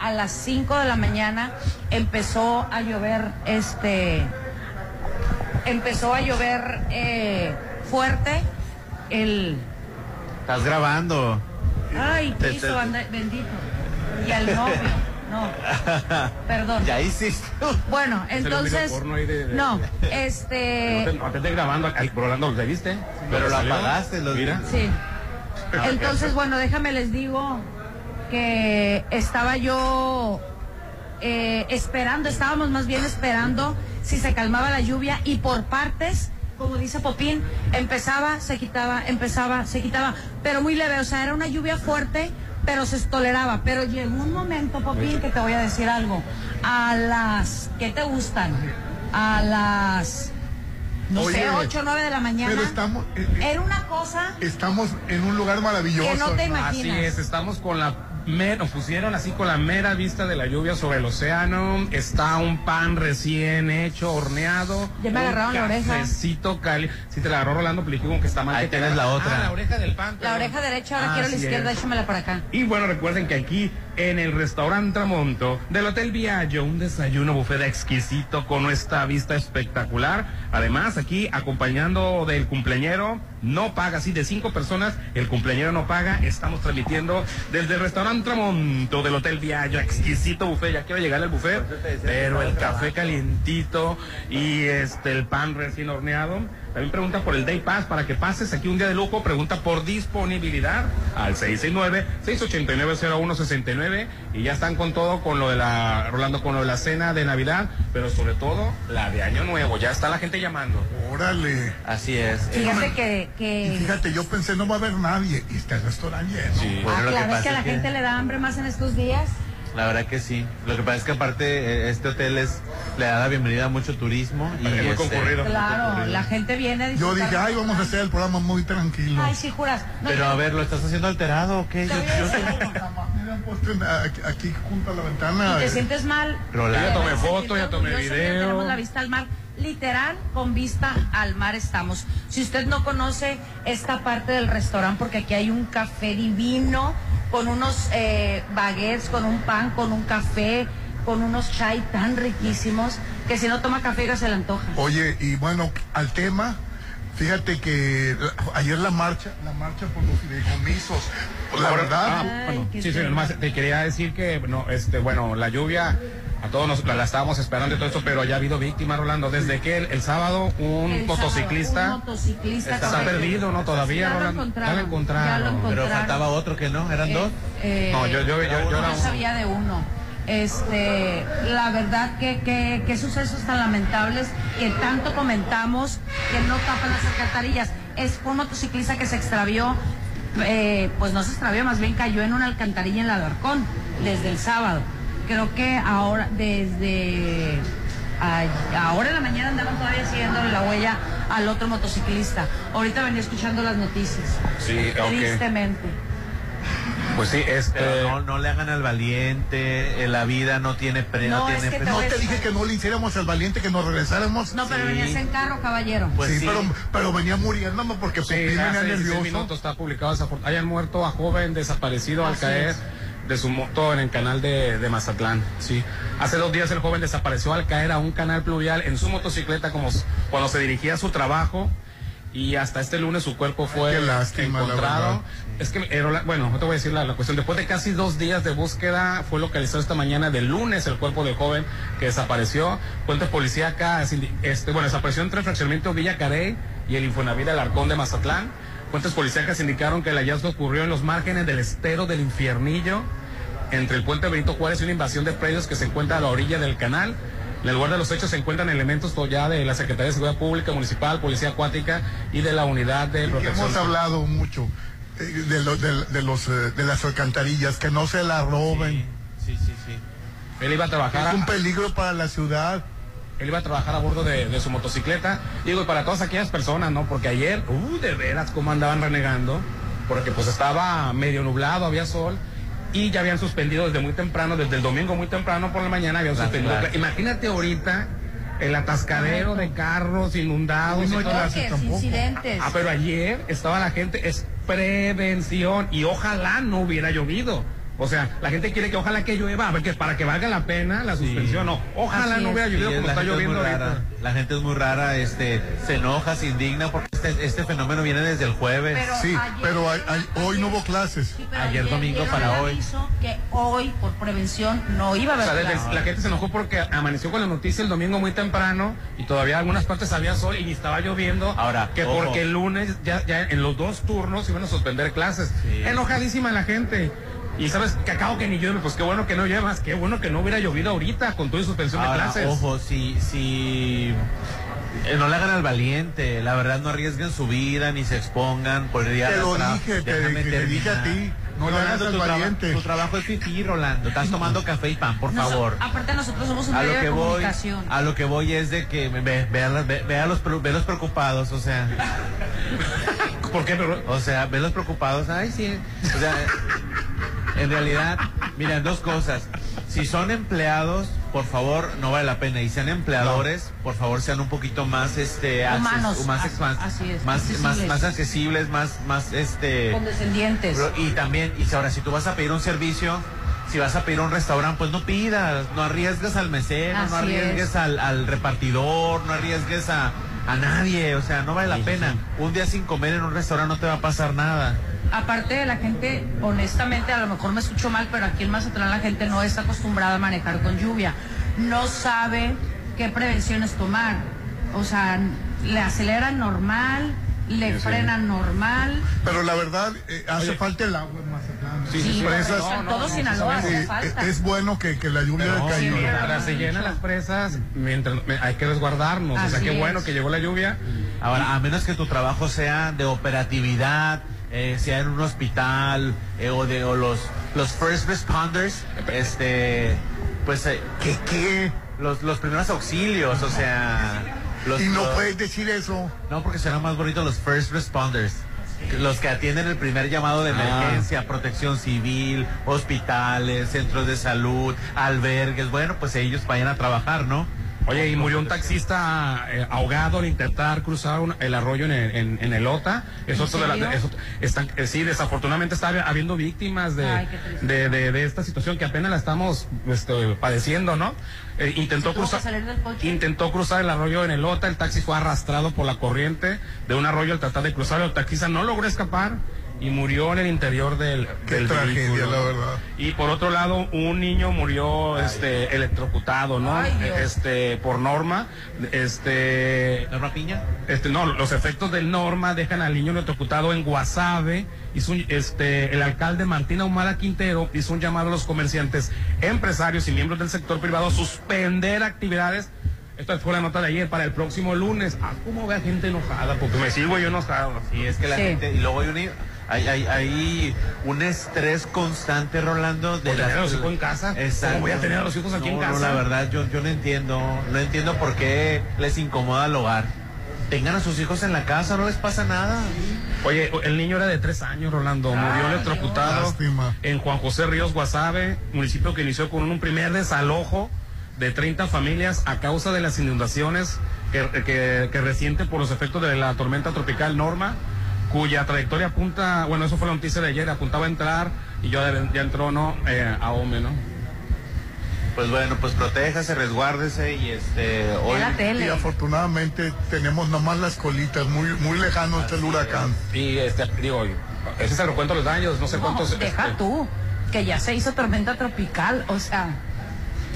a las 5 de la mañana empezó a llover, este, empezó a llover eh, fuerte. El, Estás grabando. ay, Te- Cristo te- bendito. Y al novio, no, perdón. Ya hiciste. Bueno, entonces, porno ahí de- de- no, este, No te estés grabando, al Rolando, ¿lo viste? Pero lo apagaste, los Mira. Sí. Entonces, bueno, déjame les digo que estaba yo eh, esperando, estábamos más bien esperando si se calmaba la lluvia y por partes, como dice Popín, empezaba, se quitaba, empezaba, se quitaba, pero muy leve, o sea, era una lluvia fuerte, pero se toleraba. Pero llegó un momento, Popín, que te voy a decir algo. A las, ¿qué te gustan? A las, no Oye, sé, 8 o 9 de la mañana. Pero estamos, eh, eh, Era una cosa estamos en un lugar maravilloso. que no te ¿no? Así imaginas. es, estamos con la nos pusieron así con la mera vista de la lluvia sobre el océano. Está un pan recién hecho, horneado. Ya me agarraron la oreja. Cali. Si te la agarró Rolando, pero dijimos que está mal. Ahí que te tienes agarra- la otra. Ah, la oreja del pan. La oreja derecha, ahora quiero la izquierda, es. échamela para acá. Y bueno, recuerden que aquí en el restaurante Tramonto del Hotel Viaggio, un desayuno buffet exquisito con esta vista espectacular. Además, aquí acompañando del cumpleañero, no paga, así de cinco personas, el cumpleañero no paga. Estamos transmitiendo desde el restaurante Tramonto del Hotel Viaggio, exquisito buffet. Ya quiero llegar al buffet, pero el café calientito y este el pan recién horneado. También pregunta por el Day Pass para que pases aquí un día de lujo. Pregunta por disponibilidad al 669-689-0169. Y ya están con todo, con lo de la, Rolando, con lo de la cena de Navidad, pero sobre todo la de Año Nuevo. Ya está la gente llamando. Órale. Así es. Fíjate que... Y que... fíjate, yo pensé no va a haber nadie. Y está el restaurante lleno. Sí. Bueno, Ah, lo que claro, es pasa que a la es que- gente le da hambre más en estos días. La verdad que sí. Lo que pasa es que aparte eh, este hotel es le da la bienvenida a mucho turismo y Muy este, concurrido. Claro, la gente viene a Yo dije, ay, vamos a hacer el programa muy tranquilo. Ay, sí, juras. No, Pero yo- a ver, ¿lo estás haciendo alterado o qué? Yo, yo- decir algo. Me han puesto en- aquí, junto a la ventana. Y te sientes mal. Rolando. Ya tomé Debes foto, sentirte ya tomé video. Tenemos la vista al mar. Literal, con vista al mar estamos. Si usted no conoce esta parte del restaurante, porque aquí hay un café divino, con unos eh, baguettes, con un pan, con un café, con unos chai tan riquísimos, que si no toma café ya se le antoja. Oye, y bueno, al tema, fíjate que la- ayer la marcha, la marcha por los fideicomisos, la verdad, ah, Ay, bueno, sí, sí, nomás te quería decir que, no, este, bueno, la lluvia, a todos nos la, la estábamos esperando y todo esto, pero ya ha habido víctimas, Rolando. Desde que el, el sábado un El motociclista sábado, un motociclista está perdido, ¿no? Todavía, Ya lo Rolando. encontraron, Ya lo encontraron. ya lo encontraron. Pero faltaba otro que no, eran Eh, dos. eh, No, yo, yo, yo, yo, uno. sabía de uno. Este, la verdad que, que, que sucesos tan lamentables que tanto comentamos que no tapan las alcantarillas. Es un motociclista que se extravió, eh, pues no se extravió, más bien cayó en una alcantarilla en la Alarcón desde el sábado. Creo que ahora, desde ahora en la mañana andaban todavía siguiéndole la huella al otro motociclista. Ahorita venía escuchando las noticias. Sí, ok. Tristemente. Pues sí, este. Pero no, no le hagan al valiente, eh, la vida no tiene pre, no, No, es tiene que pre- te no dije que no le hiciéramos al valiente, que nos regresáramos. No, pero Sí. venías en carro, caballero. Pues sí, sí. Pero, pero venía muriéndome porque Sí, venía hace 16 nervioso. minutos está publicado. Hayan muerto a joven desaparecido al caer es. De su moto en el canal de, de Mazatlán. Sí. Hace dos días el joven desapareció al caer a un canal pluvial en su motocicleta como cuando se dirigía a su trabajo. Y hasta este lunes su cuerpo fue Qué lástima, encontrado. Es que, bueno, no te voy a decir la, la cuestión. Después de casi dos días de búsqueda, fue localizado esta mañana del lunes el cuerpo del joven que desapareció. Fuentes policíacas, este, bueno, desapareció entre el fraccionamiento Villa Carey y el Infonavit Alarcón de Mazatlán. Fuentes policíacas indicaron que el hallazgo ocurrió en los márgenes del estero del Infiernillo, entre el puente Benito Juárez y una invasión de predios que se encuentra a la orilla del canal. En el lugar de los hechos se encuentran elementos ya de la Secretaría de Seguridad Pública, Municipal, Policía Acuática y de la Unidad de Protección. hemos hablado mucho eh, de, lo- de- de los, eh, de las alcantarillas, que no se la roben. Sí, sí, sí. Él iba a trabajar. Es un peligro para la ciudad. Él iba a trabajar a bordo de, de su motocicleta. Digo, y para todas aquellas personas, ¿no? Porque ayer, uh, de veras, cómo andaban renegando. Porque pues estaba medio nublado, había sol. Y ya habían suspendido desde muy temprano, desde el domingo muy temprano por la mañana, habían suspendido. Imagínate ahorita el atascadero de carros inundados. No y hay incidentes. Ah, pero ayer estaba la gente, es prevención. Y ojalá no hubiera llovido. O sea, la gente quiere que ojalá que llueva, a ver, que para que valga la pena la suspensión. No, ojalá Así no es. hubiera Sí, llovido como la está gente es muy lloviendo rara. ahorita. La gente es muy rara, este, se enoja, se indigna porque este, este fenómeno viene desde el jueves. Pero Sí, ayer- pero hay- hay- hoy no hubo clases. Sí, Ayer domingo para hoy. que hoy, por prevención, no iba a O haber sea, desde- clases. la gente se enojó porque amaneció con la noticia el domingo muy temprano y todavía en algunas partes había sol y ni estaba lloviendo. Ahora, que ojo. porque el lunes ya, ya en los dos turnos iban a suspender clases. Sí. Enojadísima la gente. Y sabes que acabo que ni llueve, pues qué bueno que no lluevas, qué bueno que no hubiera llovido ahorita con toda suspensión de Ahora, clases. ojo, si, si eh, no le hagan al valiente, la verdad no arriesguen su vida ni se expongan por el día Te de lo atrás. dije, te- te dije a ti, no le hagas Rolando, al tu traba- valiente. Tu trabajo es fifí, Rolando. Estás tomando café y pan, por favor. Aparte, nosotros somos un A medio lo de voy, comunicación. a lo que voy es de que me- ve, ve a, las- ve- ve a los, pre- ve los preocupados, o sea, ¿Por qué? Pero- o sea, ve los preocupados, ay sí, o sea, en realidad, miren, dos cosas, si son empleados, por favor, no vale la pena, y sean empleadores, por favor, sean un poquito más, este, acces- Humanos, más, as- más, así es, más, más, accesibles. más accesibles, más, más, este, Condescendientes. Y también, y ahora, si tú vas a pedir un servicio, si vas a pedir un restaurante, pues no pidas, no arriesgues al mesero, no arriesgues es. al, al repartidor, no arriesgues a, a nadie, o sea, no vale la pena. Un día sin comer en un restaurante no te va a pasar nada. Aparte de la gente, honestamente, a lo mejor me escucho mal, pero aquí en Mazatlán la gente no está acostumbrada a manejar con lluvia. No sabe qué prevenciones tomar. O sea, le aceleran normal, le frenan normal. Pero la verdad, eh, hace Oye. falta el agua en Mazatlán. Sí, sí, sí. Presas, No, en no, todo no, Sinaloa sí, hace falta. es bueno que, que la lluvia sí, caído. pero- Mientras se llenan las presas, mientras hay que resguardarnos. o sea, qué es. bueno que llegó la lluvia. Ahora, a menos que tu trabajo sea de operatividad, eh, sea en un hospital, eh, o de o los, los first responders, este, pues, eh, ¿Qué qué? los, los primeros auxilios, o sea, los, Y no los- puedes decir eso. No, porque serán más bonitos los first responders. Los que atienden el primer llamado de emergencia, protección civil, hospitales, centros de salud, albergues. Bueno, pues ellos vayan a trabajar, ¿no? Oye, y murió un taxista eh, ahogado al intentar cruzar un- el arroyo en el, en, en el Ota. Es ¿En otro de las- eh, sí, desafortunadamente está habi- habiendo víctimas de, Ay, de, de- de esta situación que apenas la estamos este, padeciendo, ¿no? Eh, intentó ¿Se tuvo cruzar, intentó cruzar el arroyo en el Ota, el taxi fue arrastrado por la corriente de un arroyo al tratar de cruzar, el taxista no logró escapar y murió en el interior del, Qué del tragedia, vehículo. la verdad. Y por otro lado, un niño murió este electrocutado, ¿no? Ay. Este, por norma, este Norma Piña. este, no, los efectos del norma dejan al niño electrocutado en Guasave. Hizo un- este, el alcalde Martín Ahumada Quintero hizo un llamado a los comerciantes, empresarios y miembros del sector privado a suspender actividades. Esta fue la nota de ayer para el próximo lunes. Ah, cómo ve a gente enojada, porque me sigo yo enojado. Y es que la Sí. gente, y luego hay un, hay, hay, hay un estrés constante, Rolando, de ¿Por tener a los hijos en casa? Exacto. ¿Cómo voy a tener a los hijos aquí No, en no, casa? la verdad, yo, yo no entiendo, no entiendo por qué les incomoda el hogar. Tengan a sus hijos en la casa, no les pasa nada. Oye, el niño era de tres años, Rolando. Murió electrocutado Lástima. en Juan José Ríos Guasave, municipio que inició con un primer desalojo de 30 familias a causa de las inundaciones que, que, que resienten por los efectos de la tormenta tropical Norma, cuya trayectoria apunta, bueno, eso fue la noticia de ayer, apuntaba a entrar y ya, ya entró, ¿no? Eh, a OME, ¿no? Pues bueno, pues protéjase, resguárdese y este hoy la tele. Y afortunadamente tenemos nomás las colitas, muy, muy lejano está el huracán. Y este, digo, ese es el recuento de los daños, no sé No, cuántos. deja este, tú, que ya se hizo tormenta tropical, o sea,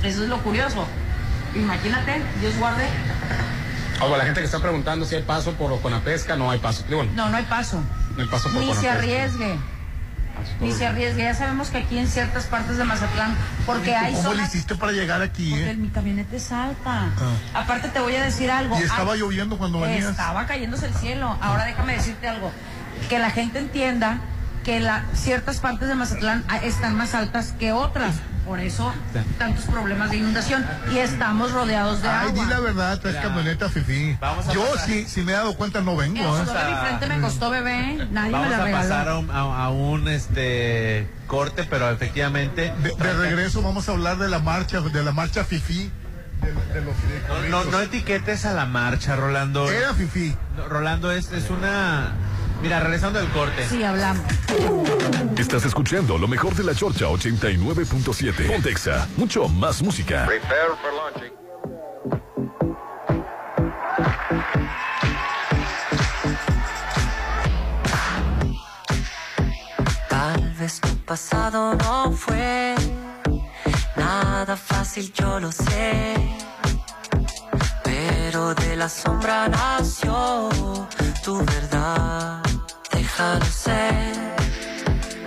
eso es lo curioso. Imagínate, Dios guarde. Ahora, la gente que está preguntando si hay paso por con la pesca, no hay paso. Digo, No, no hay paso. no hay paso por Ni se arriesgue. Ni se arriesgue. Ya sabemos que aquí en ciertas partes de Mazatlán, porque hay ¿Cómo le zonas. hiciste para llegar aquí? Porque eh? mi camioneta es alta. Aparte te voy a decir algo. Y estaba Ah, lloviendo cuando venías. Estaba cayéndose el cielo. Ahora déjame decirte algo. Que la gente entienda que la, ciertas partes de Mazatlán ah, están más altas que otras. Por eso tantos problemas de inundación. Y estamos rodeados de Ay, agua. di la verdad, traes camioneta fifi. Vamos a Yo pasar. sí, si me he dado cuenta no vengo. El ¿eh? sudor de mi frente me costó bebé. Nadie vamos me la a pasar a un, a- a un, este corte, pero efectivamente De, de regreso vamos a hablar de la marcha, de la marcha fifi. De, de los no, no, no etiquetes a la marcha, Rolando. Era fifi. Rolando es, es una mira, regresando del corte. Sí, hablamos. Estás escuchando lo mejor de la Chorcha 89.7. Pontexa, mucho más música. Prepare for launching. Tal vez tu pasado no fue nada fácil, yo lo sé. De la sombra nació tu verdad. Déjalo ser.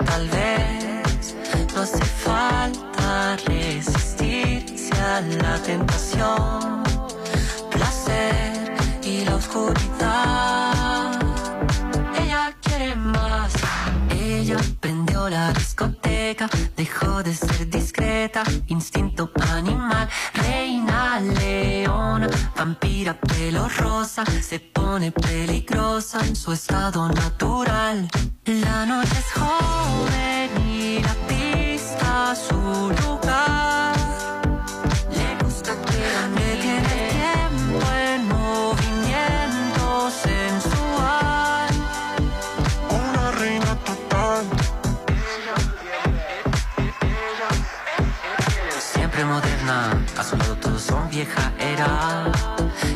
Tal vez no hace falta resistirse a la tentación, placer y la oscuridad. La discoteca, dejó de ser discreta, instinto animal, reina leona, vampira pelo rosa, se pone peligrosa en su estado natural. La noche es joven vieja era.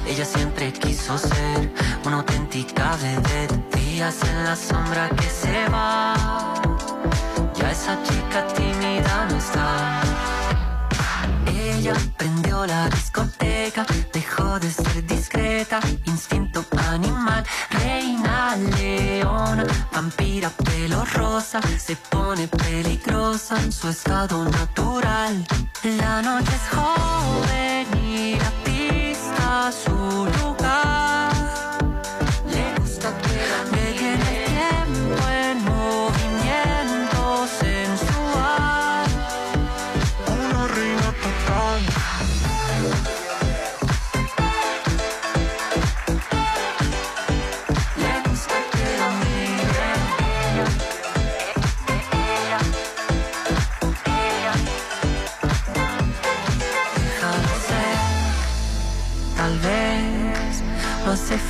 Ella siempre quiso ser una auténtica vedette. Días en la sombra que se va. Ya esa chica tímida no está. Ella prendió la discoteca, dejó de ser discreta, instinto vampira pelo rosa, se pone peligrosa en su estado natural. La noche es joven y la pista su lugar.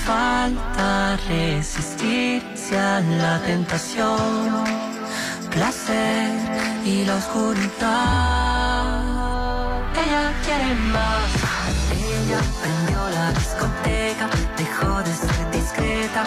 Falta resistirse a la tentación, placer y la oscuridad. Ella quiere más. Ella prendió la discoteca, dejó de ser discreta,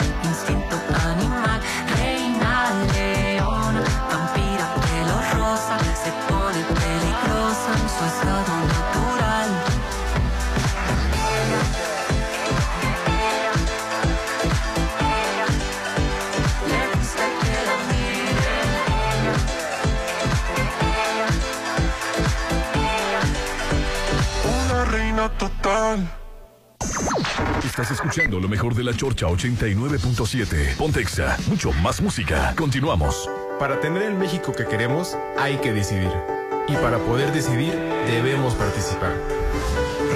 Estás escuchando lo mejor de la Chorcha 89.7. Pontexa, mucho más música. Continuamos. Para tener el México que queremos, hay que decidir. Y para poder decidir, debemos participar.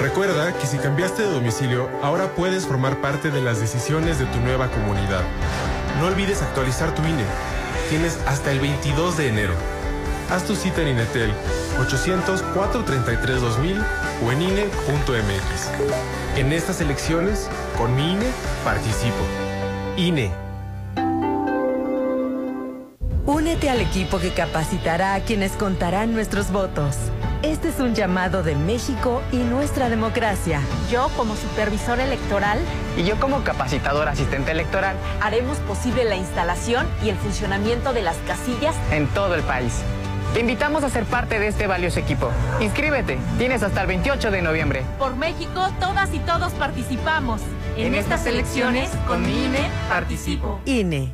Recuerda que si cambiaste de domicilio, ahora puedes formar parte de las decisiones de tu nueva comunidad. No olvides actualizar tu INE. Tienes hasta el 22 de enero. Haz tu cita en Inetel 800-433-2000 o en INE.mx. En estas elecciones, con mi INE, participo. INE. Únete al equipo que capacitará a quienes contarán nuestros votos. Este es un llamado de México y nuestra democracia. Yo, como supervisor electoral, Y yo como capacitador asistente electoral haremos posible la instalación y el funcionamiento de las casillas en todo el país. Te invitamos a ser parte de este valioso equipo. Inscríbete, tienes hasta el 28 de noviembre. por México. Todas y todos participamos. En, estas elecciones, con mi INE, participo. INE.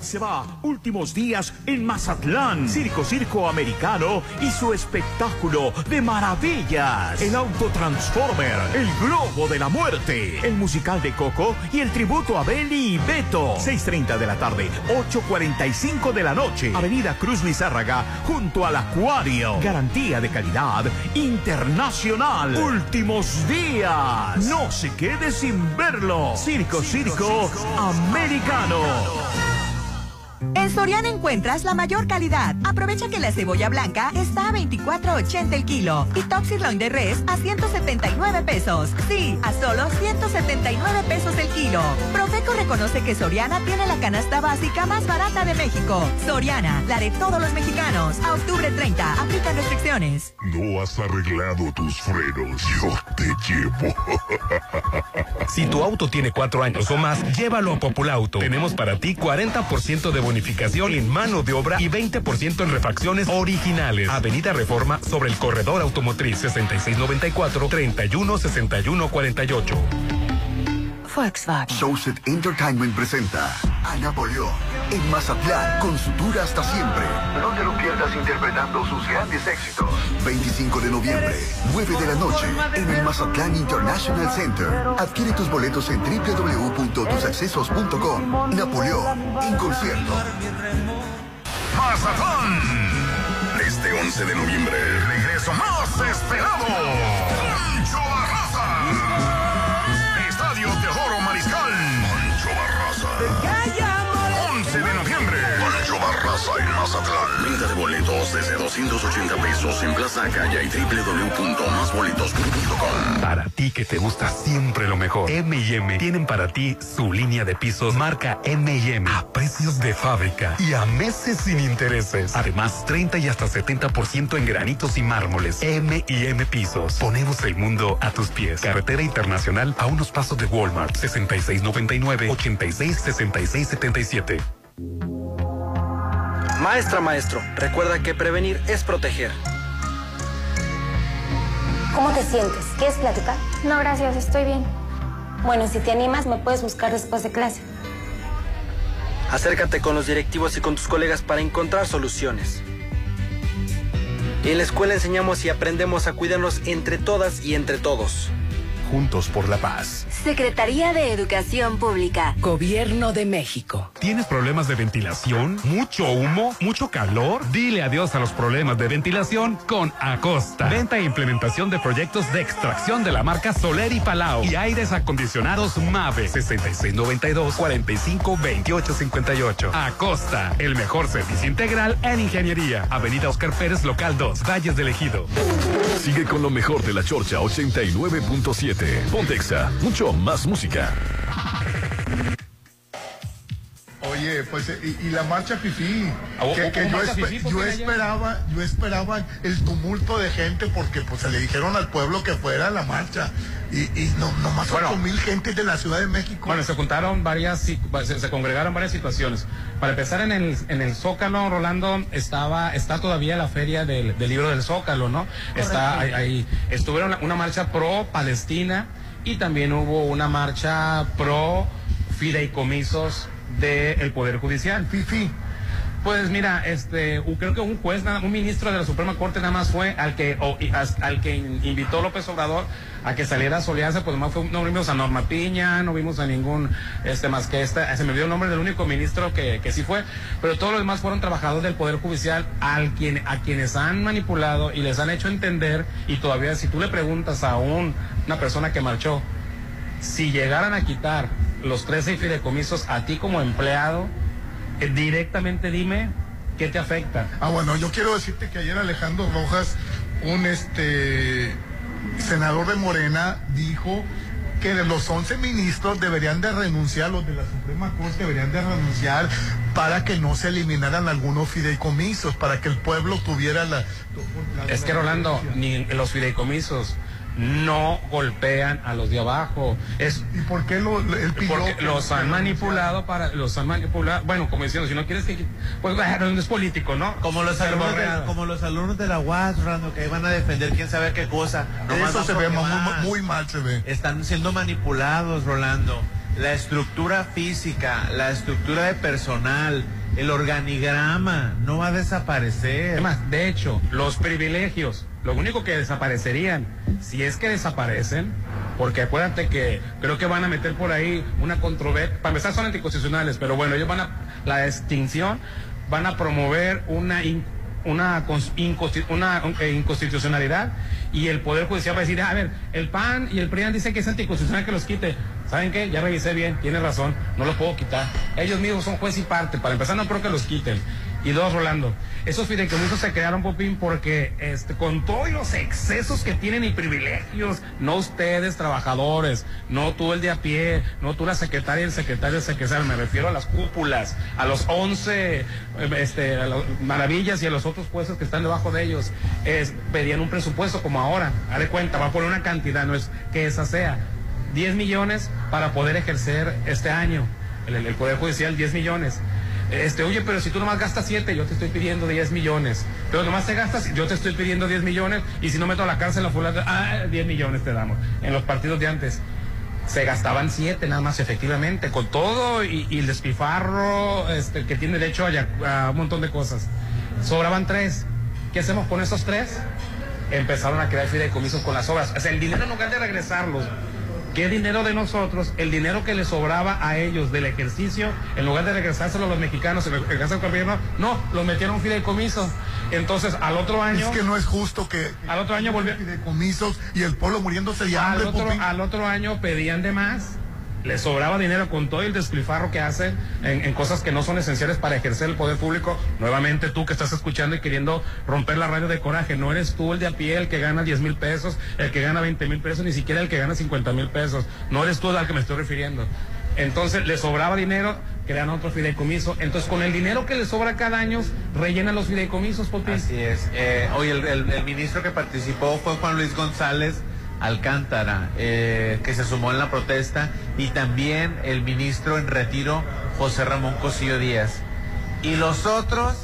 Se va últimos días en Mazatlán. Circo Circo Americano y su espectáculo de maravillas. El Auto Transformer, el Globo de la Muerte, el musical de Coco y el tributo a Belly y Beto. 6.30 de la tarde, 8.45 de la noche. Avenida Cruz Lizárraga, junto al Acuario. Garantía de calidad internacional. Últimos días. No se quede sin verlo. Circo Circo Americano. En Soriana encuentras la mayor calidad. Aprovecha que la cebolla blanca está a 24.80 el kilo y Top Sirloin de res a 179 pesos. Sí, a solo 179 pesos el kilo. Profeco reconoce que Soriana tiene la canasta básica más barata de México. Soriana, la de todos los mexicanos. A octubre 30, aplica restricciones. No has arreglado tus frenos, yo te llevo. Si tu auto tiene cuatro años o más, llévalo a Populauto. Tenemos para ti 40% de bonificación en mano de obra y 20% en refacciones originales. Avenida Reforma sobre el corredor automotriz 6694-316148. Volkswagen. Showset Entertainment presenta a Napoleón en Mazatlán con su tour hasta siempre. No te lo pierdas interpretando sus grandes éxitos. 25 de noviembre, 9 de la noche, en el Mazatlán International Center. Adquiere tus boletos en www.tusaccesos.com. Napoleón en concierto. Mazatlán. Este 11 de noviembre, el regreso más esperado. Mazatlán. Venta de boletos desde 280 pesos en Plaza Calla y www.másboletos.com. Para ti que te gusta siempre lo mejor, M&M tienen para ti su línea de pisos marca M&M a precios de fábrica y a meses sin intereses. Además, 30 y hasta 70% en granitos y mármoles. M&M Pisos. Ponemos el mundo a tus pies. Carretera Internacional a unos pasos de Walmart. 6699-866677. Maestra, maestro, recuerda que prevenir es proteger. ¿Cómo te sientes? ¿Quieres platicar? No, gracias, estoy bien. Bueno, si te animas, me puedes buscar después de clase. Acércate con los directivos y con tus colegas para encontrar soluciones. En la escuela enseñamos y aprendemos a cuidarnos entre todas y entre todos. Juntos por la paz. Secretaría de Educación Pública. Gobierno de México. ¿Tienes problemas de ventilación? ¿Mucho humo? ¿Mucho calor? Dile adiós a los problemas de ventilación con Acosta. Venta e implementación de proyectos de extracción de la marca Soler y Palau y aires acondicionados Mave 6692-452858. Acosta, el mejor servicio integral en ingeniería. Avenida Oscar Pérez, local 2, Valles del Ejido. Sigue con lo mejor de la Chorcha 89.7. Pontexa, mucho más música. Oye, pues, y, y la marcha fifí, Ah, que, que ¿hubo yo, marcha espe- fifí? ¿Por yo esperaba, yo esperaba el tumulto de gente porque pues se le dijeron al pueblo que fuera a la marcha y, y no, nomás Bueno. mil gente de la Ciudad de México. Bueno, se juntaron varias, se, se congregaron varias situaciones. Para empezar, en el, en el Zócalo, Rolando, estaba, está todavía la feria del, del libro del Zócalo, ¿no? Está ahí, ahí. Estuvieron una, una marcha pro Palestina y también hubo una marcha pro fideicomisos del Poder Judicial. Fifi. Pues mira, este, creo que un juez, un ministro de la Suprema Corte nada más fue al que, o- al que in- invitó López Obrador a que saliera a solearse, pues nomás fue, no vimos a Norma Piña, no vimos a ningún, este, más que esta, se me olvidó el nombre del único ministro que, que sí fue, pero todos los demás fueron trabajadores del Poder Judicial al quien, a quienes han manipulado y les han hecho entender, y todavía si tú le preguntas a un- una persona que marchó, si llegaran a quitar los 13 fideicomisos a ti como empleado, eh, directamente dime qué te afecta. Ah, bueno, yo quiero decirte que ayer Alejandro Rojas, un este senador de Morena, dijo que de los 11 ministros deberían de renunciar, los de la Suprema Corte deberían de renunciar para que no se eliminaran algunos fideicomisos, para que el pueblo tuviera la... la- Es que Rolando, ni los fideicomisos no golpean a los de abajo. Es, ¿Y por qué lo, porque que- los han manipulado para, los han manipulado, bueno, como diciendo, si no quieres que, pues bueno, no es político, ¿no? Como los, alumnos de, como los alumnos de la UAS, Rando, que iban a defender quién sabe qué cosa. Nomás Eso van se ve muy, van. muy mal, se ve. Están siendo manipulados, Rolando. la estructura física, la estructura de personal, el organigrama no va a desaparecer. Además, de hecho, los privilegios, lo único que desaparecerían, si es que desaparecen, porque acuérdate que creo que van a meter por ahí una controversia, para empezar son anticonstitucionales, pero bueno, ellos van a, la extinción, van a promover una una, eh, inconstitucionalidad y el Poder Judicial va a decir, a ver, el PAN y el PRIAN dicen que es anticonstitucional que los quite. ¿Saben qué? Ya revisé bien, tiene razón, no los puedo quitar. Ellos mismos son juez y parte, para empezar no creo que los quiten. Y dos, Rolando, esos fideicomisos se crearon, Popín, porque este, con todos los excesos que tienen y privilegios, no ustedes, trabajadores, no tú el de a pie, no tú la secretaria y el secretario secretario, me refiero a las cúpulas, a los 11 este, maravillas y a los otros puestos que están debajo de ellos, pedían un presupuesto como ahora, de cuenta, va a poner una cantidad, no es que esa sea, 10 millones para poder ejercer este año, el, el Poder Judicial 10 millones este, oye, pero si tú nomás gastas 7, yo te estoy pidiendo 10 millones. Pero nomás te gastas, yo te estoy pidiendo 10 millones. Y si no meto a la cárcel, la fulana, ah, 10 millones te damos. En los partidos de antes se gastaban 7 nada más, efectivamente, con todo y, el despifarro este, que tiene derecho a, a, un montón de cosas. Sobraban 3. ¿Qué hacemos con esos 3? Empezaron a crear fideicomisos con las obras. O sea, el dinero lugar de regresarlos ¿Qué dinero de nosotros, el dinero que les sobraba a ellos del ejercicio, en lugar de regresárselo a los mexicanos, en el caso del gobierno, no, lo metieron fideicomiso. Entonces, al otro año. Es que no es justo que. Al otro año volvieron. Fideicomisos y el pueblo muriéndose de hambre. Al otro, al otro año pedían de más le sobraba dinero con todo el despilfarro que hacen en, cosas que no son esenciales para ejercer el poder público. Nuevamente tú que estás escuchando y queriendo romper la radio de coraje, no eres tú el de a pie el que gana 10 mil pesos, el que gana 20 mil pesos, ni siquiera el que gana 50 mil pesos. No eres tú al que me estoy refiriendo. Entonces le sobraba dinero, crean otro fideicomiso. Entonces con el dinero que le sobra cada año, rellenan los fideicomisos, Popín. Así es. Eh, hoy el ministro que participó fue Juan Luis González Alcántara, eh, que se sumó en la protesta, y también el ministro en retiro, José Ramón Cosillo Díaz. Y los otros...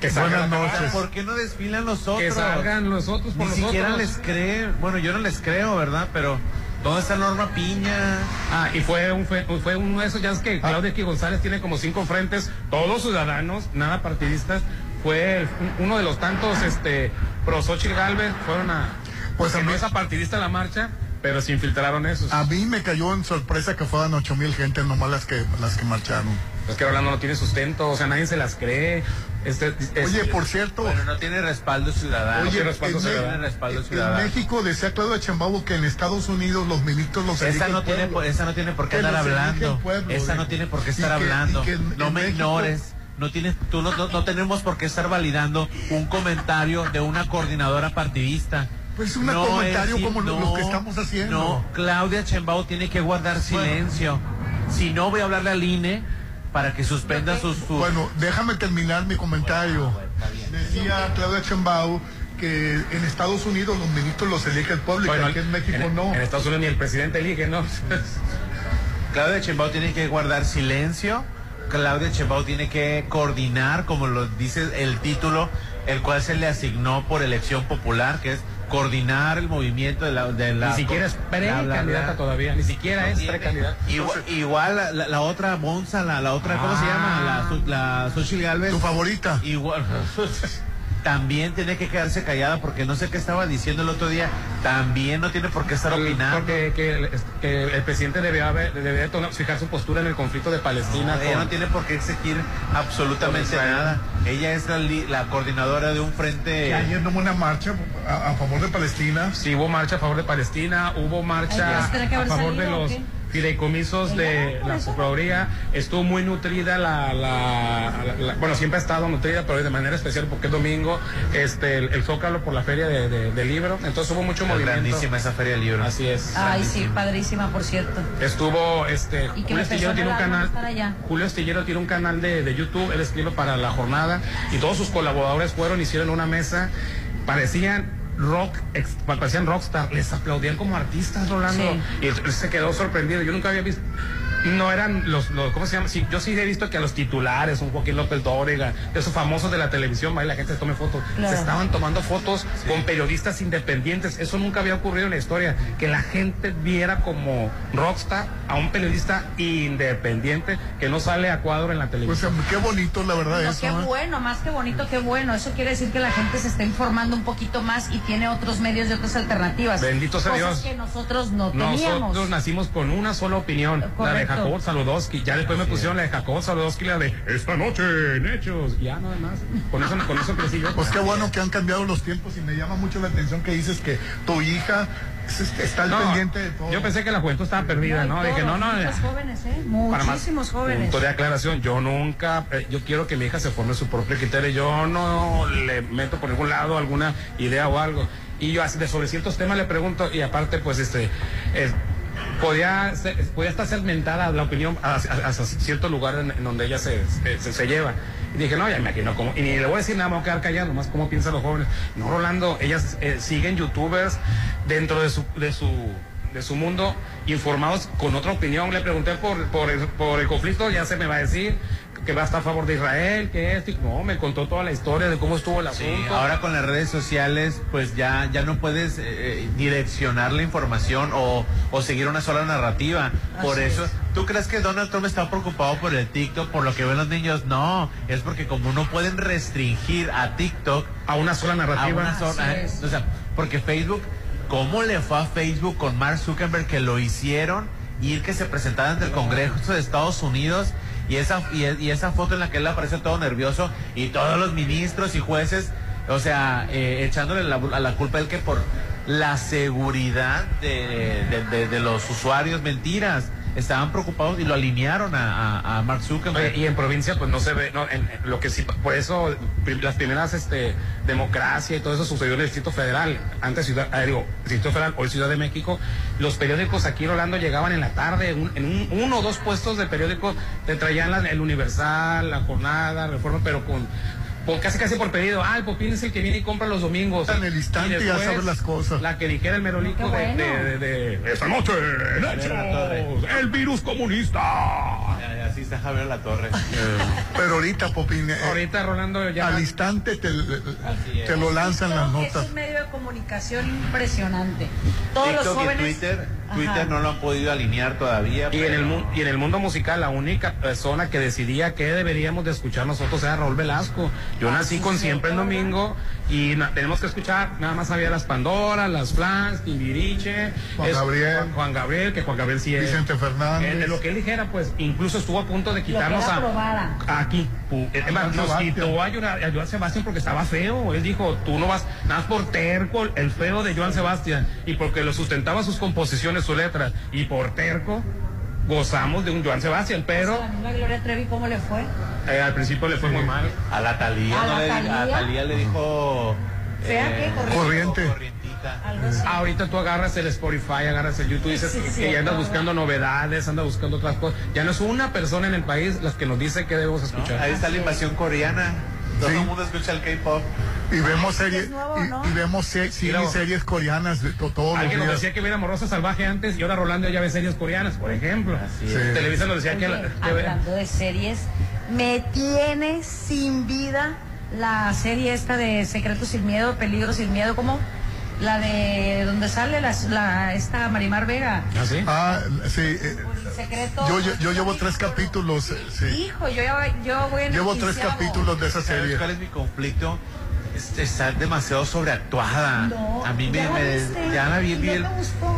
Que Buenas noches. ¿Por qué no desfilan los otros? Que salgan los otros por Ni siquiera les creen. Bueno, yo no les creo, ¿verdad? Pero ¿Dónde está Norma Piña? Ah, y fue, un, fue, uno de esos, ya es que ah. Claudia Q. González tiene como cinco frentes, todos ciudadanos, nada partidistas. Fue uno de los tantos, este, pro Xochitl Galvez, fueron a, pues no es partidista la marcha, pero se infiltraron esos. A mí me cayó en sorpresa que fueran ocho mil gente nomás las que, las que marcharon. Es que Rolando no tiene sustento, o sea, nadie se las cree. Este, Oye, por cierto. Pero no tiene respaldo ciudadano. Oye, respaldo en, ciudadano. respaldo ciudadano. en México decía Claudio Chambabo que en Estados Unidos los ministros los esa no tiene Esa no tiene por qué estar hablando. esa no tiene por qué estar hablando. no me ignores. No tienes, tú no, no tenemos por qué estar validando un comentario de una coordinadora partidista. Es un comentario como lo, que estamos haciendo. No, Claudia Chembao tiene que guardar silencio. Si no, voy a hablarle al INE para que suspenda sus, Bueno, déjame terminar mi comentario. Decía Claudia Chembao que en Estados Unidos los ministros los elige el pueblo y aquí en México no. En Estados Unidos ni el presidente elige, ¿no? Claudia Chembao tiene que guardar silencio. Claudia Chembao tiene que coordinar, como lo dice el título, el cual se le asignó por elección popular, que es coordinar el movimiento de la... De ni siquiera es precandidata todavía, ni siquiera es precandidata. Igual, igual la, otra Monza, la, la otra, ¿cómo se llama? La, la Xochitl Galvez. Tu favorita. Igual. también tiene que quedarse callada porque no sé qué estaba diciendo el otro día, también no tiene por qué estar opinando. Porque que, el presidente debe, haber, debe fijar su postura en el conflicto de Palestina. Ella no tiene por qué exigir absolutamente nada. Ella es la, coordinadora de un frente... ayer no hubo una marcha a, favor de Palestina. Sí, hubo marcha a favor de Palestina, hubo marcha a favor de los fideicomisos de la Procuraduría. Estuvo muy nutrida la, la, bueno, siempre ha estado nutrida, pero de manera especial porque es domingo, este, el, Zócalo por la feria de, libro. Entonces hubo mucho movimiento. Grandísima esa feria de libro. Así es. Ay, sí, padrísima, por cierto. Estuvo, este, Julio Estillero tiene un canal. Julio Estillero tiene un canal de, de YouTube, él escribe para la jornada y todos sus colaboradores fueron, hicieron una mesa, parecían rock, parecían rockstar, les aplaudían como artistas, Rolando. Y él se quedó sorprendido. Yo nunca había visto. No eran los, los- ¿cómo se llama? Sí, yo sí he visto que a los titulares, un Joaquín López Dóriga, de esos famosos de la televisión, ahí la gente se tome fotos. Claro. Se estaban tomando fotos con periodistas independientes. Eso nunca había ocurrido en la historia. Que la gente viera como rockstar a un periodista independiente que no sale a cuadro en la Pues televisión. qué bonito, la verdad, No, eso. qué ¿eh? bueno, más que bonito, qué bueno. Eso quiere decir que la gente se está informando un poquito más y tiene otros medios y otras alternativas. Bendito sea Dios. que nosotros no teníamos. Nosotros nacimos con una sola opinión, la de Jacobo Saludowski. Ya después me pusieron la de Jacobo Saludowski, la de esta noche en Hechos. Ya nada más. Con eso, con eso crecí yo. Pues qué bueno que han cambiado los tiempos y me llama mucho la atención que dices que tu hija es- este, está al No, pendiente de todo. Yo pensé que la juventud estaba perdida, ¿no? Dije, no, no. Muchos jóvenes, ¿eh? Para más Muchísimos jóvenes. Punto de aclaración, yo nunca, eh, yo quiero que mi hija se forme su propio criterio, yo no le meto por ningún lado alguna idea o algo. Y yo así de sobre ciertos temas le pregunto y aparte pues este, eh, podía, podía estar segmentada la opinión hacia cierto lugar en, donde ella se, se, lleva. Y dije, no, ya me imagino cómo, y ni le voy a decir nada, me voy a quedar callado, nomás cómo piensan los jóvenes. No, Rolando, ellas eh, siguen youtubers dentro de su, de su de su mundo informados con otra opinión. Le pregunté por, por el conflicto, ya se me va a decir que va a estar a favor de Israel, que esto, y no, me contó toda la historia de cómo estuvo el Sí, asunto. ahora con las redes sociales, pues ya, ya no puedes eh, direccionar la información o, o seguir una sola narrativa. Por eso, es. ¿tú crees que Donald Trump está preocupado por el TikTok, por lo que ven los niños? No, es porque como no pueden restringir a TikTok a una sola a narrativa. una sola- o sea, porque Facebook, ¿cómo le fue a Facebook con Mark Zuckerberg que lo hicieron ir que se presentara ante el Congreso de Estados Unidos? Y esa, y, y esa foto en la que él aparece todo nervioso y todos los ministros y jueces, o sea, eh, echándole la, culpa a él que por la seguridad de los usuarios, mentiras. Estaban preocupados y lo alinearon a, a- Mark Zuckerberg. Y en provincia pues no se ve, no, en, lo que sí, por eso las primeras este, democracia y todo eso sucedió en el Distrito Federal, antes Ciudad, ah, digo, Distrito Federal, hoy Ciudad de México, los periódicos aquí en Orlando llegaban en la tarde, un- en un- uno o dos puestos de periódicos te traían el Universal, la Jornada, Reforma, pero con, con casi casi por pedido, ah, el Popín es el que viene y compra los domingos. En el instante ya sabes las cosas. La que dijera el merolico de, bueno. de, de- de- esta noche en Hechos, el virus comunista. Eh, Así está Javier La Torre. Pero ahorita, Popín, eh, Ahorita Rolando ya al instante te, te lo lanzan las TikTok Es notas. un medio de comunicación impresionante. Todos los TikTok jóvenes. y Twitter, Ajá. Twitter no lo han podido alinear todavía. Y en, el, y en el mundo musical, la única persona que decidía qué deberíamos de escuchar nosotros era Raúl Velasco. Yo Ah, nací sí, con sí, Siempre el. Domingo y na- tenemos que escuchar, nada más había las Pandoras, las Flans, Timbiriche, Juan Gabriel. Juan, Juan Gabriel, que Juan Gabriel sí es. Vicente Fernández. Eh, de lo que él dijera, pues incluso estuvo a punto de quitarnos Lo que él a, aquí. eh, es más, Joan nos Sebastián. quitó a Joan, a Joan Sebastián porque estaba feo. Él dijo, tú no vas, nada más por terco, el feo de Joan Sebastián. Y porque lo sustentaba sus composiciones, su letra. Y por terco, gozamos de un Joan Sebastián. Pero La misma Gloria Trevi, ¿cómo le fue? eh, al principio le fue muy mal. A la Talía, ¿A ¿no la le di- a? Thalía le dijo. ¿Fea qué? Corriente. Corriente. Corrientita. Algo así. Ahorita tú agarras el Spotify, agarras el YouTube y dices Sí, sí, que ya andas sí. buscando novedades, andas buscando otras cosas. Ya no es una persona en el país las que nos dice que debemos ¿no? escuchar. Ahí está la invasión coreana. Todo Sí. el mundo escucha el K-pop. Y vemos series, es nuevo, y, ¿no? y vemos se- sí, series coreanas de to- todos los Alguien nos días. decía que viéramos Rosa Salvaje antes y ahora Rolando ya ve series coreanas, por ejemplo. Así es. Sí. Televisa nos decía que, Oye, que ve- hablando de series, me tiene sin vida la serie esta de Secretos sin Miedo, Peligro sin Miedo, como la de donde sale la, la- esta Marimar Vega. ¿Ah, sí? Ah, sí. eh, Secreto. yo, yo, yo llevo tres capítulos. eh, sí. Hijo, yo, yo voy en Llevo tres capítulos de esa ¿Sabes serie. cuál es mi conflicto? Es- Está demasiado sobreactuada. No, a mí me, ¿ya me- viste? ya la vi, ¿Y vi no el,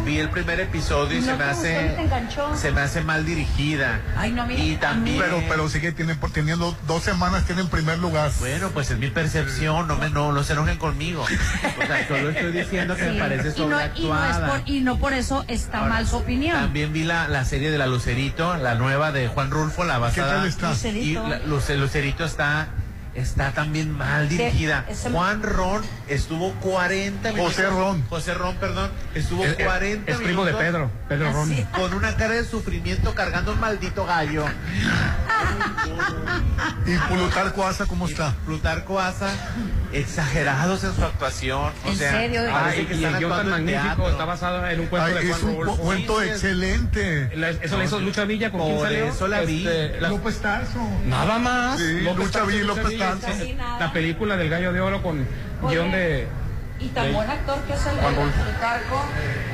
vi el primer episodio y ¿Y se me hace se me hace mal dirigida. Ay, no, y también Pero, pero sigue tiene, por- teniendo dos semanas, tiene en primer lugar. bueno, pues es mi percepción, no me no, no se enojen conmigo. O sea, solo estoy diciendo que Sí. me parece y no, y, no es sobreactuada. por, y no por eso está Ahora, mal su opinión. También vi la, la serie de la Lucerito, la nueva de Juan Rulfo, la basada. tal está? Lucerito. Y la- Luce- Lucerito está está también mal Sí, dirigida. ese- Juan Ron estuvo 40 minutos. José Ron. José Ron, perdón. Estuvo Es- es- 40 es primo de minutos Pedro, Pedro Ah, Ron. sí. Con una cara de sufrimiento cargando un maldito gallo. ¿Y Plutarco Asa cómo está? Plutarco Asa, exagerados en su actuación. O ¿En sea, serio? Ay, que y están el guion tan magnífico teatro. está basado en un cuento Ay, de es Juan un cu- Rulfo. cuento Sí, es- excelente. La- Eso le hizo Lucha Villa con quién Por salió. eso la vi. Este, la- López Tarso. Nada más. Sí, Lucha Villa y López Tarso. sí, La película del Gallo de Oro con guion de. Y tan de- buen actor que es el Juan Rulfo. Plutarco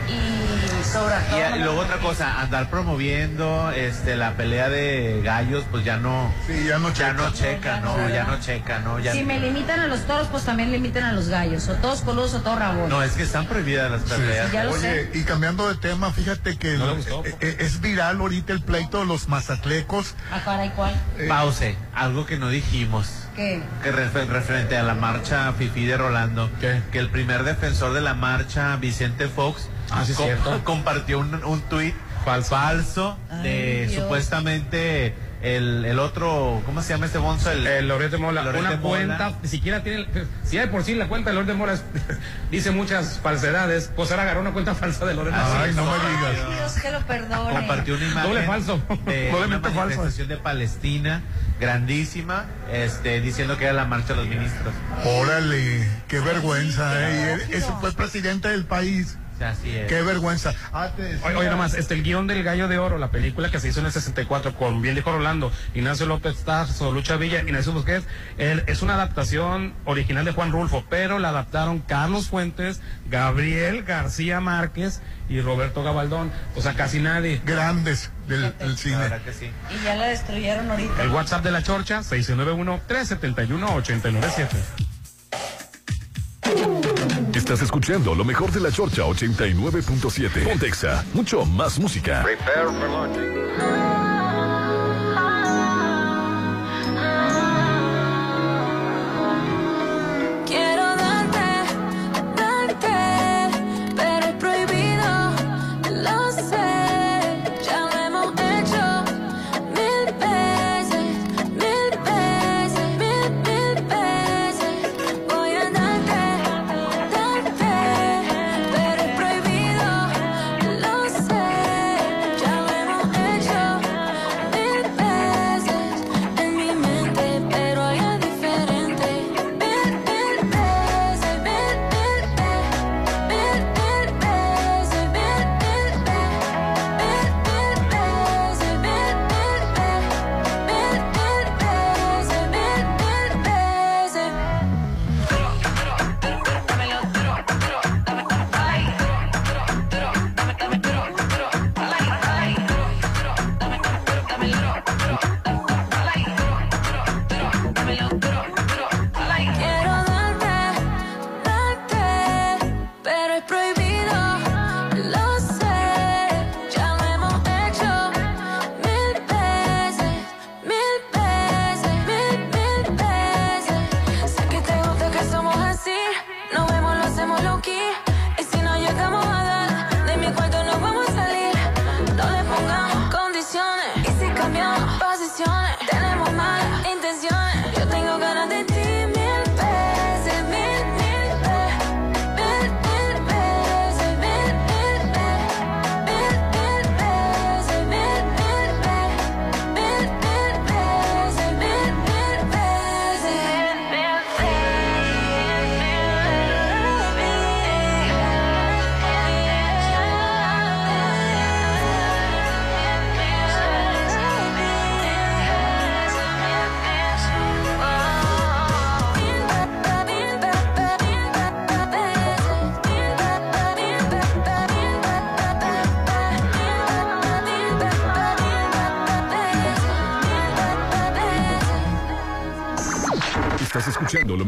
y Y, todo... y luego otra cosa, andar promoviendo este la pelea de gallos, pues ya no, Sí, ya no ya checa. no checa, no, ya no checa, no, ya Si me limitan a los toros, pues también limitan a los gallos. O todos coludos o todos rabones. no es que están prohibidas las peleas. Ya lo Oye, y cambiando de tema, fíjate que No gustó, eh, eh, es viral ahorita el pleito de los mazatlecos. ¿A caray cuál? Pause, algo que no dijimos. ¿Qué? que refer- referente a la marcha Fifi de Rolando, ¿Qué? que el primer defensor de la marcha, Vicente Fox, Ah, sí, com- cierto. compartió un, un tuit Falso. falso de Ay, Dios. supuestamente el, el otro, ¿cómo se llama este bonzo? El, El Loret de Mola, Loret una Mola. cuenta, ni siquiera tiene, si hay por sí la cuenta de Loret de Mola es- dice muchas falsedades, pues ahora agarró una cuenta falsa de Loret de Mola. Ay, no me digas. Ay, Dios que lo perdone. compartió una imagen Doble falso. de una Doblemente falso. manifestación de Palestina grandísima, este, diciendo que era la marcha de los ministros. Órale, qué vergüenza, ¿eh? Y él- ese fue el presidente del país. Así es. Qué vergüenza. Ah, decía- Oye, nomás, este, el guion del Gallo de Oro, la película que se hizo en el 64 con, bien dijo Rolando, Ignacio López Tarso, Lucha Villa, Ignacio Busquets, él- es una adaptación original de Juan Rulfo, pero la adaptaron Carlos Fuentes, Gabriel García Márquez y Roberto Gabaldón, o sea, casi nadie. Grandes del, del La cine. verdad que sí. Y ya la destruyeron ahorita. El WhatsApp de la Chorcha, 691-371-897. Estás escuchando lo mejor de la Chorcha 89.7. Pontexa, mucho más música. Prepare for launching.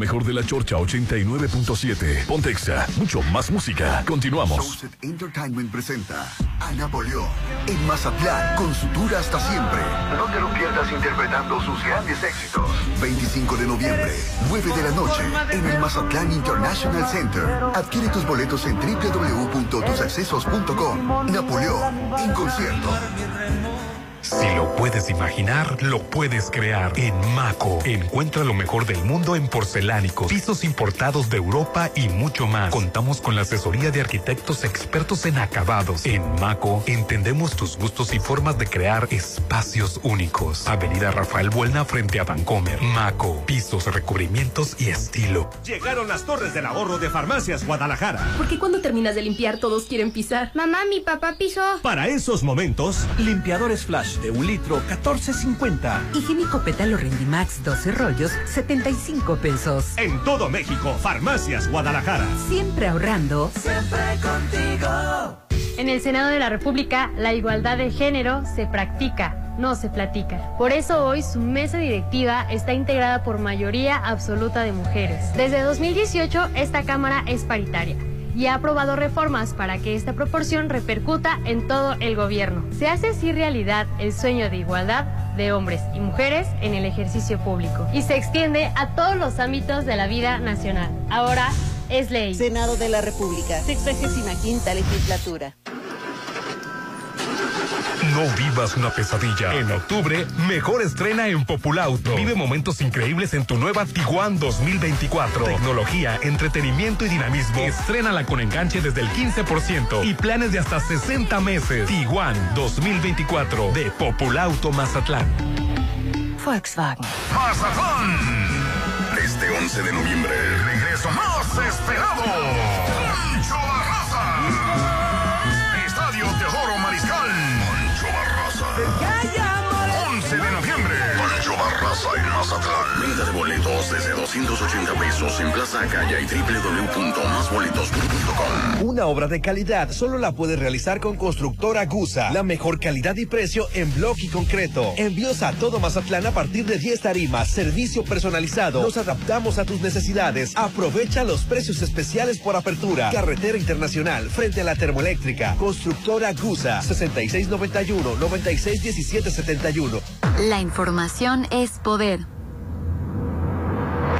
Mejor de la Chorcha 89.7. Pontexa, mucho más música. Continuamos. Showset Entertainment presenta a Napoleón en Mazatlán con su tour hasta siempre. No te lo pierdas interpretando sus grandes éxitos. 25 de noviembre, 9 de la noche, en el Mazatlán International Center. Adquiere tus boletos en www.tusaccesos.com. Napoleón en concierto. Si lo puedes imaginar, lo puedes crear. En Maco, encuentra lo mejor del mundo en porcelánicos, pisos importados de Europa y mucho más. Contamos con la asesoría de arquitectos expertos en acabados. En Maco, entendemos tus gustos y formas de crear espacios únicos. Avenida Rafael Buelna frente a Vancomer. Maco, pisos, recubrimientos y estilo. Llegaron las torres del ahorro de Farmacias Guadalajara. Porque cuando terminas de limpiar todos quieren pisar. Mamá, mi papá pisó. Para esos momentos, limpiadores flash de un litro 14.50. Higiénico Pétalo Rendimax 12 rollos 75 pesos. En todo México, Farmacias Guadalajara. Siempre ahorrando. Siempre contigo. En el Senado de la República, la igualdad de género se practica, no se platica. Por eso hoy su mesa directiva está integrada por mayoría absoluta de mujeres. Desde 2018, esta Cámara es paritaria y ha aprobado reformas para que esta proporción repercuta en todo el gobierno. Se hace así realidad el sueño de igualdad de hombres y mujeres en el ejercicio público y se extiende a todos los ámbitos de la vida nacional. Ahora es ley. Senado de la República, 65 legislatura. No vivas una pesadilla. En octubre, mejor estrena en Populauto. Vive momentos increíbles en tu nueva Tiguan 2024. Tecnología, entretenimiento y dinamismo. Estrénala con enganche desde el 15% y planes de hasta 60 meses. Tiguan 2024 de Populauto Mazatlán. Volkswagen. Mazatlán. Este 11 de noviembre, el regreso más esperado. Mazatlán. Venta de boletos desde 280 pesos en Plaza Acaya y www.masboletos.com. Una obra de calidad solo la puedes realizar con Constructora Gusa. La mejor calidad y precio en bloque y concreto. Envíos a todo Mazatlán a partir de 10 tarimas. Servicio personalizado. Nos adaptamos a tus necesidades. Aprovecha los precios especiales por apertura. Carretera Internacional frente a la termoeléctrica. Constructora Gusa. 6691-961771. La información es poder.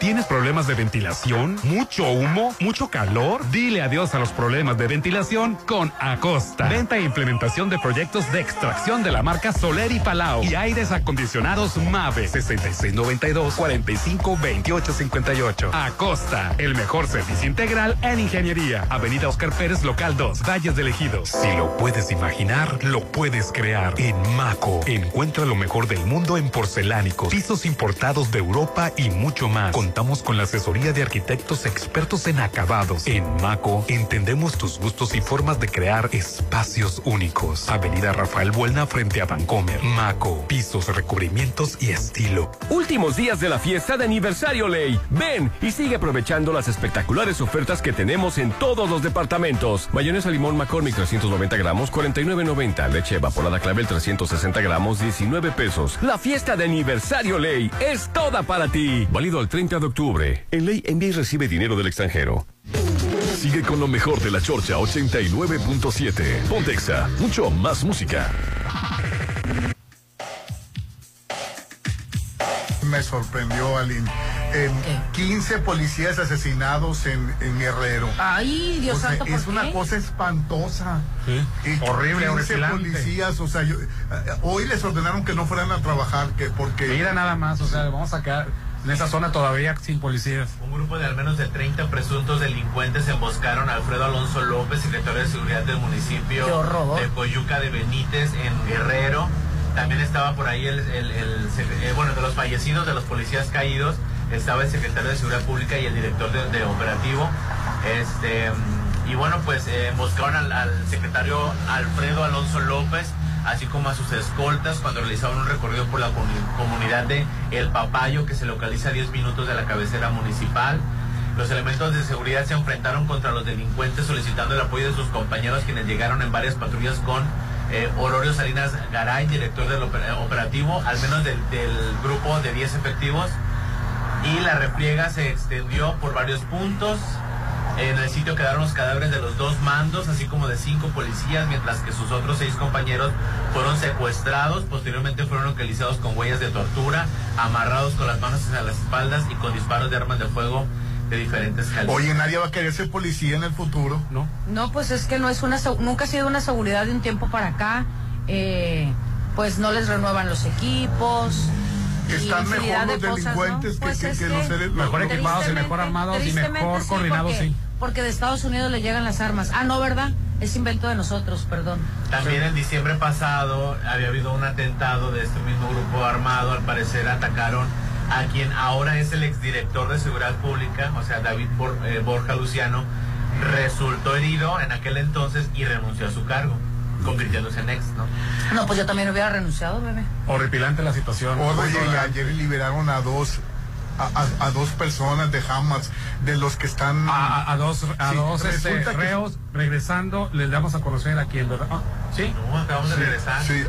¿Tienes problemas de ventilación? ¿Mucho humo? ¿Mucho calor? Dile adiós a los problemas de ventilación con Acosta. Venta e implementación de proyectos de extracción de la marca Soler y Palau y aires acondicionados Mave 6692-452858. Acosta, el mejor servicio integral en ingeniería. Avenida Oscar Pérez, local 2, Valles del Ejido. Si lo puedes imaginar, lo puedes crear. En Maco, encuentra lo mejor del mundo en porcelánicos, pisos importados de Europa y mucho más. Contamos con la asesoría de arquitectos expertos en acabados. En Maco, entendemos tus gustos y formas de crear espacios únicos. Avenida Rafael Buelna frente a Vancomer. Maco, pisos, recubrimientos y estilo. Últimos días de la fiesta de aniversario Ley. Ven y sigue aprovechando las espectaculares ofertas que tenemos en todos los departamentos. Mayonesa limón McCormick 390 gramos, 49.90. Leche evaporada clavel 360 gramos, 19 pesos. La fiesta de aniversario Ley es toda para ti. Válido al 30 de octubre. En Ley envía y recibe dinero del extranjero. Sigue con lo mejor de la Chorcha 89.7. Pontexa, mucho más música. Me sorprendió, Aline. Eh, 15 policías asesinados en, en Guerrero. Ay, Dios O sea, santo, ¿por Es una cosa espantosa. Y Horrible, 15 horripilante. policías, o sea, yo- eh, hoy les ordenaron que no fueran a trabajar, que porque... Mira nada más, o sea, vamos a quedar en esa zona todavía sin policías. Un grupo de al menos de 30 presuntos delincuentes emboscaron a Alfredo Alonso López, secretario de Seguridad del municipio de Coyuca de Benítez, en Guerrero. También estaba por ahí el, el- el sec- eh, bueno, de los fallecidos, de los policías caídos, estaba el secretario de Seguridad Pública y el director de, de operativo. Este, y bueno, pues eh, emboscaron al, al secretario Alfredo Alonso López, así como a sus escoltas cuando realizaban un recorrido por la comu- comunidad de El Papayo, que se localiza a 10 minutos de la cabecera municipal. Los elementos de seguridad se enfrentaron contra los delincuentes solicitando el apoyo de sus compañeros quienes llegaron en varias patrullas con eh, Salinas Garay, director del oper- operativo, al menos del, del grupo de 10 efectivos. y la refriega se extendió por varios puntos. En el sitio quedaron los cadáveres de los dos mandos, así como de cinco policías, mientras que sus otros seis compañeros fueron secuestrados. Posteriormente fueron localizados con huellas de tortura, amarrados con las manos hacia las espaldas y con disparos de armas de fuego de diferentes calibres. Oye, nadie va a querer ser policía en el futuro. No. No, pues es que no es una, nunca ha sido una seguridad de un tiempo para acá. Eh, pues no les renuevan los equipos. Están mejor de los cosas, ¿no? delincuentes que- Pues que- es que los seres- Mejor equipados y mejor armados y mejor sí, coordinados, porque, sí. Porque de Estados Unidos le llegan las armas. Ah, no, ¿verdad? Es invento de nosotros, perdón. También en diciembre pasado había habido un atentado de este mismo grupo armado. Al parecer atacaron a quien ahora es el exdirector de Seguridad Pública, o sea, David Bor- eh, Borja Luciano. Resultó herido en aquel entonces y renunció a su cargo, convirtiéndose en ex, ¿no? No, pues yo también hubiera renunciado, bebé. Horripilante la situación. Oye, y ayer liberaron a dos a, a- a dos personas de Hamas, de los que están A, dos, a Sí, dos este, que- reos regresando, les damos a conocer a quién, ¿verdad? Ah, ¿Sí? No, acabamos de Sí, regresar. sí.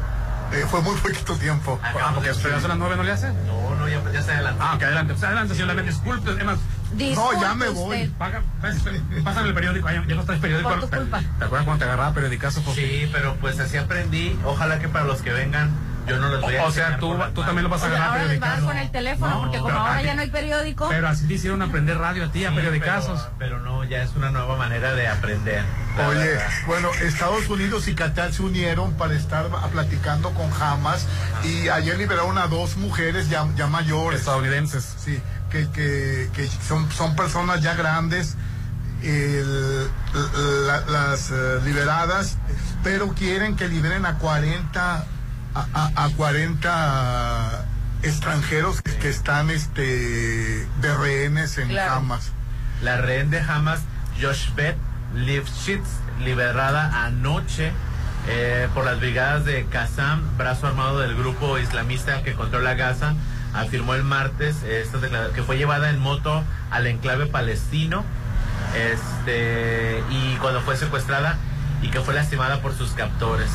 Eh, fue muy poquito tiempo. Ah, porque esperas a las nueve no le hace. No, no, ya, ya se adelantó. Ah, ok, adelante. Pues adelante, señor Lamento. Disculpe, es más, Disculpe ya me voy. paga, pás- pásame el periódico. Ay, ya no traes periódico. Por tu culpa. ¿Te acuerdas cuando te agarraba periodicazo? Sí, pero pues así aprendí. Ojalá que para los que vengan, yo no les voy a O sea, tú, tú también lo vas a agarrar ahora les va a dar periodicazo. con el teléfono, No, porque como pero ahora a ya no hay periódico. Pero así te hicieron aprender radio a ti, a Sí, periodicazos. Pero, pero no, ya es una nueva manera de aprender. Oye, verdad. bueno, Estados Unidos y Qatar se unieron para estar a- platicando con Hamas y ayer liberaron a dos mujeres ya, ya mayores. Estadounidenses. Sí, que, que, que son, son personas ya grandes, el- la- las eh, liberadas, pero quieren que liberen a 40, a, a- a 40 extranjeros que, que están este, de rehenes en Claro. Hamas. La rehén de Hamas, Joshbet Lifshitz, liberada anoche eh, por las brigadas de Qassam, brazo armado del grupo islamista que controla Gaza, afirmó el martes eh, que fue llevada en moto al enclave palestino este, y cuando fue secuestrada y que fue lastimada por sus captores.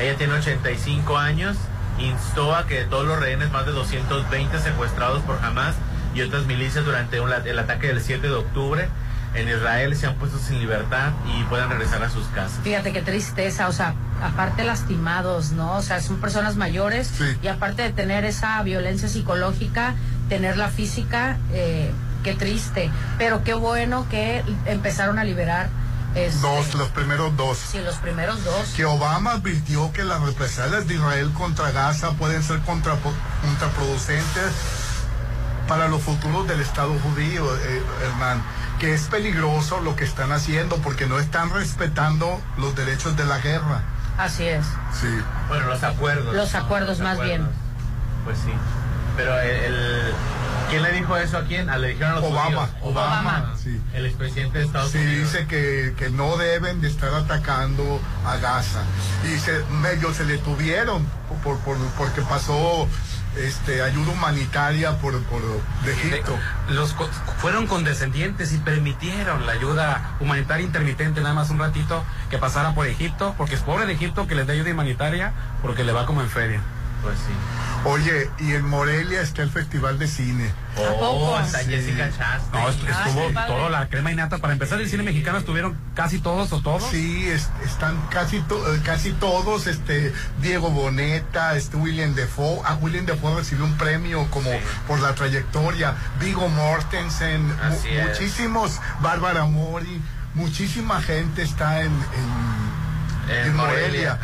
Ella tiene 85 años, instó a que todos los rehenes, más de 220 secuestrados por Hamas y otras milicias durante un- el ataque del 7 de octubre en Israel se han puesto sin libertad y puedan regresar a sus casas. Fíjate qué tristeza, o sea, aparte lastimados, ¿no? O sea, son personas mayores Sí. y aparte de tener esa violencia psicológica, tener la física, eh, qué triste. Pero qué bueno que empezaron a liberar. Este, Dos, los primeros dos. Sí, los primeros dos. que Obama advirtió que las represalias de Israel contra Gaza pueden ser contraproducentes para los futuros del Estado judío, eh, Hernán, que es peligroso lo que están haciendo porque no están respetando los derechos de la guerra. Así es. Sí. Bueno, los acuerdos. Los acuerdos más bien. Pues sí. Pero el, el- ¿quién le dijo eso a quién? A le dijeron a los Obama. Obama, sí. El expresidente de Estados Sí, Unidos. dice que, que no deben de estar atacando a Gaza. Y se, medio se detuvieron por, por- porque pasó este, ayuda humanitaria por, por de Egipto. Los fueron condescendientes y permitieron la ayuda humanitaria intermitente nada más un ratito que pasara por Egipto, porque es pobre de Egipto que les dé ayuda humanitaria porque le va como en feria. Pues sí. Oye, y en Morelia está el Festival de Cine. Oh, hasta Sí. Jessica Chastain. No, est- estuvo todo la crema y nata. Para empezar, el cine mexicano estuvieron casi todos o todos. Sí, es- están casi to- eh, casi todos, este Diego Boneta, este William Defoe, ah, William Defoe recibió un premio como por la trayectoria, Vigo Mortensen, mu- Así es. muchísimos, Bárbara Mori, muchísima gente está en, en, En en Morelia.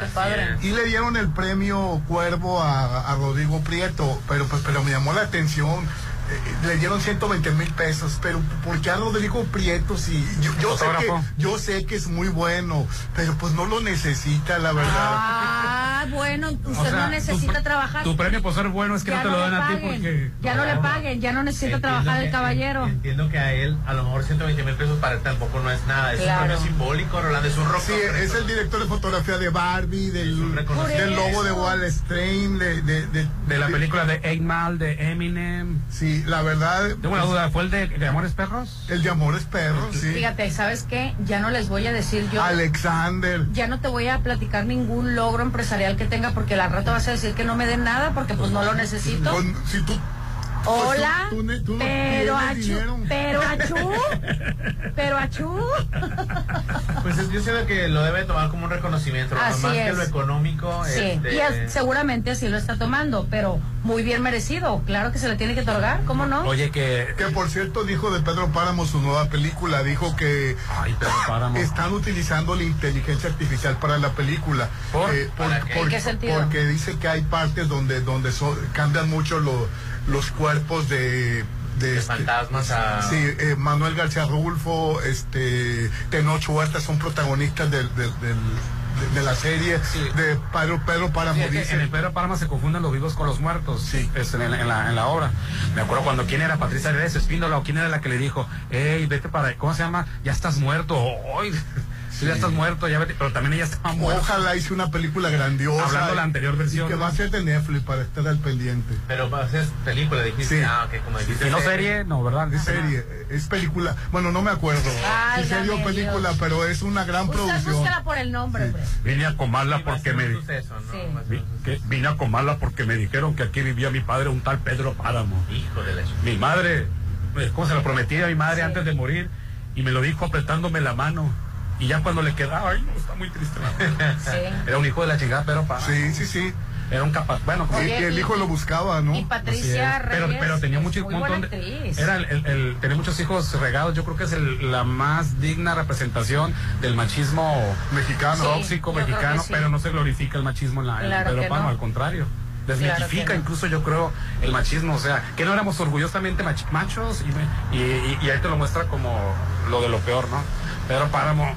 Y le dieron el premio Cuervo a, a Rodrigo Prieto, pero pues pero me llamó la atención. Eh, le dieron 120 mil pesos, pero ¿por qué a Rodrigo Prieto si yo, yo sé que yo sé que es muy bueno, pero pues no lo necesita la verdad. Ah, bueno, usted O sea, no necesita tu, trabajar. Tu premio por ser bueno es que ya no te lo le dan a ti paguen, porque. Ya no le paguen, ya no necesita Entiendo trabajar que- el caballero. Entiendo que a él, a lo mejor 120 mil pesos para él tampoco no es nada. Es Claro. un premio simbólico, Rolando. Es un rock. Sí, es el director de fotografía de Barbie, del, del lobo de Wall Street, de, de, de, De la película de Eight Mile, de Eminem. Sí, la verdad. Tengo una duda, ¿fue el de, de Amores Perros? El de Amores Perros, sí. Fíjate, ¿sabes qué? Ya no les voy a decir yo. Alexander. Ya no te voy a platicar ningún logro empresarial que tenga porque la rato vas a decir que no me den nada porque pues no lo necesito. Con- si tú Hola, Pues tú- tú no pero achú, dinero. pero achú, pero achú. Pues es- yo sé que lo debe tomar como un reconocimiento, ¿no? Así más que es. lo económico. Sí, este, y es- seguramente así lo está tomando, pero muy bien merecido. Claro que se le tiene que otorgar, ¿cómo no? Oye, que. Que por cierto dijo de Pedro Páramo su nueva película, dijo que Ay, Pedro Páramo. están utilizando la inteligencia artificial para la película. ¿Por? Eh, por- ¿Para qué? por- ¿En qué sentido? Porque dice que hay partes donde, donde so- cambian mucho lo- los cuerpos de... De, De este, fantasmas a- Sí, eh, Manuel García Rulfo, este, Tenoch Huerta son protagonistas del- del- del- de, de la serie Sí. de Pedro, Pedro Páramo. Sí, dice- en el Pedro Páramo se confunden los vivos con los muertos. Sí. Es en, en la, en la obra. Me acuerdo cuando quién era Patricia Reyes Espíndola o quién era la que le dijo, hey, vete para, ¿cómo se llama? Ya estás muerto. Hoy, ya estás muerto, ya vete. Pero también ella estaba muerta. Ojalá hice una película grandiosa. Hablando de la anterior y versión, Que ¿no? va a ser de Netflix para estar al pendiente. Pero va a ser película, dijiste. Sí. Ah, ok, como dijiste. Si no serie, no, ¿verdad? Es serie, es película. Bueno, no me acuerdo si Válgame serie o película, Dios. pero es una gran Usted producción. búsquela por el nombre. Vine a comarla Sí, porque me... suceso, ¿no? Sí. Vi- que vine a comarla porque me dijeron que aquí vivía mi padre, un tal Pedro Páramo. Hijo de la Mi madre, eh, ¿cómo se lo prometí a mi madre Sí. antes de morir? Y me lo dijo apretándome la mano. Y ya cuando le quedaba, ay, no, está muy triste. la Sí. Era un hijo de la chingada, Pedro Páramo. Sí, sí, sí. Era un capaz. Bueno, Oye, y el y- hijo lo buscaba, ¿no? Y Patricia pero, pero tenía es mucho muy un montón buena de- actriz. era el, el- el- tenía muchos hijos regados yo creo que es el- la más digna representación del machismo Mexicano. Sí. tóxico mexicano sí. pero no se glorifica el machismo en la Claro Pedro que Páramo no. al contrario desmitifica no. incluso yo creo el machismo o sea que no éramos orgullosamente mach- machos y, y, y- y ahí te lo muestra como lo de lo peor no Pedro Páramo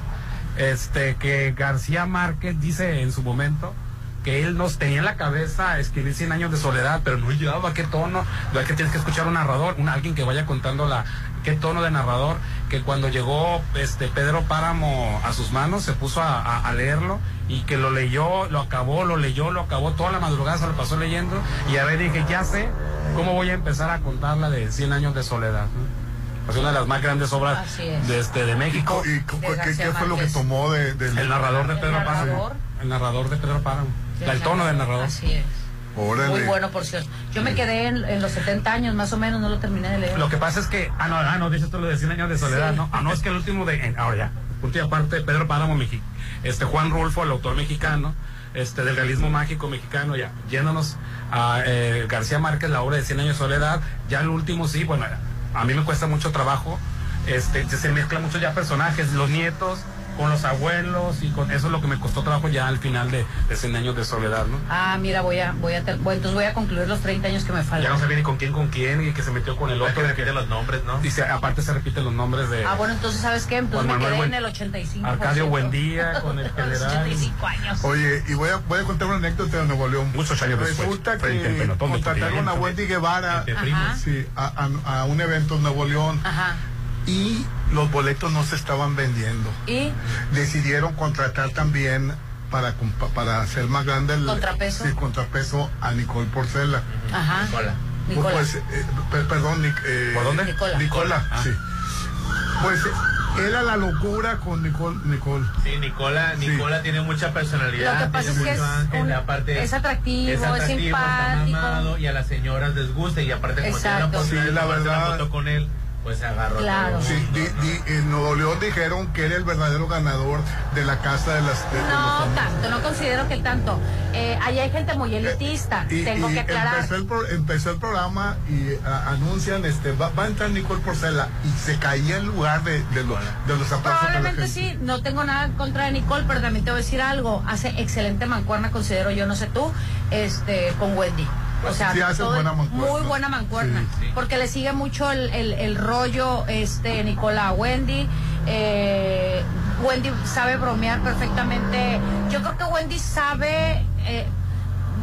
este que García Márquez dice en su momento que él nos tenía en la cabeza escribir 100 años de soledad, pero no llevaba qué tono, no es que tienes que escuchar un narrador, un, alguien que vaya contando la qué tono de narrador, que cuando llegó este Pedro Páramo a sus manos se puso a, leerlo y que lo leyó, lo acabó, lo leyó, lo acabó, toda la madrugada se lo pasó leyendo y a ver dije, ya sé cómo voy a empezar a contar la de 100 años de soledad. Es una de las más grandes obras de, este, de México. ¿Y De qué, fue lo que tomó de, El narrador de ¿El Pedro Páramo. El narrador de Pedro Páramo. El tono del narrador. Así es. Órale. Muy bueno, por cierto. Yo me quedé en, en los 70 años, más o menos, no lo terminé de leer. Lo que pasa es que, ah, no, ah, no, dices tú lo de 100 años de soledad, Sí. ¿no? Ah, no, es que el último de, en- ahora ya, última parte de Pedro Páramo, Mexi- este Juan Rulfo, el autor mexicano, este del realismo mágico mexicano, ya, yéndonos a eh, García Márquez, la obra de 100 años de soledad, ya el último sí, bueno, a mí me cuesta mucho trabajo, este, se mezclan muchos ya personajes, los nietos con los abuelos y con eso es lo que me costó trabajo ya al final de, de 100 años de soledad, ¿no? Ah, mira, voy a, voy a, ter- bueno, entonces voy a concluir los 30 años que me faltan. Ya no sabía ni con quién, con quién, y que se metió con el otro. que de que- repite los nombres, ¿no? Dice, aparte se repiten los nombres de Ah, bueno, entonces, ¿sabes qué? Entonces me quedé Buen- en el 85. Arcadio Buendía con el general. 85 años. Oye, y voy a, voy a contar una anécdota de Nuevo León. Muchos años después, Resulta frente al que contrataron a. Wendy Guevara sí, a, a- a un evento en Nuevo León Ajá. Y los boletos no se estaban vendiendo. ¿Y? Decidieron contratar también para, para hacer más grande el ¿Contrapeso? sí, contrapeso a Nicole Porcela. Ajá. Nicola. Nicola. Pues, eh, per- perdón, Nic- eh, ¿Por dónde? Nicola. Nicola, Ah. sí. Pues eh, era la locura con Nicole. Nicole. Sí, Nicola, Sí. Nicola tiene mucha personalidad. Lo que pasa es que es ángel, un- aparte es atractivo, es está simpático. mamado, y a las señoras les gusta y aparte como tiene la Sí, de la tomarse una verdad. foto con él, pues se agarró. Claro. Sí, di- di- en Nuevo León dijeron que era el verdadero ganador de la casa de las de- los No tanto, no considero que tanto. Eh, ahí hay gente muy elitista, Y, tengo y que aclarar. Empezó el, pro- empezó el programa y a- anuncian, este, va, va a entrar Nicole Porcela y se caía en lugar de, de, lo- de los aplausos de la Probablemente sí, no tengo nada en contra de Nicole, pero también te voy a decir algo. Hace excelente mancuerna, considero yo, no sé tú, este, con Wendy. O sea, Sí, hace todo- buena mancuerna. muy buena mancuerna. Sí, sí. Porque le sigue mucho el, el- el rollo este Nicola a Wendy. Eh, Wendy sabe bromear perfectamente. Yo creo que Wendy sabe eh,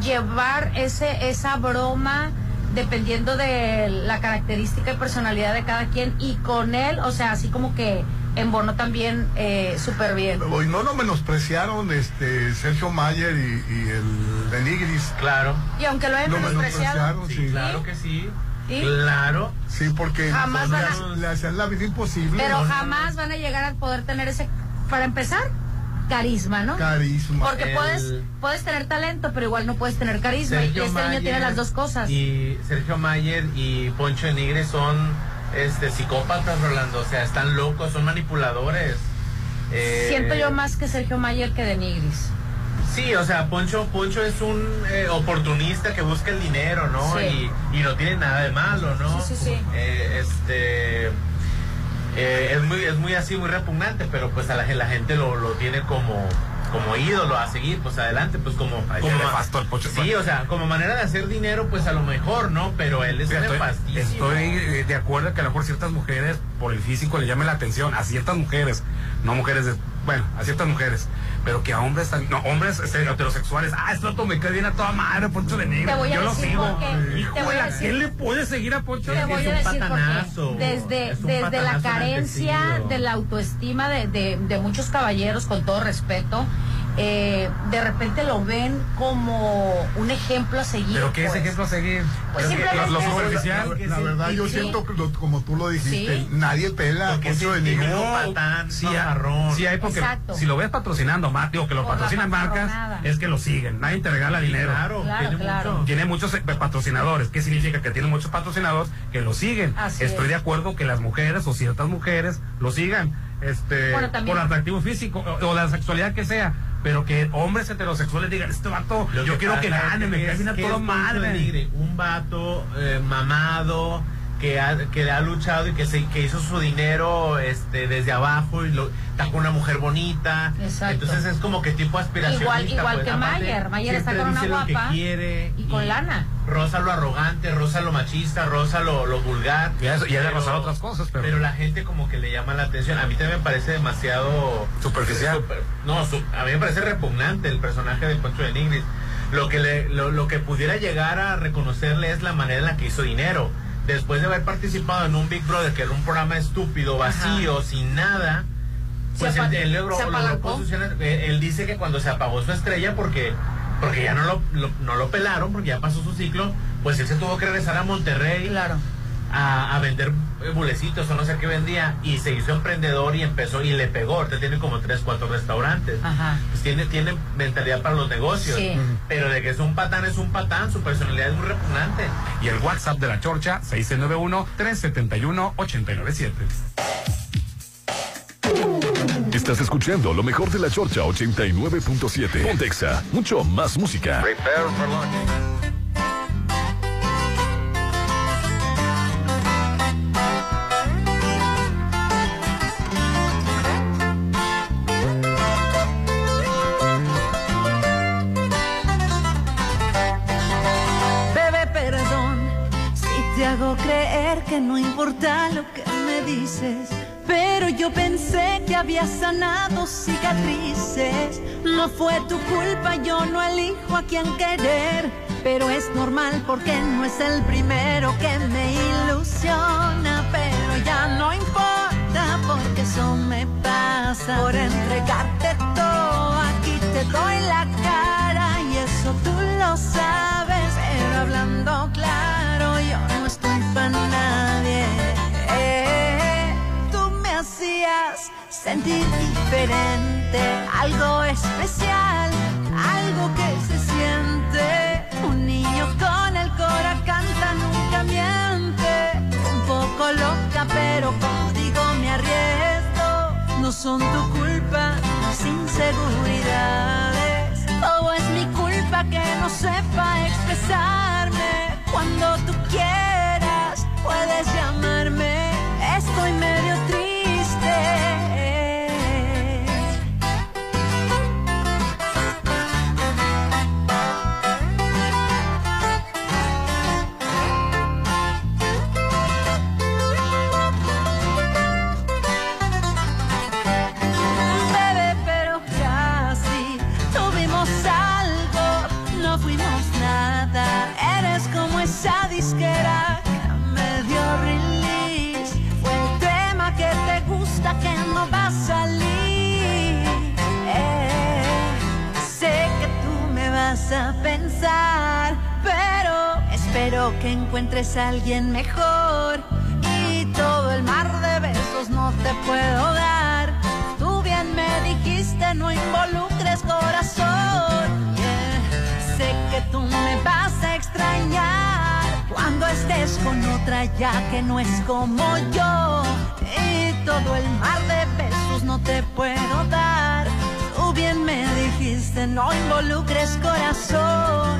llevar ese esa broma dependiendo de la característica y personalidad de cada quien y con él, o sea, así como que embonó también eh, súper bien. Y no lo menospreciaron este Sergio Mayer y, y el Benigris. Claro. Y aunque lo hayan Lo menospreciado, menospreciaron, Sí, sí. claro que sí. ¿Sí? Claro. Sí, porque Jamás le, van a- le hacían la vida imposible. pero ¿no? jamás van a llegar a poder tener ese, para empezar, carisma, ¿no? Carisma. Porque El- puedes, puedes tener talento, pero igual no puedes tener carisma. Sergio y este niño Mayer tiene las dos cosas. Y Sergio Mayer y Poncho de Nigre son este, psicópatas, Rolando. O sea, están locos, son manipuladores. Eh, Siento yo más que Sergio Mayer que de Nigris. Sí, o sea, Poncho, Poncho es un eh, oportunista que busca el dinero, ¿no? Sí. Y, y no tiene nada de malo, ¿no? Sí, sí, sí. Eh, este. eh, es, muy, es muy así, muy repugnante, pero pues a la, la gente lo, lo tiene como, como ídolo a seguir, pues adelante, pues como. Ay, como nefasto. Sí, o sea, como manera de hacer dinero, pues a lo mejor, ¿no? Pero él es nefastísimo. estoy, eh, de acuerdo que a lo mejor ciertas mujeres por el físico le llamen la atención a ciertas mujeres, no mujeres de, bueno, a ciertas mujeres, pero que a hombres no, hombres este, heterosexuales, ah, esto otro me cae bien a toda madre, Poncho de Negro, Te voy a yo lo decir sigo. por qué, te Hijo voy a la, decir- ¿quién le puede seguir a Poncho de Negro? patanazo. Desde, Es un desde la patanazo carencia de la autoestima de, de- de muchos caballeros, con todo respeto, eh, de repente lo ven como un ejemplo a seguir. Pero ¿qué es pues. ejemplo a seguir? Pues simplemente- lo, lo La, superficial. la verdad, yo Sí. siento que lo- como tú lo dijiste, Sí. nadie pela Porque Poncho de no, patán, Sí, no, hay- marrón. sí hay porque Exacto. si lo ves patrocinando, más, digo que lo Por patrocinan marcas, es que lo siguen, nadie te regala dinero. Claro, Claro, tiene claro. mucho. Tiene muchos eh, patrocinadores. ¿Qué significa? Que tiene muchos patrocinadores que lo siguen. Así Estoy es. de acuerdo que las mujeres o ciertas mujeres lo sigan este, Bueno, por atractivo físico o, o la sexualidad que sea. Pero que hombres heterosexuales digan, este vato, yo quiero que gane, me cae bien a de madre. Un vato eh, mamado que ha, que ha luchado y que se que hizo su dinero este desde abajo y lo está con una mujer bonita. Exacto. Entonces es como que tipo aspiración. Igual- igual que Mayer. Mayer está con una Lo guapa que quiere y con lana. Rosa lo arrogante, rosa lo machista, rosa lo, lo vulgar. Y ha- y ha de Pero- rozar otras cosas, pero- la gente como que le llama la atención. A mí también me parece demasiado Superficial. super- no, su- a mí me parece repugnante el personaje de Poncho de Nigris. Lo que, le, lo, lo que pudiera llegar a reconocerle es la manera en la que hizo dinero. Después de haber participado en un Big Brother, que era un programa estúpido, vacío, sin nada, pues Se él, logró- se logró eh, él dice que cuando se apagó su estrella, porque, porque ya no lo, lo- no lo pelaron, porque ya pasó su ciclo, pues él se tuvo que regresar a Monterrey Claro. A, a vender eh, bulecitos o no sé qué vendía y se hizo emprendedor y empezó y le pegó. Ahorita tiene como tres, cuatro restaurantes. Ajá. Pues tiene, tiene mentalidad para los negocios. Sí. Pero de que es un patán, es un patán. Su personalidad es muy repugnante. Y el WhatsApp de la Chorcha, 691-371-897. Estás escuchando lo mejor de la Chorcha 89.7. Pontexa, mucho más música. Prepare for launch. No importa lo que me dices. Pero yo pensé que había sanado cicatrices. No fue tu culpa, yo no elijo a quién querer. Pero es normal porque no es el primero que me ilusiona. Pero ya no importa porque eso me pasa. Por entregarte todo, aquí te doy la cara. Y eso tú lo sabes. Pero hablando claro, estoy para nadie. Eh, tú me hacías sentir diferente, algo especial, algo que se siente. Un niño con el cora canta, nunca miente. Un poco loca, pero contigo me arriesgo. No son tu culpa las inseguridades. Todo es mi culpa que no sepa expresarme. Cuando tú quieras, puedes llamarme. Estoy medio triste. que encuentres a alguien mejor. Y todo el mar de besos no te puedo dar. Tú bien me dijiste no involucres corazón. Sé que tú me vas a extrañar cuando estés con otra ya que no es como yo. Y todo el mar de besos no te puedo dar. Tú bien me dijiste no involucres corazón.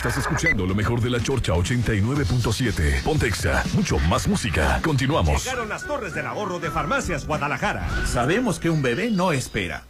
Estás escuchando lo mejor de la Chorcha 89.7. Pontexa, mucho más música. Continuamos. Llegaron las torres del ahorro de Farmacias Guadalajara. Sabemos que un bebé no espera.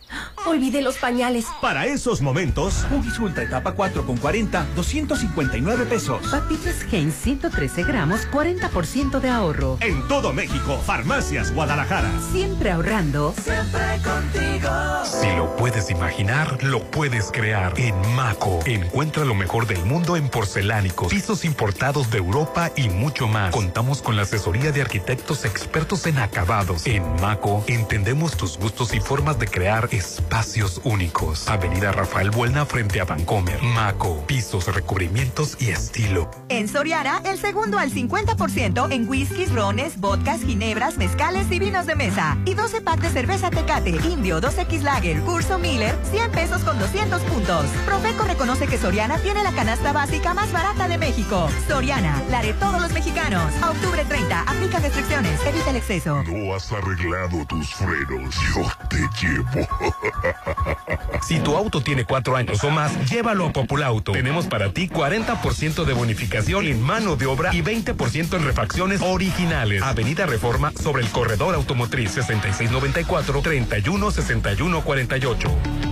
Olvidé los pañales. Para esos momentos, Huggies Ultra etapa 4 con 40, 259 pesos. Papitas Heinz 113 gramos, 40% de ahorro. en todo México, Farmacias Guadalajara. Siempre ahorrando. Siempre contigo. Si lo puedes imaginar, lo puedes crear. En Maco, encuentra lo mejor del mundo en porcelánicos, pisos importados de Europa y mucho más. Contamos con la asesoría de arquitectos expertos en acabados. En Maco, entendemos tus gustos y formas de crear espacios únicos. Avenida Rafael Buelna frente a Vancomer. Maco, pisos, recubrimientos y estilo. En Soriana, el segundo al 50% en whiskies, rones, vodkas, ginebras, mezcales y vinos de mesa. Y 12 pack de cerveza Tecate, Indio, 2X Lager, Curso Miller, 100 pesos con 200 puntos. Profeco reconoce que Soriana tiene la canasta básica más barata de México. Soriana, la de todos los mexicanos. A octubre 30, aplica restricciones, evita el exceso. No has arreglado tus frenos, yo te llevo. Si tu auto tiene cuatro años o más, llévalo a Populauto. Tenemos para ti 40% de bonificación en mano de obra y 20% en refacciones originales. Avenida Reforma sobre el corredor automotriz 6694-316148.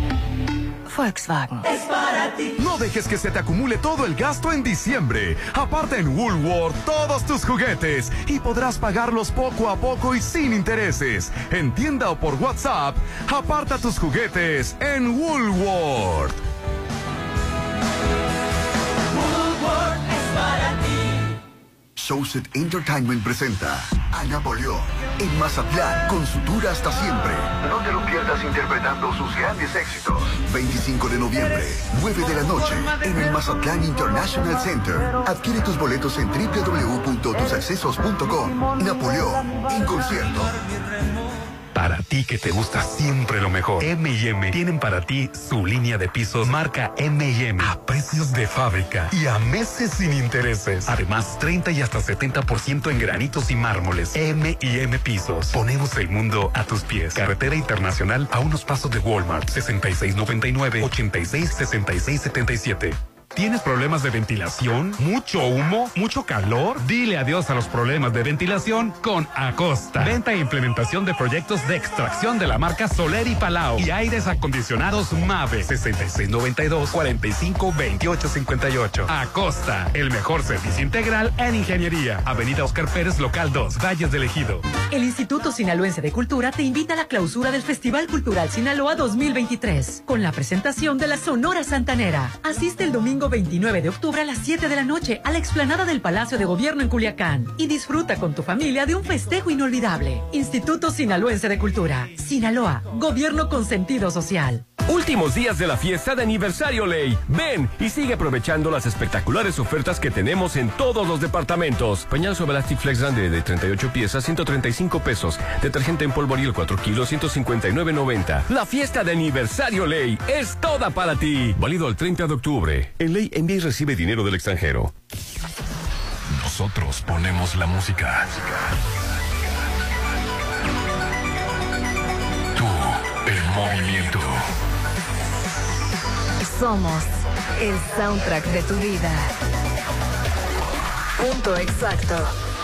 Volkswagen. Es para ti. No dejes que se te acumule todo el gasto en diciembre. Aparta en Woolworth todos tus juguetes y podrás pagarlos poco a poco y sin intereses. En tienda o por WhatsApp, aparta tus juguetes en Woolworth. Woolworth Showset Entertainment presenta a Napoleón en Mazatlán con su tour hasta siempre. No te lo pierdas interpretando sus grandes éxitos. 25 de noviembre, 9 de la noche, en el Mazatlán International Center. Adquiere tus boletos en www.tusaccesos.com. Napoleón en concierto. Para ti que te gusta siempre lo mejor, M&M tienen para ti su línea de pisos marca M&M a precios de fábrica y a meses sin intereses. Además, 30 y hasta 70% en granitos y mármoles. M&M Pisos. Ponemos el mundo a tus pies. Carretera Internacional a unos pasos de Walmart. 6699 86 66 77. ¿Tienes problemas de ventilación? ¿Mucho humo? ¿Mucho calor? Dile adiós a los problemas de ventilación con Acosta. Venta e implementación de proyectos de extracción de la marca Soler y Palau y aires acondicionados Mave 6692 45 28 58. Acosta, el mejor servicio integral en ingeniería. Avenida Oscar Pérez, local 2, Valles del Ejido. El Instituto Sinaloense de Cultura te invita a la clausura del Festival Cultural Sinaloa 2023 con la presentación de la Sonora Santanera. Asiste el domingo 29 de octubre a las 7 de la noche a la explanada del Palacio de Gobierno en Culiacán y disfruta con tu familia de un festejo inolvidable. Instituto Sinaloense de Cultura. Sinaloa, Gobierno con sentido social. Últimos días de la fiesta de aniversario Ley. Ven y sigue aprovechando las espectaculares ofertas que tenemos en todos los departamentos. Pañal sobre Flex grande de 38 piezas, 135 pesos. Detergente en polvo Ariel 4 kilos, 159.90. La fiesta de aniversario Ley es toda para ti. Válido al 30 de octubre. Ley envía y recibe dinero del extranjero. Nosotros ponemos la música. Tú, el movimiento. Somos el soundtrack de tu vida. Punto exacto.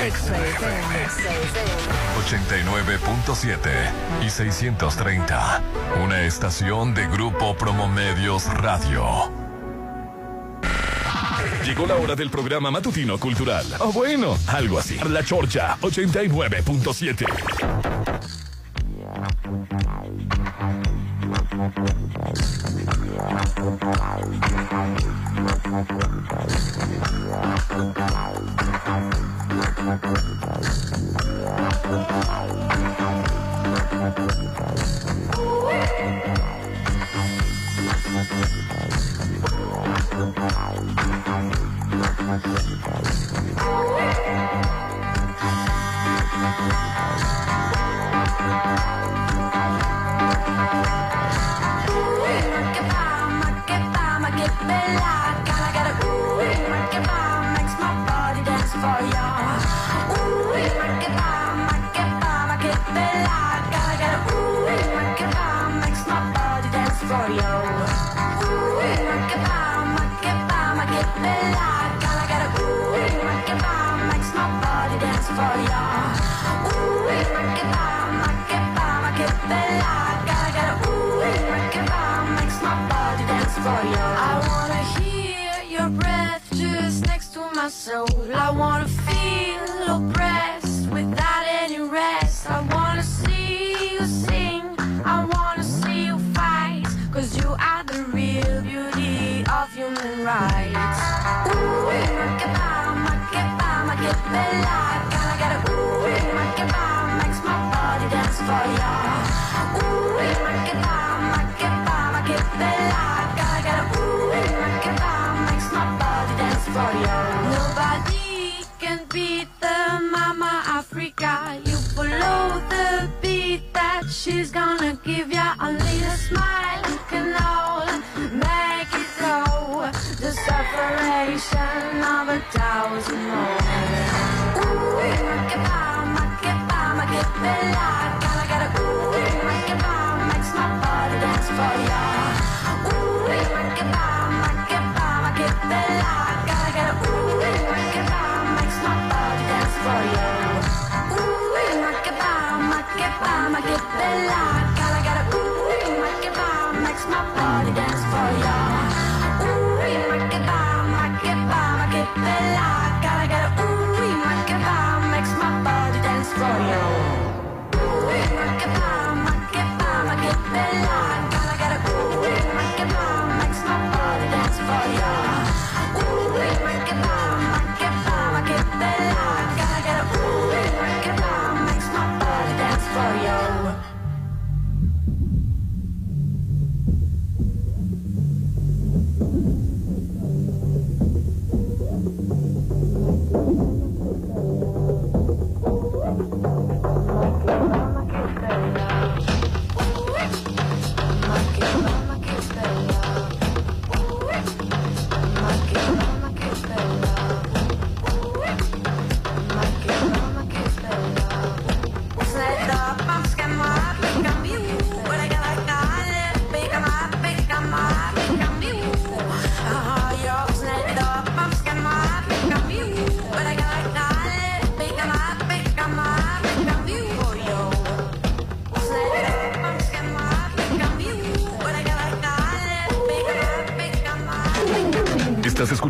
89.7 y 630. Una estación de Grupo Promomedios Radio. Llegó la hora del programa matutino cultural. O bueno, algo así. La Chorcha 89.7. I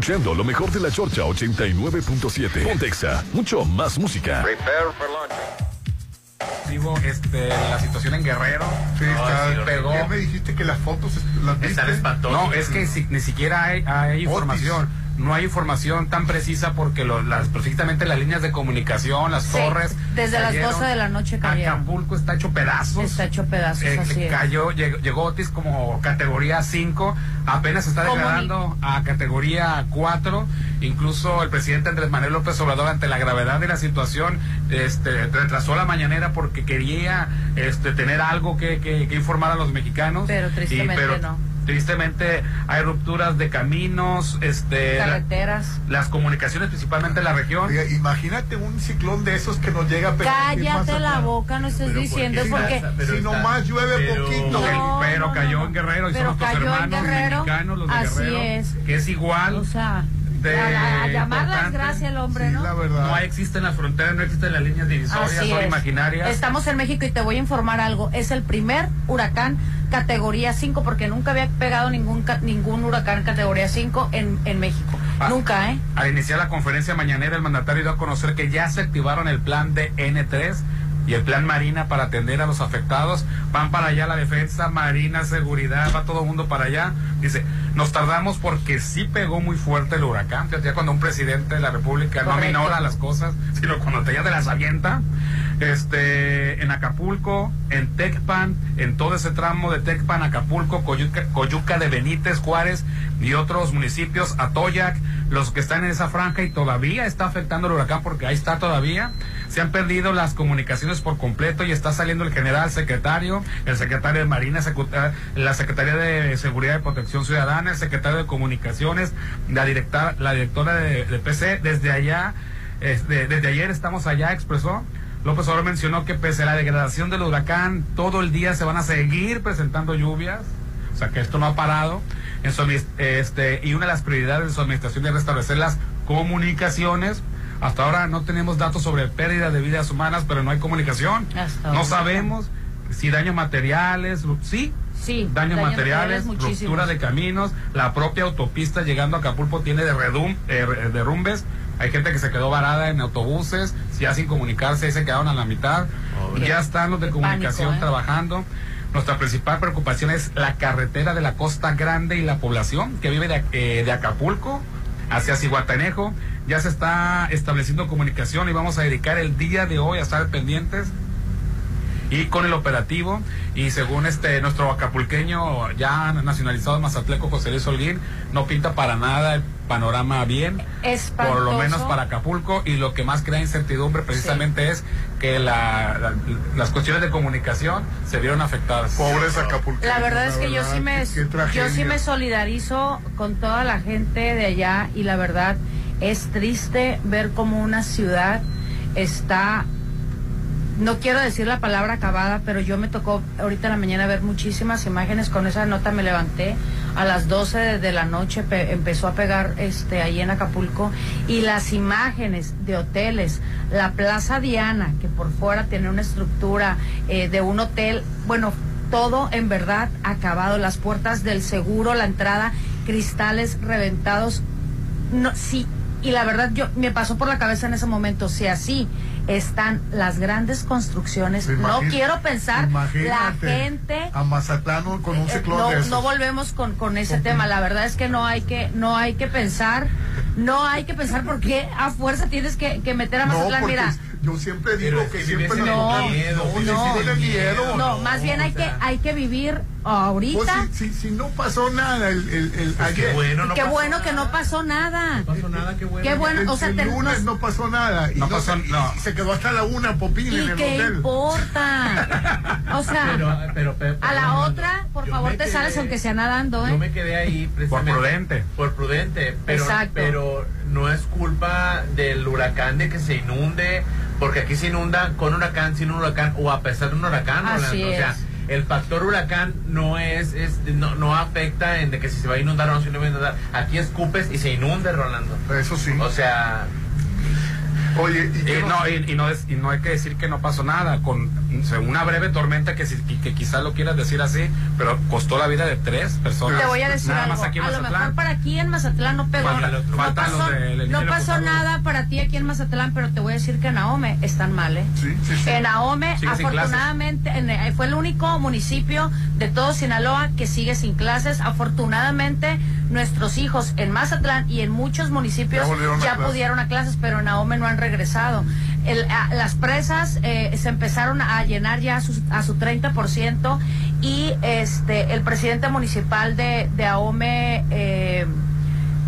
escuchando lo mejor de la Chorcha 89.7. Pontexa, mucho más música. Digo, este, la situación en Guerrero. Sí, está- sí, pegó. ¿Qué me dijiste que las fotos las viste? No, es que si- ni siquiera hay, hay información. No hay información tan precisa porque lo- las, perfectamente las líneas de comunicación, las Sí, torres. desde las cayeron. 12 de la noche cayeron. Acapulco está hecho pedazos. Está hecho pedazos, Eh, así cayó, llegó, llegó Otis como categoría 5, apenas se está degradando a categoría 4. Incluso el presidente Andrés Manuel López Obrador, ante la gravedad de la situación, este, retrasó la mañanera porque quería este, tener algo que, que- que informar a los mexicanos. Pero Y- tristemente pero no. Tristemente hay rupturas de caminos, este, la- Carreteras. las comunicaciones, principalmente en la región. Oiga, imagínate un ciclón de esos que nos llega a Cállate la boca, no estés diciendo Si- porque... si nomás llueve poquito. No, pero cayó en Guerrero y Pero son nuestros cayó en hermanos Guerrero, mexicanos, los de así Guerrero, es. que es igual. O sea, de A, a llamar las gracias al hombre, ¿no? No existen las fronteras, no existen las líneas divisorias, Así son es. imaginarias. Estamos en México y te voy a informar algo. Es el primer huracán categoría 5 porque nunca había pegado ningún ningún huracán categoría 5 en, en México. Ah. Nunca, ¿eh? Al iniciar la conferencia mañanera, el mandatario dio a conocer que ya se activaron el plan de N3 y el plan Marina para atender a los afectados. Van para allá la defensa, Marina, seguridad, va todo el mundo para allá. Dice, nos tardamos porque sí pegó muy fuerte el huracán. Ya cuando un presidente de la República no aminora las cosas, sino cuando te ya te las avienta. Este, en Acapulco, en Tecpan, en todo ese tramo de Tecpan, Acapulco, Coyuca, Coyuca de Benítez, Juárez y otros municipios, Atoyac, los que están en esa franja y todavía está afectando el huracán porque ahí está todavía. Se han perdido las comunicaciones por completo y está saliendo el general secretario, el secretario de Marina, eh, la Secretaría de Seguridad y Protección Ciudadana, el secretario de Comunicaciones, la directora, de, PC, desde allá, este, desde ayer estamos allá, expresó. López Obrador mencionó que pese a la degradación del huracán, todo el día se van a seguir presentando lluvias, o sea que esto no ha parado. En este, y una de las prioridades de su administración es restablecer las comunicaciones. Hasta ahora no tenemos datos sobre pérdida de vidas humanas, pero no hay comunicación. Hasta No sabemos si daños materiales, sí, Sí, daños, daños materiales, muchísimos. ruptura de caminos, la propia autopista llegando a Acapulco tiene de redum- eh, derrumbes. Hay gente que se quedó varada en autobuses, ya sin comunicarse, y se quedaron a la mitad. Ya están los de Qué comunicación pánico, ¿eh? trabajando. Nuestra principal preocupación es la carretera de la Costa Grande y la población que vive de, eh, de Acapulco hacia Cihuatanejo. Ya se está estableciendo comunicación y vamos a dedicar el día de hoy a estar pendientes y con el operativo y según este nuestro acapulqueño ya nacionalizado mazatleco José Luis Holguín no pinta para nada el panorama bien Espantoso. por lo menos para Acapulco y lo que más crea incertidumbre precisamente es que la- la- las cuestiones de comunicación se vieron afectadas Pobres Acapulco. La verdad es que yo sí me qué- qué yo sí me solidarizo con toda la gente de allá y la verdad es triste ver cómo una ciudad está no quiero decir la palabra acabada, pero yo me tocó ahorita en la mañana ver muchísimas imágenes. Con esa nota me levanté a las 12 de, la noche, pe- empezó a pegar este ahí en Acapulco. Y las imágenes de hoteles, la Plaza Diana, que por fuera tiene una estructura eh, de un hotel, bueno, todo en verdad acabado, las puertas del seguro, la entrada, cristales reventados, no, sí, y la verdad yo me pasó por la cabeza en ese momento, si así están las grandes construcciones, no Imagín- quiero pensar la gente A Mazatlán con un eh, ciclón no, de esos. no volvemos con, con ese tema, la verdad es que no hay que no hay que pensar, no hay que pensar porque a fuerza tienes que, que meter a No, Mazatlán, porque mira. yo siempre digo que, que siempre nos toca- miedo, no, no, miedo. No, más bien hay que hay que vivir ahorita. Pues si, si, si no pasó nada el, el, el- Pues qué ayer. bueno, no qué pasó bueno que no pasó nada. No pasó nada, qué bueno. Qué bueno, el, o sea, el lunes nos- no pasó nada. Y, No no pasó- se, no. y se quedó hasta la una Popín en ¿Y el qué hotel. importa? O sea, Pero, pero, pero, a la perdón, otra, por favor, me te quedé- sales aunque sea nadando, Yo ¿eh? me quedé ahí precisamente. Por prudente. Por prudente. Pero, Exacto. pero no es culpa del huracán de que se inunde, porque aquí se inunda con huracán, sin un huracán o a pesar de un huracán. Así Rolando. O sea, es. el factor huracán no es, es no, no afecta en de que si se va a inundar o no se va a inundar. Aquí escupes y se inunde, Rolando. Eso sí. O sea, Oye, y, qué no, y, y no es, y no hay que decir que no pasó nada, con una breve tormenta que, si- que quizás lo quieras decir así, pero costó la vida de tres personas. Te voy a decir Nada algo. más aquí en a lo mejor Mazatlán. para aquí en Mazatlán no pegó. Falta- no pasó, no pasó nada para ti aquí en Mazatlán, pero te voy a decir que en Ahome están mal, ¿eh? Sí, sí, sí. En Ahome, afortunadamente, en- eh, fue el único municipio de todo Sinaloa que sigue sin clases. Afortunadamente, nuestros hijos en Mazatlán y en muchos municipios Ya a pudieron a clases, pero en Ahome no han regresado. El- a- las presas eh, se empezaron a llenar ya a su, a su 30% y este el presidente municipal de, de Ahome, eh,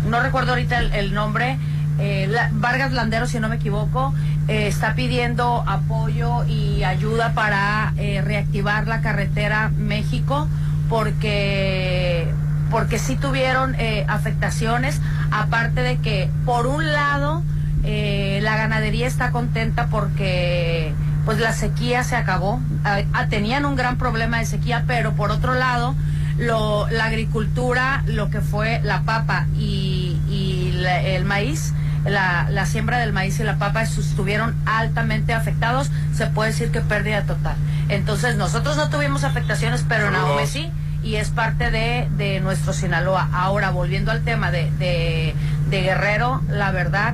no recuerdo ahorita el, nombre, eh, Vargas Landero, si no me equivoco, eh, está pidiendo apoyo y ayuda para eh, reactivar la carretera México porque porque sí tuvieron afectaciones, aparte de que por un lado eh, la ganadería está contenta porque pues la sequía se acabó, Ah, ah, tenían un gran problema de sequía, pero por otro lado lo, la agricultura, lo que fue la papa y, y la- el maíz, la, la siembra del maíz y la papa estuvieron altamente afectados, se puede decir que pérdida total. Entonces nosotros no tuvimos afectaciones, pero en Ahome sí, y es parte de, de nuestro Sinaloa. Ahora, volviendo al tema de, de, de Guerrero, la verdad,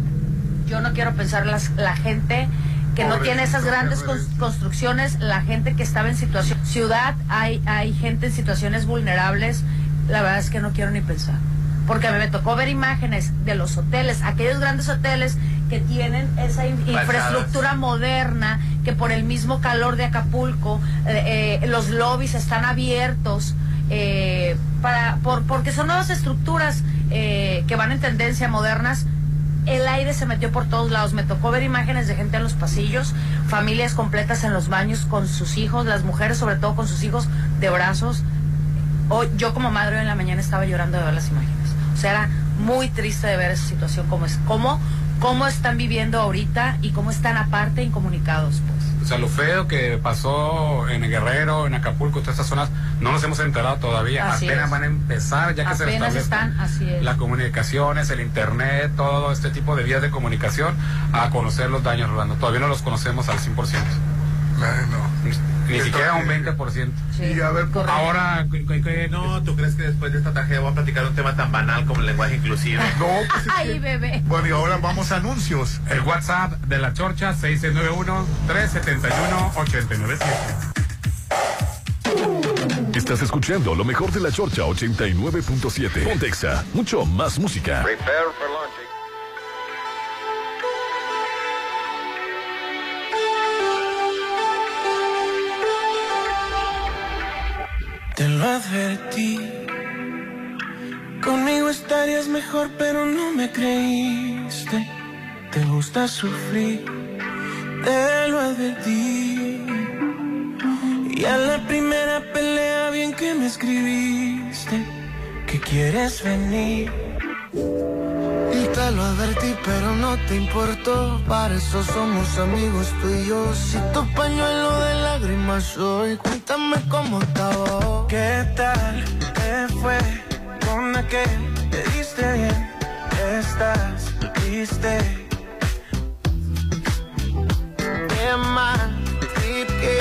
yo no quiero pensar las, la gente que no tiene esas grandes cons- construcciones, la gente que estaba en situación ciudad, hay hay gente en situaciones vulnerables, la verdad es que no quiero ni pensar. Porque a mí me tocó ver imágenes de los hoteles, aquellos grandes hoteles que tienen esa in- infraestructura moderna, que por el mismo calor de Acapulco, eh, eh, los lobbies están abiertos, eh, para, por, porque son nuevas estructuras eh, que van en tendencia modernas el aire se metió por todos lados. Me tocó ver imágenes de gente en los pasillos, familias completas en los baños con sus hijos, las mujeres sobre todo con sus hijos de brazos. Yo como madre hoy en la mañana estaba llorando de ver las imágenes. O sea, era muy triste de ver esa situación, cómo es, cómo, cómo están viviendo ahorita y cómo están aparte incomunicados. Pues. O sea, lo feo que pasó en Guerrero, en Acapulco, todas estas zonas, no nos hemos enterado todavía. Así Apenas es. van a empezar, ya que se Apenas están, así es. las comunicaciones, el internet, todo este tipo de vías de comunicación, a conocer los daños, Rolando. Todavía no los conocemos al 100%. Ni, ni siquiera un 20%. Y a ver, Ahora, No, ¿tú crees que después de esta tragedia voy a platicar un tema tan banal como el lenguaje inclusive? No, pues es Ay, bebé. Bueno, y ahora vamos a anuncios. el WhatsApp de la Chorcha, 6691-371-897. Estás escuchando lo mejor de la Chorcha 89.7. Pontexa, mucho más música. Prepare for launching. Conmigo estarías mejor, pero no me creíste. Te gusta sufrir, te lo advertí. Y a la primera pelea, bien que me escribiste, que quieres venir. Te lo advertí, pero no te importó. Para eso somos amigos tú y yo. Si tu pañuelo de lágrimas soy, cuéntame cómo estaba. ¿Qué tal te fue con aquel? Te diste bien, estás triste. Qué mal trip que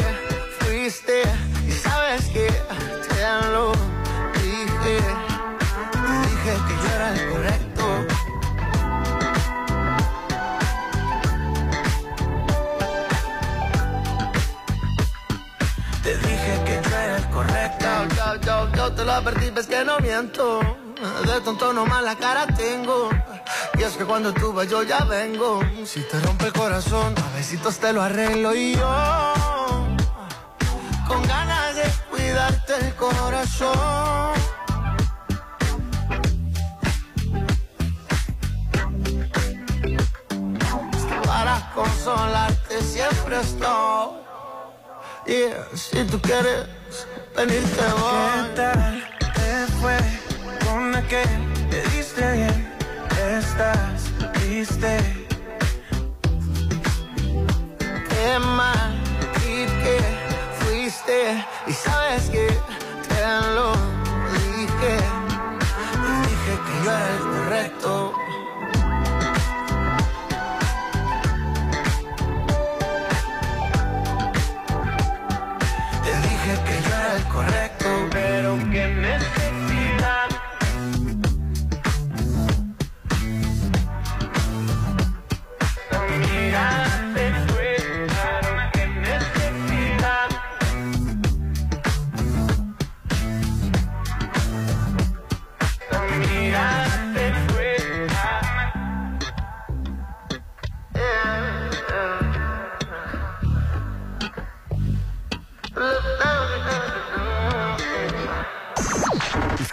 fuiste. Y sabes que te lo Yo, te lo advertí, ves que no miento. De tonto nomás la cara tengo. Y es que cuando tú vas yo ya vengo. Si te rompe el corazón, a besitos te lo arreglo y yo. Con ganas de cuidarte el corazón. Para consolarte siempre estoy. Yeah, si tú quieres venirte. ¿Qué tal te fue con aquel? Te diste bien, estás triste. Qué mal y que fuiste y sabes que te lo dije. Te dije que yo era el correcto.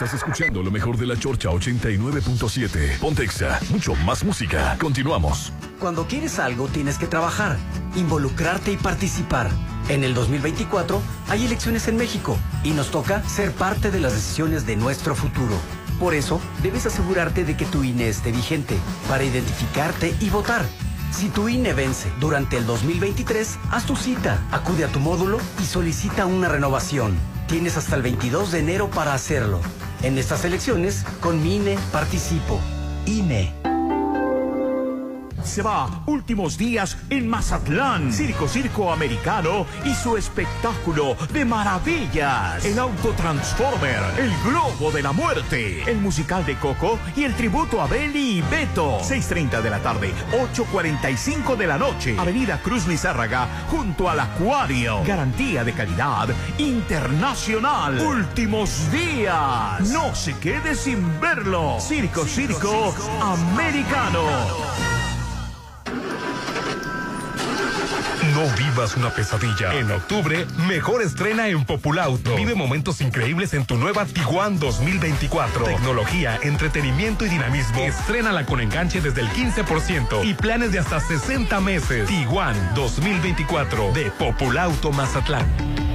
Estás escuchando lo mejor de la Chorcha 89.7. Pontexa, mucho más música. Continuamos. Cuando quieres algo tienes que trabajar, involucrarte y participar. En el 2024 hay elecciones en México y nos toca ser parte de las decisiones de nuestro futuro. Por eso, debes asegurarte de que tu INE esté vigente para identificarte y votar. Si tu INE vence durante el 2023, haz tu cita, acude a tu módulo y solicita una renovación. Tienes hasta el 22 de enero para hacerlo. En estas elecciones, con mi participo. INE. Se va últimos días en Mazatlán. Circo Circo Americano y su espectáculo de maravillas. El Autotransformer, el Globo de la Muerte, el musical de Coco y el tributo a Belly y Beto. 6.30 de la tarde, 8.45 de la noche. Avenida Cruz Lizárraga, junto al Acuario. Garantía de calidad internacional. Últimos días. No se quede sin verlo. Circo Circo Americano. No vivas una pesadilla. En octubre, mejor estrena en Populauto. Vive momentos increíbles en tu nueva Tiguan 2024. Tecnología, entretenimiento y dinamismo. Estrénala con enganche desde el 15% y planes de hasta 60 meses. Tiguan 2024 de Populauto Mazatlán.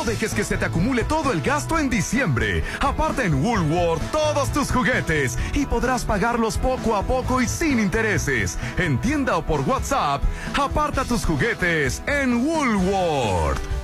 No dejes que se te acumule todo el gasto en diciembre. Aparta en Woolworth todos tus juguetes y podrás pagarlos poco a poco y sin intereses. En tienda o por WhatsApp, aparta tus juguetes en Woolworth.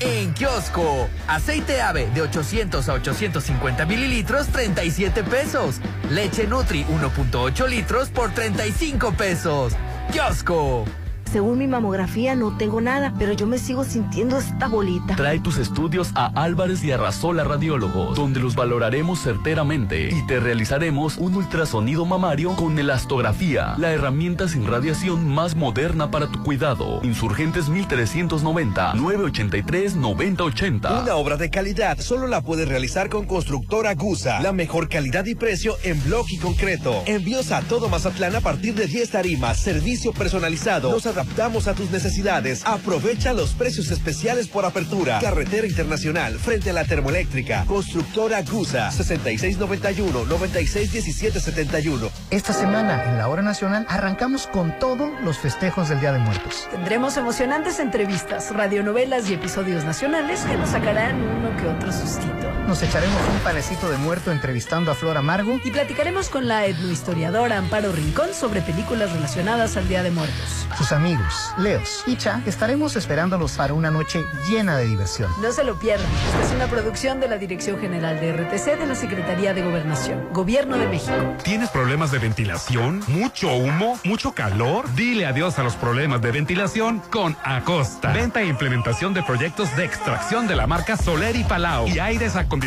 En kiosco, aceite ave de 800 a 850 mililitros, 37 pesos. Leche Nutri 1.8 litros por 35 pesos. Kiosco. Según mi mamografía no tengo nada, pero yo me sigo sintiendo esta bolita. Trae tus estudios a Álvarez y Arrasola Radiólogos, donde los valoraremos certeramente y te realizaremos un ultrasonido mamario con elastografía, la herramienta sin radiación más moderna para tu cuidado. Insurgentes 1390 983 9080. Una obra de calidad solo la puedes realizar con Constructora Gusa. La mejor calidad y precio en bloque y concreto. Envíos a todo Mazatlán a partir de 10 tarimas. Servicio personalizado. Adaptamos a tus necesidades. Aprovecha los precios especiales por apertura. Carretera Internacional frente a la termoeléctrica. Constructora Gusa 6691-961771. Esta semana en la Hora Nacional arrancamos con todo los festejos del Día de Muertos. Tendremos emocionantes entrevistas, radionovelas y episodios nacionales que nos sacarán uno que otro sustito. Nos echaremos un panecito de muerto entrevistando a Flor Amargo y platicaremos con la etnohistoriadora Amparo Rincón sobre películas relacionadas al Día de Muertos. Sus amigos, Leos y Cha, estaremos esperándolos para una noche llena de diversión. No se lo pierdan. Esta es una producción de la Dirección General de RTC de la Secretaría de Gobernación, Gobierno de México. ¿Tienes problemas de ventilación? ¿Mucho humo? ¿Mucho calor? Dile adiós a los problemas de ventilación con Acosta. Venta e implementación de proyectos de extracción de la marca Soler y Palau y aires acondicionados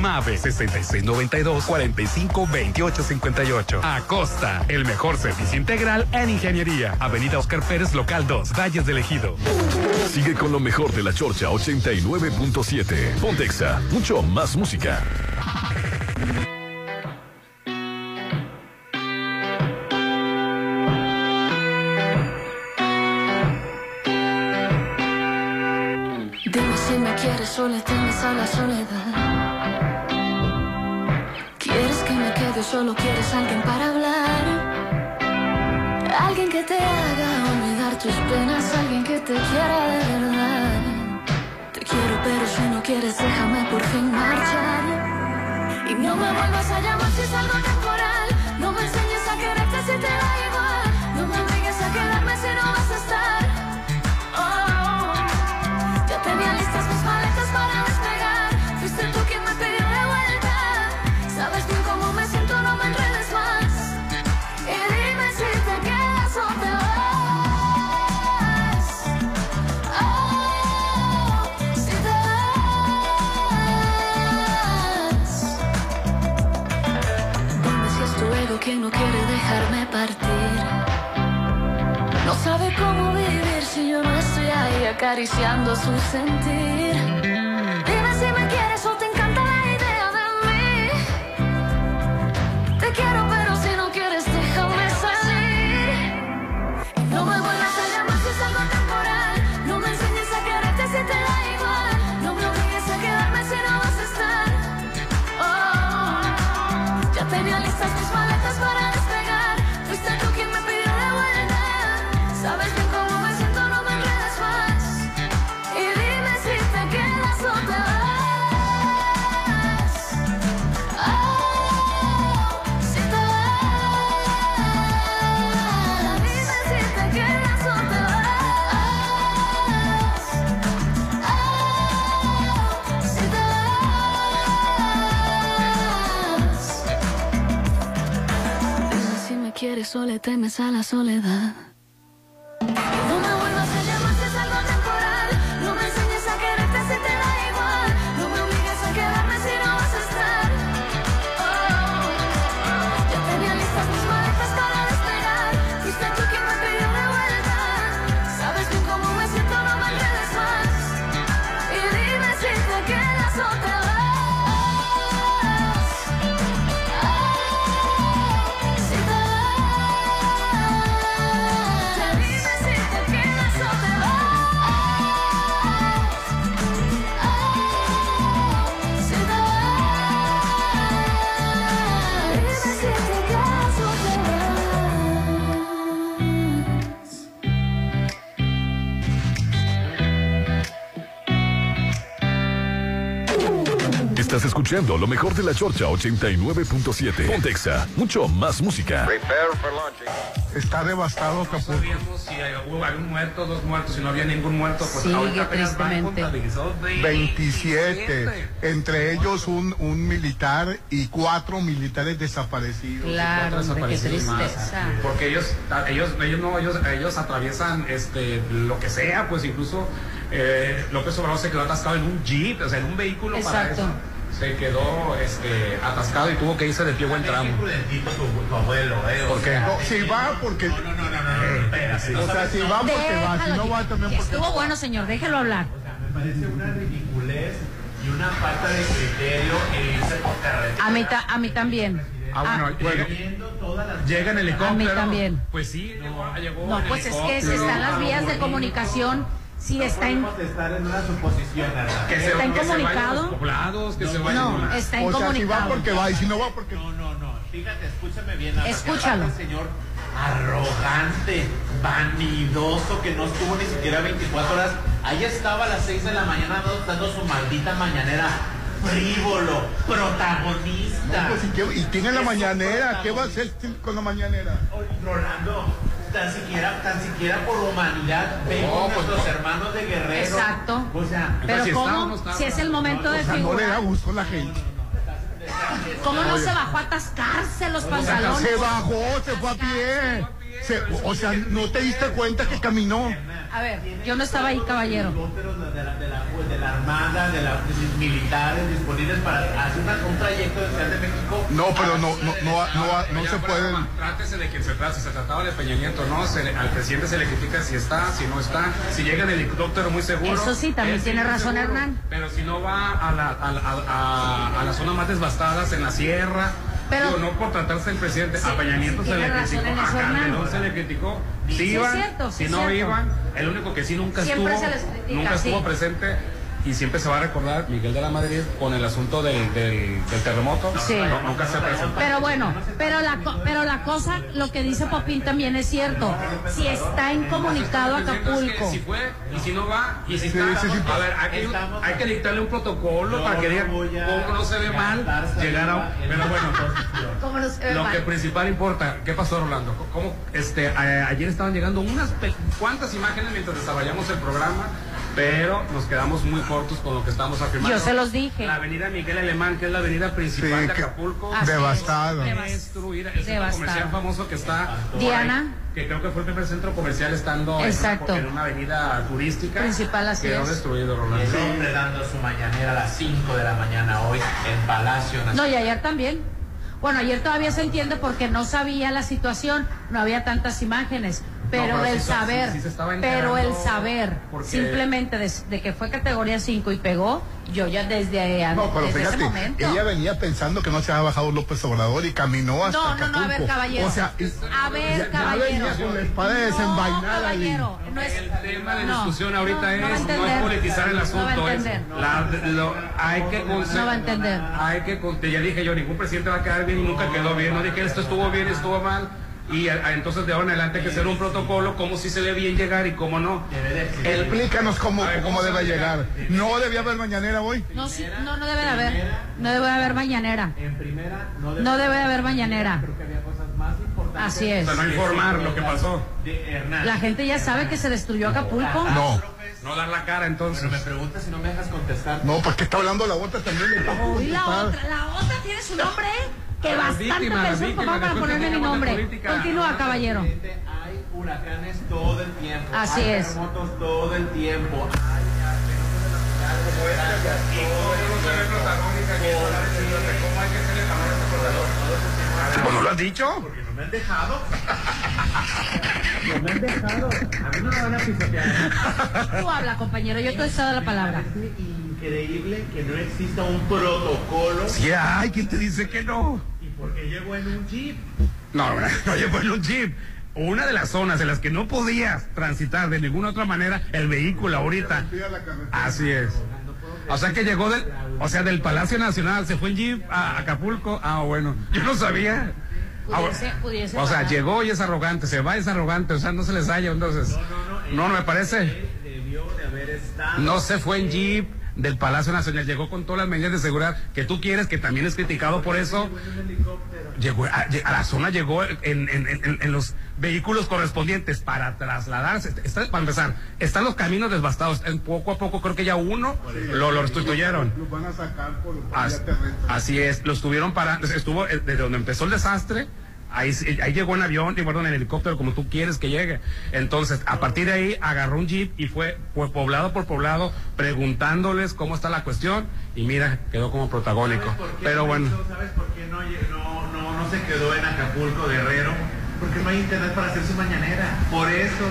MAVE 6692 45 28 58. Acosta, el mejor servicio integral en ingeniería. Avenida Oscar Pérez, local 2, Valles del Ejido. Sigue con lo mejor de la Chorcha 89.7. Pontexa, mucho más música. Dime a la soledad. ¿Quieres que me quede solo quieres alguien para hablar? Alguien que te haga olvidar tus penas, alguien que te quiera de verdad. Te quiero, pero si no quieres, déjame por fin marchar. Y no me vuelvas a llamar si es algo temporal. No me enseñes a quererte si te da igual. Si yo no estoy ahí acariciando su sentir. O le temes a la soledad. Escuchando lo mejor de la Chorcha 89.7. Pontexa, mucho más música. Está devastado Acapulco. sabíamos si hay- hubo algún muerto, dos muertos, si no había ningún muerto, pues Sigue ahorita tristemente. contabilizados 27, entre ellos un, un militar y cuatro militares desaparecidos. Claro, Cuatro hombre, qué desaparecidos más. tristeza. Porque ellos, ellos, ellos no, ellos, ellos atraviesan este lo que sea, pues incluso eh, López Obrador se quedó atascado en un jeep, o sea, en un vehículo para Exacto. eso. Se quedó este, atascado y tuvo que irse de pie buen tramo. ¿Por qué? No, si va porque. No, no, no, no, O sea, si va porque va, si no va también porque. Estuvo bueno, señor, déjelo hablar. Me parece una ridiculez y una falta de criterio el irse por carretera. A mí, ta- a mí también. Ah, bueno, llega, llega en helicóptero. A mí también. Pues sí, llegó, llegó No, pues es que helicóptero. están las vías de comunicación, si está en... Estar en una suposición, ¿verdad? Que se, ¿Está que se vayan a incomunicado? los que No, se vayan no, a- está O sea, si va porque va y si no va porque. No, no, no. Fíjate, escúchame bien. Escúchalo. el señor arrogante, vanidoso, que no estuvo ni siquiera 24 horas. Ahí estaba a las 6 de la mañana dando su maldita mañanera. Frívolo, protagonista. No, pues, ¿y, qué- y tiene la mañanera, ¿qué va a hacer con la mañanera? Rolando, tan siquiera, tan siquiera por humanidad, ven con nuestros hermanos de Guerrero. Exacto. O sea, Pero si ¿cómo? está o no está, si es el momento de O sea, no le da figurar. gusto a la gente. ¿Cómo no se bajó a atascarse los pantalones? Se bajó, se fue a pie. Se- o sea, ¿no te diste cuenta que caminó? A ver, yo no estaba ahí, caballero. La, Armada, de los militares disponibles para hacer una- un trayecto de Ciudad de México. No, pero no, no, no, no, no se broma, Trátese de quien se trate, se trataba de Peña Nieto, ¿no? Se le- al presidente se le critica si está, si no está, si llega en helicóptero muy seguro. Eso sí, también tiene razón Hernán. Pero si no va a la, a, la- a- a- a las zonas más devastadas, en la sierra, Pero- digo, no por tratarse del presidente, Sí, a Peña Nieto sí se le criticó, a. Calderón se le criticó, si Sí, iban, cierto, si no cierto. iban, el único que sí nunca Siempre estuvo, se les critica, nunca estuvo presente. Y siempre se va a recordar Miguel de la Madrid con el asunto del, del, del terremoto. Sí. No, nunca se presentó. Pero bueno, pero la, co- pero la cosa, lo que dice Popín también es cierto. Si está incomunicado Acapulco. Si fue y si no va y si Sí, está. sí, sí. A ver, hay que, hay que dictarle un protocolo para que diga cómo no se ve mal llegar a. Pero bueno, ¿Cómo no se ve lo mal? que principal importa, ¿qué pasó, Rolando? ¿Cómo, este, a- ayer estaban llegando unas pe- cuantas imágenes mientras desarrollamos el programa, pero nos quedamos muy cortos con lo que estamos afirmando. Yo se los dije. La avenida Miguel Alemán, que es la avenida principal Sí, de que- Acapulco, es. Devastado. destruida. El centro Devastado. comercial famoso que está Diana. ahí, que creo que fue el primer centro comercial estando en- Exacto. en, una avenida turística. Principal, así quedó es. destruido, Rolando. El hombre dando su mañanera a las 5 de la mañana hoy en Palacio Nacional. No, y ayer también. Bueno, ayer todavía se entiende porque no sabía la situación, no había tantas imágenes. Pero, pero el sí saber, sí pero el saber, porque- simplemente de, de que fue categoría 5 y pegó, yo ya desde, an- No, pero desde ese fíjate, momento. ella venía pensando que no se había bajado López Obrador y caminó hasta No, no, no, a ver, Acapulco. caballero. O sea, a ver, ya- ya caballero. venía con la espada desenvainada. caballero, no es- El tema de no, discusión ahorita no, es no a es politizar el asunto, No va a es entender. la- lo- hay que No va a entender. Hay que ya dije yo, ningún presidente va a quedar bien y nunca quedó bien. No dije esto estuvo bien, estuvo mal. Y a- a- entonces de ahora en adelante hay que hacer un protocolo, cómo sí se le bien llegar y cómo no. El- Explícanos cómo, ver, cómo debe llegar. No debía haber mañanera hoy. No, sí, no, no debe de haber. No debe de haber mañanera. En primera, no No debe de haber mañanera. Creo que había cosas más importantes. Así es. Sea, no informar lo que pasó. La gente ya sabe que se destruyó Acapulco. No. No dar la cara entonces. Pero me preguntas si no me dejas contestar. No, porque está hablando la otra también. la preocupado. otra, la otra tiene su nombre, ¿eh? Que bastante víctimas, papá para ponerme mi nombre. política. Continúa, caballero. Hay huracanes todo el tiempo. Así hay es. terremotos todo el tiempo. ¿Cómo no lo has dicho? Porque no me han dejado. No me han dejado. A mí no me van a pisotear. Tú habla, compañero, yo te he dado la palabra. Parece increíble que no exista un protocolo. Sí, ay, ¿quién te dice que no? ¿Y por qué llegó en un jeep? No, no, no llegó en un jeep. Una de las zonas en las que no podías transitar de ninguna otra manera el vehículo ahorita. Así es. O sea que llegó del, o sea, del Palacio Nacional, se fue en jeep a Acapulco. Ah, bueno, yo no sabía. Ah. Pudiese, pudiese O sea, bajar. llegó y es arrogante, se va y es arrogante, o sea, no se les halla, entonces. No, no me parece. Debió de haber estado. No se fue en jeep del Palacio Nacional, llegó con todas las medidas de seguridad que tú quieres, que también es criticado por eso. Llegó a, a la zona, llegó en, en- en- en los vehículos correspondientes para trasladarse. Está- para empezar, están los caminos devastados. En poco a poco creo que ya uno lo, lo restituyeron. Los van a sacar por As- vía terrestre. así es, lo estuvieron para, estuvo eh, desde donde empezó el desastre, ahí, llegó en avión, y perdón, en helicóptero, como tú quieres que llegue. Entonces, a partir de ahí agarró un jeep y fue, fue poblado por poblado, preguntándoles cómo está la cuestión, y mira, quedó como protagónico. ¿Por qué Pero no bueno, hizo- ¿Sabes por qué no, no, no, no se quedó en Acapulco, Guerrero? Porque no hay internet para hacer su mañanera. Por eso,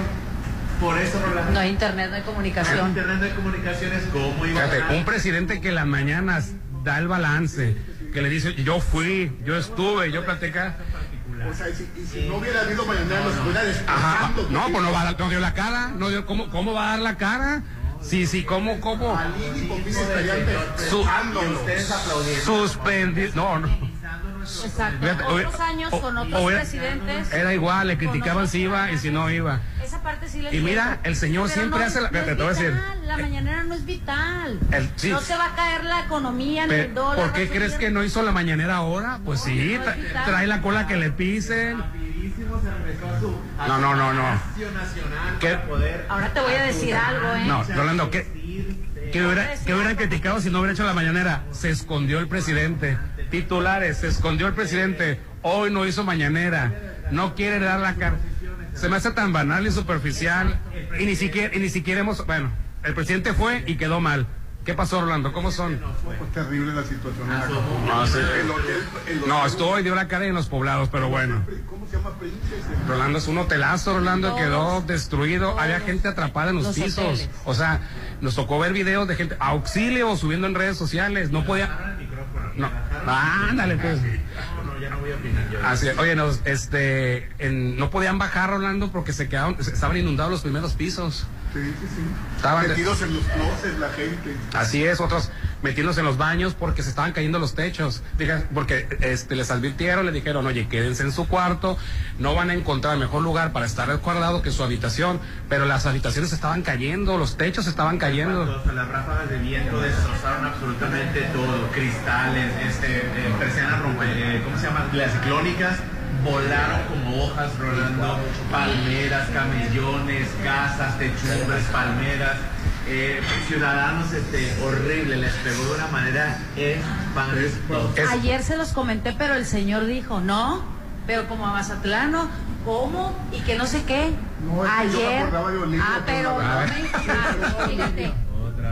por eso, Rolando. No hay internet, no hay No hay comunicación. internet de comunicaciones, ¿cómo iba a fíjate, ganar? un presidente que las mañanas da el balance, que le dice, yo fui, yo estuve, yo platicé. O sea, y si, y si no hubiera habido mañanera, los estuviera Ajá, no, pues no, va a dar- no dio la cara, no dio, ¿cómo, ¿cómo va a dar la cara? Sí, sí, ¿cómo, cómo? Alín y Popín estarían. Suspendido, no, no. Exacto. Otros años o- con o otros era- presidentes. Era igual, le criticaban si iba y si no iba. Esa parte sí le Y mira, el señor siempre no hace la- no te es voy a decir. vital, La mañanera no es vital. El- sí. No se va a caer la economía ni el dólar. ¿Por qué crees que no hizo la mañanera ahora? Pues sí, tra- trae la cola que le pisen. Rapidísimo se empezó a su a No, no, no, no. Ahora te voy a decir algo, ¿eh? No, Rolando, ¿qué, qué hubiera, qué hubieran criticado si no hubiera hecho la mañanera? Se escondió el presidente. Titulares, se escondió el presidente. Hoy no hizo mañanera. No quiere dar la cara. Se me hace tan banal y superficial. Y ni siquiera, y ni siquiera hemos. Bueno, el presidente fue y quedó mal. ¿Qué pasó, Rolando? ¿Cómo son? Pues terrible la situación. en Acapulco. No, sí. El hotel, el hotel- No, estoy, dio la cara en los poblados, pero bueno. ¿Cómo se llama? Rolando es un hotelazo, Rolando quedó destruido. Había gente atrapada en los, los pisos. hoteles. O sea, nos tocó ver videos de gente, auxilio, subiendo en redes sociales. No podía. No, ándale, pues. No, ya no voy a opinar yo. Así, oye, nos, este, en- no podían bajar, Rolando, porque se quedaron, se- estaban inundados los primeros pisos. Sí, sí, sí. Estaban- Metidos en los closets la gente. Así es, otros metiéndose en los baños porque se estaban cayendo los techos. Porque este, les advirtieron, le dijeron, oye, quédense en su cuarto, no van a encontrar mejor lugar para estar resguardado que su habitación, pero las habitaciones se estaban cayendo, los techos estaban cayendo. Las ráfagas de viento destrozaron absolutamente todo, cristales, este, eh, persianas eh, ¿cómo se llaman? Las ciclónicas volaron como hojas rolando, palmeras, camellones, casas, techumbres, palmeras, eh, ciudadanos, este, horrible, les pegó de una manera espantosa. Ayer se los comenté, pero el señor dijo, no, pero como a Mazatlano, ¿cómo? Y que no sé qué. No, es que yo me Ayer. acordaba de Olivia, ah, pero no me fíjate.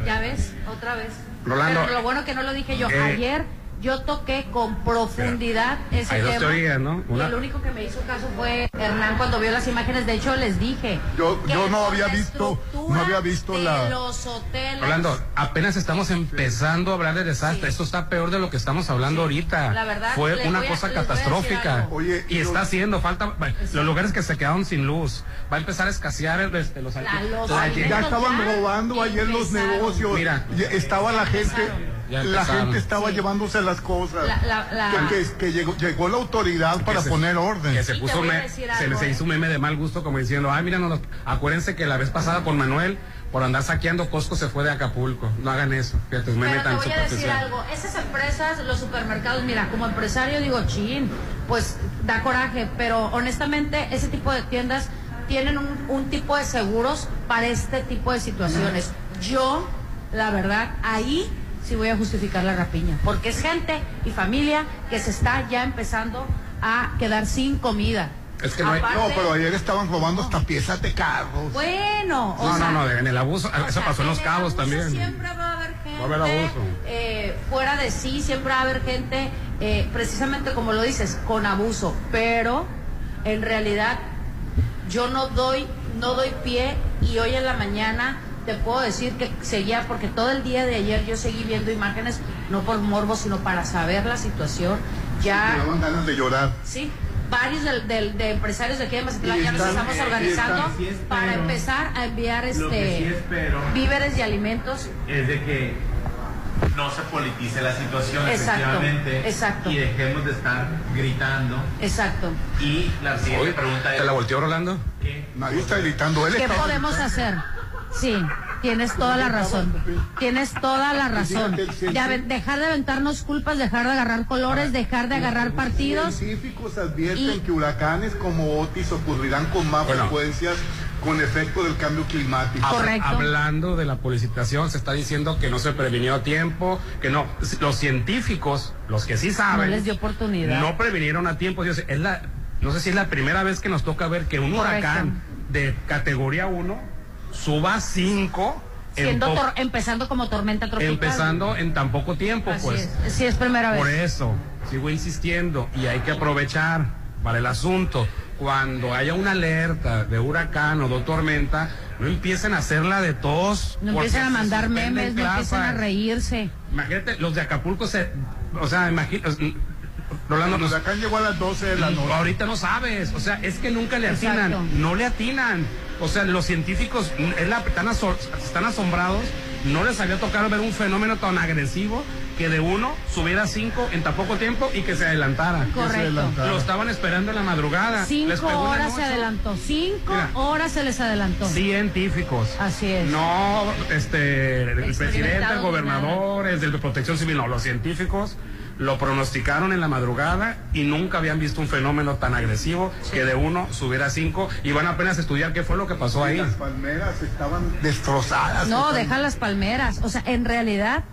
Ya ves, otra vez. Rolando, pero lo bueno que no lo dije yo. eh, Ayer yo toqué con profundidad ese Hay dos tema. teorías, ¿no? Y el único que me hizo caso fue Hernán cuando vio las imágenes. De hecho, les dije. Yo, yo no había visto, no había visto la. los hoteles. Orlando, apenas estamos empezando a hablar de desastre. Esto está peor de lo que estamos hablando ahorita. La verdad, Fue una a- cosa catastrófica. Oye, y está haciendo falta. Los lugares que se quedaron sin luz. Va a empezar a escasear el, este, los, La- los alimentos Ya estaban ya robando ayer los negocios. Mira. Estaba la gente, la gente estaba Sí. llevándose las cosas. La- la- la- Que, que- que llegó, llegó la autoridad para se- poner orden. que se puso me- se, se hizo un meme de mal gusto como diciendo, ay mira, no, no, acuérdense que la vez pasada con Manuel por andar saqueando Costco se fue de Acapulco. No hagan eso. Fíjate, un meme Pero te tan voy a decir algo, esas empresas, los supermercados, mira, como empresario digo, chin, pues da coraje, pero honestamente ese tipo de tiendas tienen un, un tipo de seguros para este tipo de situaciones. Yo, la verdad, ahí sí voy a justificar la rapiña, porque es gente y familia que se está ya empezando a quedar sin comida. Es que no hay- No, pero ayer estaban robando hasta piezas de carros. Bueno, o No, sea, no, no, en el abuso, eso sea, pasó en los cabos también. Siempre va a haber gente Va a haber abuso. eh, fuera de sí, siempre va a haber gente, eh, precisamente como lo dices, con abuso. Pero en realidad yo no doy, no doy pie y hoy en la mañana te puedo decir que seguía, porque todo el día de ayer yo seguí viendo imágenes, no por morbo, sino para saber la situación. Me Ya, daban ganas de llorar. sí, varios de, empresarios de aquí de Mazatlán ya nos estamos organizando sí espero. para empezar a enviar sí este víveres y alimentos es de que no se politice la situación Exacto, efectivamente exacto. y dejemos de estar gritando Exacto. y la siguiente pregunta es ¿Te la volteó Rolando? Nadie está gritando. Él ¿Qué podemos gritando. hacer? Sí, tienes toda la razón. Tienes toda la razón. De dejar de aventarnos culpas, dejar de agarrar colores, dejar de agarrar partidos. Científicos advierten Y- que huracanes como Otis ocurrirán con más Bueno. frecuencias con efecto del cambio climático. Correcto. Hablando de la publicitación, se está diciendo que no se previnió a tiempo, que no. Los científicos, los que sí No saben, les dio oportunidad. no previnieron a tiempo. Dios, es la, no sé si es la primera vez que nos toca ver que un Correcto. huracán de categoría 1 suba 5 Siendo tor- empezando como tormenta tropical. empezando en tan poco tiempo, Así pues. es. Sí, es primera Por vez. eso, sigo insistiendo y hay que aprovechar para el asunto. Cuando haya una alerta de huracán o de tormenta, no empiecen a hacerla de tos. No empiezan a mandar memes, no empiezan a reírse. Imagínate, los de Acapulco se. O sea, imagínate. Rolando, El nos- huracán llegó a las 12 de la noche. Ahorita no sabes, o sea, es que nunca le atinan, Exacto. no le atinan. O sea, los científicos es la- están, aso- están asombrados, no les había tocado ver un fenómeno tan agresivo que de uno subiera cinco en tan poco tiempo y que se adelantara. Correcto. adelantara. Lo estaban esperando en la madrugada. les Cinco pegó horas se adelantó. Cinco Mira. horas se les adelantó. Científicos. Así es. No, este, el presidente, el Experimentados ni gobernador, el de protección civil, no, los científicos lo pronosticaron en la madrugada y nunca habían visto un fenómeno tan agresivo que de uno subiera a cinco y van apenas a estudiar qué fue lo que pasó ahí. Las palmeras estaban destrozadas. No, Están- deja las palmeras. O sea, en realidad,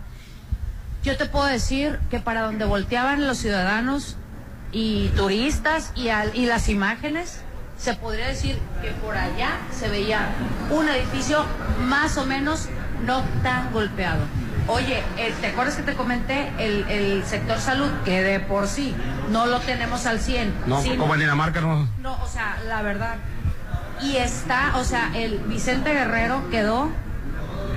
yo te puedo decir que para donde volteaban los ciudadanos y turistas y, al- y las imágenes, se podría decir que por allá se veía un edificio más o menos no tan golpeado. Oye, eh, ¿te acuerdas que te comenté el, el sector salud? Que de por sí no lo tenemos al 100. No, sino- como en Dinamarca no. no, o sea, la verdad. Y está, o sea, el Vicente Guerrero quedó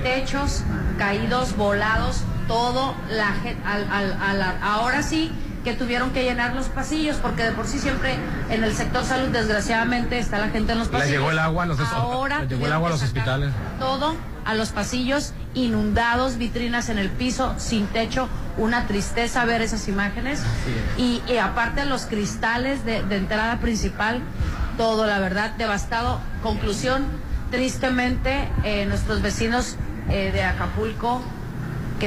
techos caídos, volados, todo la gente, al, al- a la- ahora sí que tuvieron que llenar los pasillos, porque de por sí siempre en el sector salud, desgraciadamente, está la gente en los pasillos. llegó el agua a los, Ahora llegó el agua a los hospitales. Todo a los pasillos, inundados, vitrinas en el piso, sin techo, una tristeza ver esas imágenes. Y, y aparte los cristales de, de entrada principal, todo, la verdad, devastado. Conclusión, tristemente, eh, nuestros vecinos eh, de Acapulco,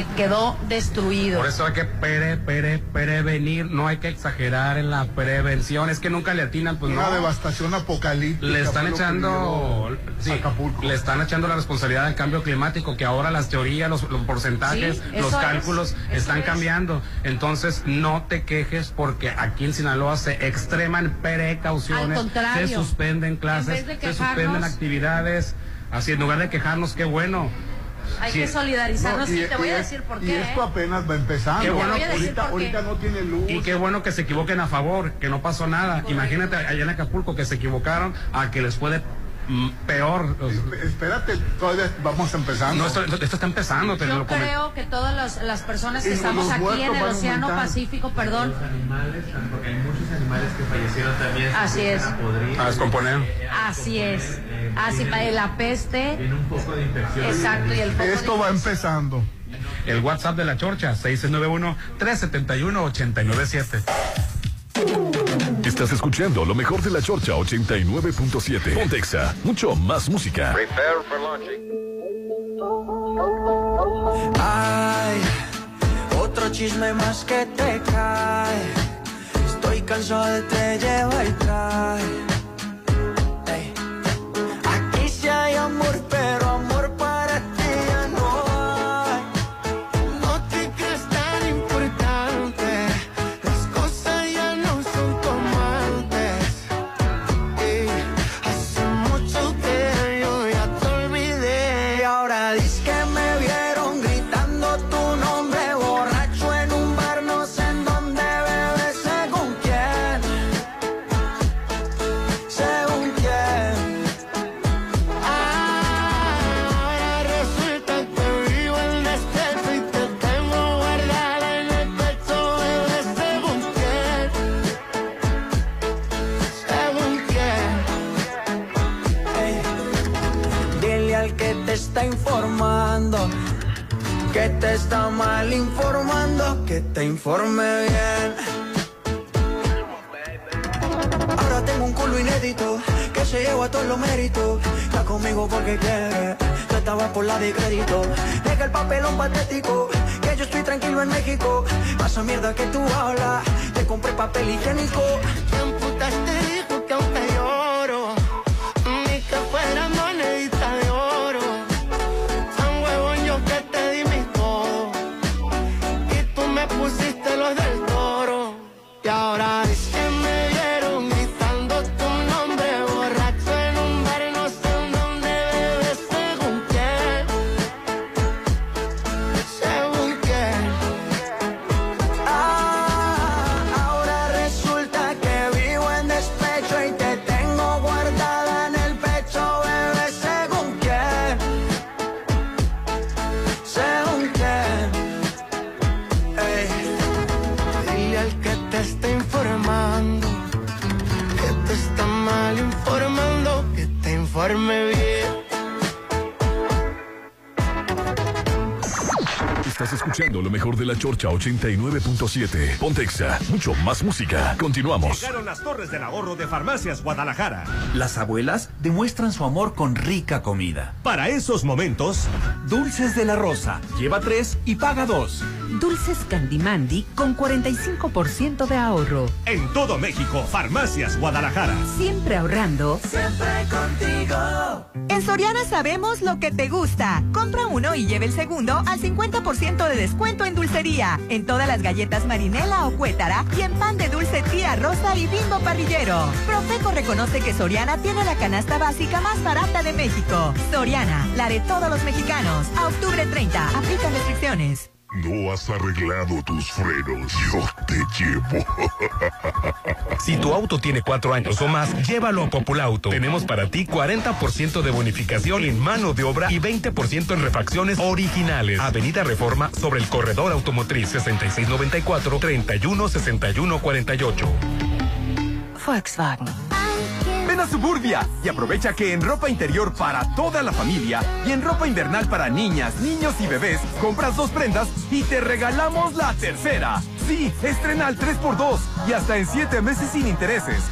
que quedó destruido. Por eso hay que pere, pere, prevenir, no hay que exagerar en la prevención, es que nunca le atinan, pues Una no. devastación apocalíptica. Le están echando, sí, le están echando la responsabilidad del cambio climático, que ahora las teorías, los, los porcentajes, Sí, los es, cálculos están es. cambiando. Entonces, no te quejes porque aquí en Sinaloa se extreman precauciones, Al contrario, se suspenden clases, se suspenden actividades. Así, en lugar de quejarnos, qué bueno. Hay Sí. que solidarizarnos No, y, te voy a decir por y qué. esto apenas va empezando. Qué bueno, ahorita, no tiene luz. Y qué bueno que se equivoquen a favor, que no pasó nada. Imagínate allá en Acapulco que se equivocaron a que les puede mm, peor. Espérate, todavía vamos empezando. No, esto, esto está empezando, te Yo lo creo que todas las- las personas que Y estamos aquí en el Océano. Pacífico, perdón, Los animales, porque hay muchos animales que fallecieron también. Así es. A, podrir, A descomponer. así es. Así para la peste. Tiene un poco de infección. Exacto, y el foco Esto va empezando. El WhatsApp de la Chorcha, 691-371-897. Estás escuchando lo mejor de la Chorcha 89.7. Pontexa, mucho más música. Ay, otro chisme más que te cae. Estoy cansado de te lleva y trae. Amor, pero amor te informe bien. Ahora tengo un culo inédito que se lleva todos los méritos. Está conmigo porque quiere, tú estabas por la de crédito. Deja el papelón patético, que yo estoy tranquilo en México. Pasa mierda que tú hablas, te compré papel higiénico. ¿Quién putas te Chorcha 89.7. Pontexa, mucho más música. Continuamos. Llegaron las torres del ahorro de Farmacias Guadalajara. Las abuelas demuestran su amor con rica comida. Para esos momentos, Dulces de la Rosa. Lleva tres y paga dos. Dulces Candimandi con 45% de ahorro. en todo México, Farmacias Guadalajara. Siempre ahorrando. Siempre contigo. En Soriana sabemos lo que te gusta. Compra uno y lleve el segundo al 50% de descuento en dulcería. En todas las galletas marinela o cuétara y en pan de dulce tía rosa y bimbo parrillero. Profeco reconoce que Soriana tiene la canasta básica más barata de México. Soriana, la de todos los mexicanos. A octubre 30, aplica restricciones. No has arreglado tus frenos. Yo te llevo. Si tu auto tiene cuatro años o más, llévalo a Populauto. Tenemos para ti 40% de bonificación en mano de obra y 20% en refacciones originales. Avenida Reforma sobre el corredor automotriz 6694-316148. Volkswagen. Ven a Suburbia y aprovecha que en ropa interior para toda la familia y en ropa invernal para niñas, niños y bebés, compras dos prendas y te regalamos la tercera. Sí, estrena al 3x2 y hasta en 7 meses sin intereses.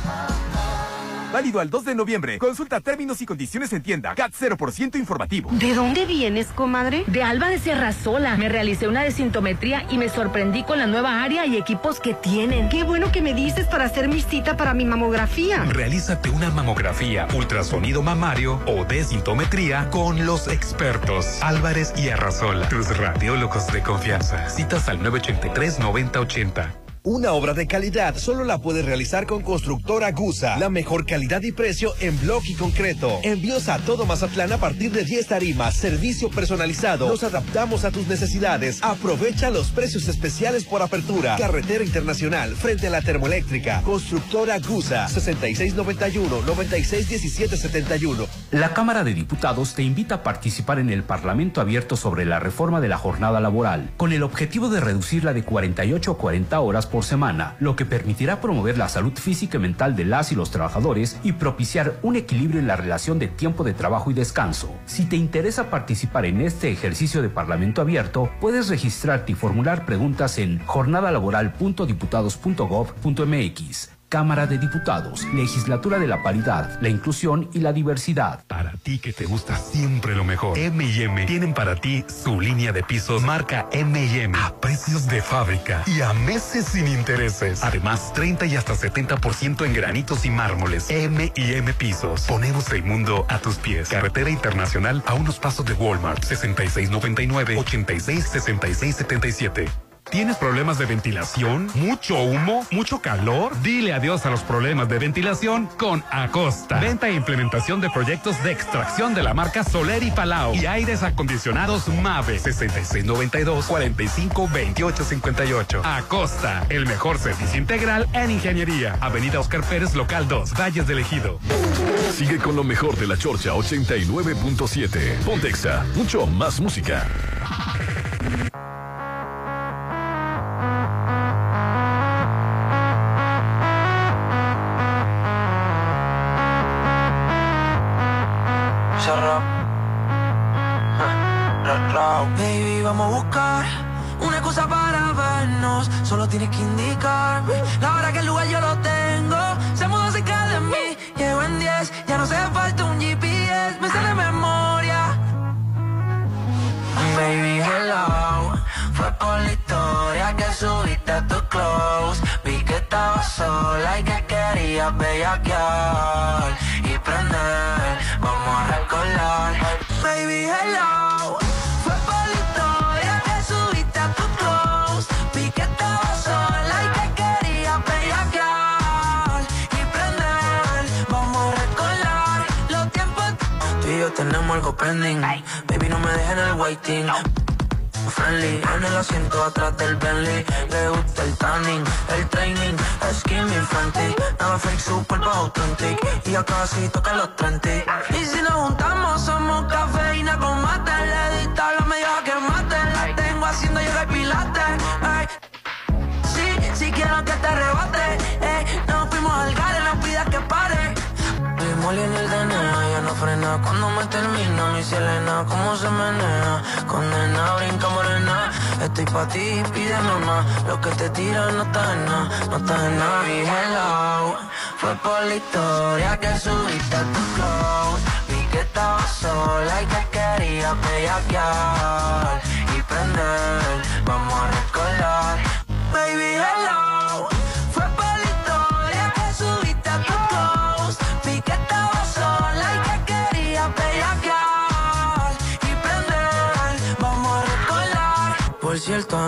Válido al 2 de noviembre. Consulta términos y condiciones en tienda. CAT 0% informativo. ¿De dónde vienes, comadre? De Alba de Sierra Sola. Me realicé una desintometría y me sorprendí con la nueva área y equipos que tienen. Qué bueno que me dices para hacer mi cita para mi mamografía. Realízate una mamografía, ultrasonido mamario o desintometría con los expertos Álvarez y Arrasola, tus radiólogos de confianza. Citas al 983-9080. Una obra de calidad solo la puedes realizar con Constructora Gusa. La mejor calidad y precio en bloque y concreto. Envíos a todo Mazatlán a partir de 10 tarimas. Servicio personalizado. Nos adaptamos a tus necesidades. Aprovecha los precios especiales por apertura. Carretera Internacional frente a la termoeléctrica. Constructora Gusa 6691-961771. La Cámara de Diputados te invita a participar en el Parlamento abierto sobre la reforma de la jornada laboral, con el objetivo de reducirla de 48 a 40 horas por semana, lo que permitirá promover la salud física y mental de las y los trabajadores y propiciar un equilibrio en la relación de tiempo de trabajo y descanso. Si te interesa participar en este ejercicio de Parlamento abierto, puedes registrarte y formular preguntas en jornadalaboral.diputados.gov.mx. Cámara de Diputados, Legislatura de la Paridad, la Inclusión y la Diversidad. Para ti que te gusta siempre lo mejor, M&M tienen para ti su línea de pisos marca M&M a precios de fábrica y a meses sin intereses. Además, 30 y hasta 70% en granitos y mármoles. M&M Pisos. Ponemos el mundo a tus pies. Carretera Internacional a unos pasos de Walmart. 6699 866677. ¿Tienes problemas de ventilación? ¿Mucho humo? ¿Mucho calor? Dile adiós a los problemas de ventilación con Acosta. Venta e implementación de proyectos de extracción de la marca Soler y Palau y aires acondicionados Mave 6692 45 28 58. Acosta, el mejor servicio integral en ingeniería. Avenida Oscar Pérez, local 2, Valles del Ejido. Sigue con lo mejor de la Chorcha 89.7. Pontexa, mucho más música. Sola y que querías bellaquear y prender. Vamos a recordar. Baby, hello. Fue por la historia que subiste a tu close. Vi que sola y que querías bellaquear y prender. Vamos a recordar los tiempos. Tú y yo tenemos algo pending. Baby, no me dejen el waiting. Friendly, en el asiento atrás del Bentley Le gusta el tanning, el training Skinny frantic, nada fake, super authentic. Y ya casi toca los 30 Y si nos juntamos somos cafeína con mate. Le dista la media que mate. La tengo haciendo yoga y pilates. Ey. Sí, sí quiero que te arrebate Ey. Nos fuimos al gare, no pidas que pare. Molly en el DNA, no frena. Cuando me termina mi Selena Cómo se menea, condena, brinca morena. Estoy pa' ti, pídeme más Lo que te tira no está en nada, no está en nada. Y hello, fue por la historia que subiste a tu close Vi que estabas sola y que querías bellaquear Y prender, vamos a recordar Baby, hello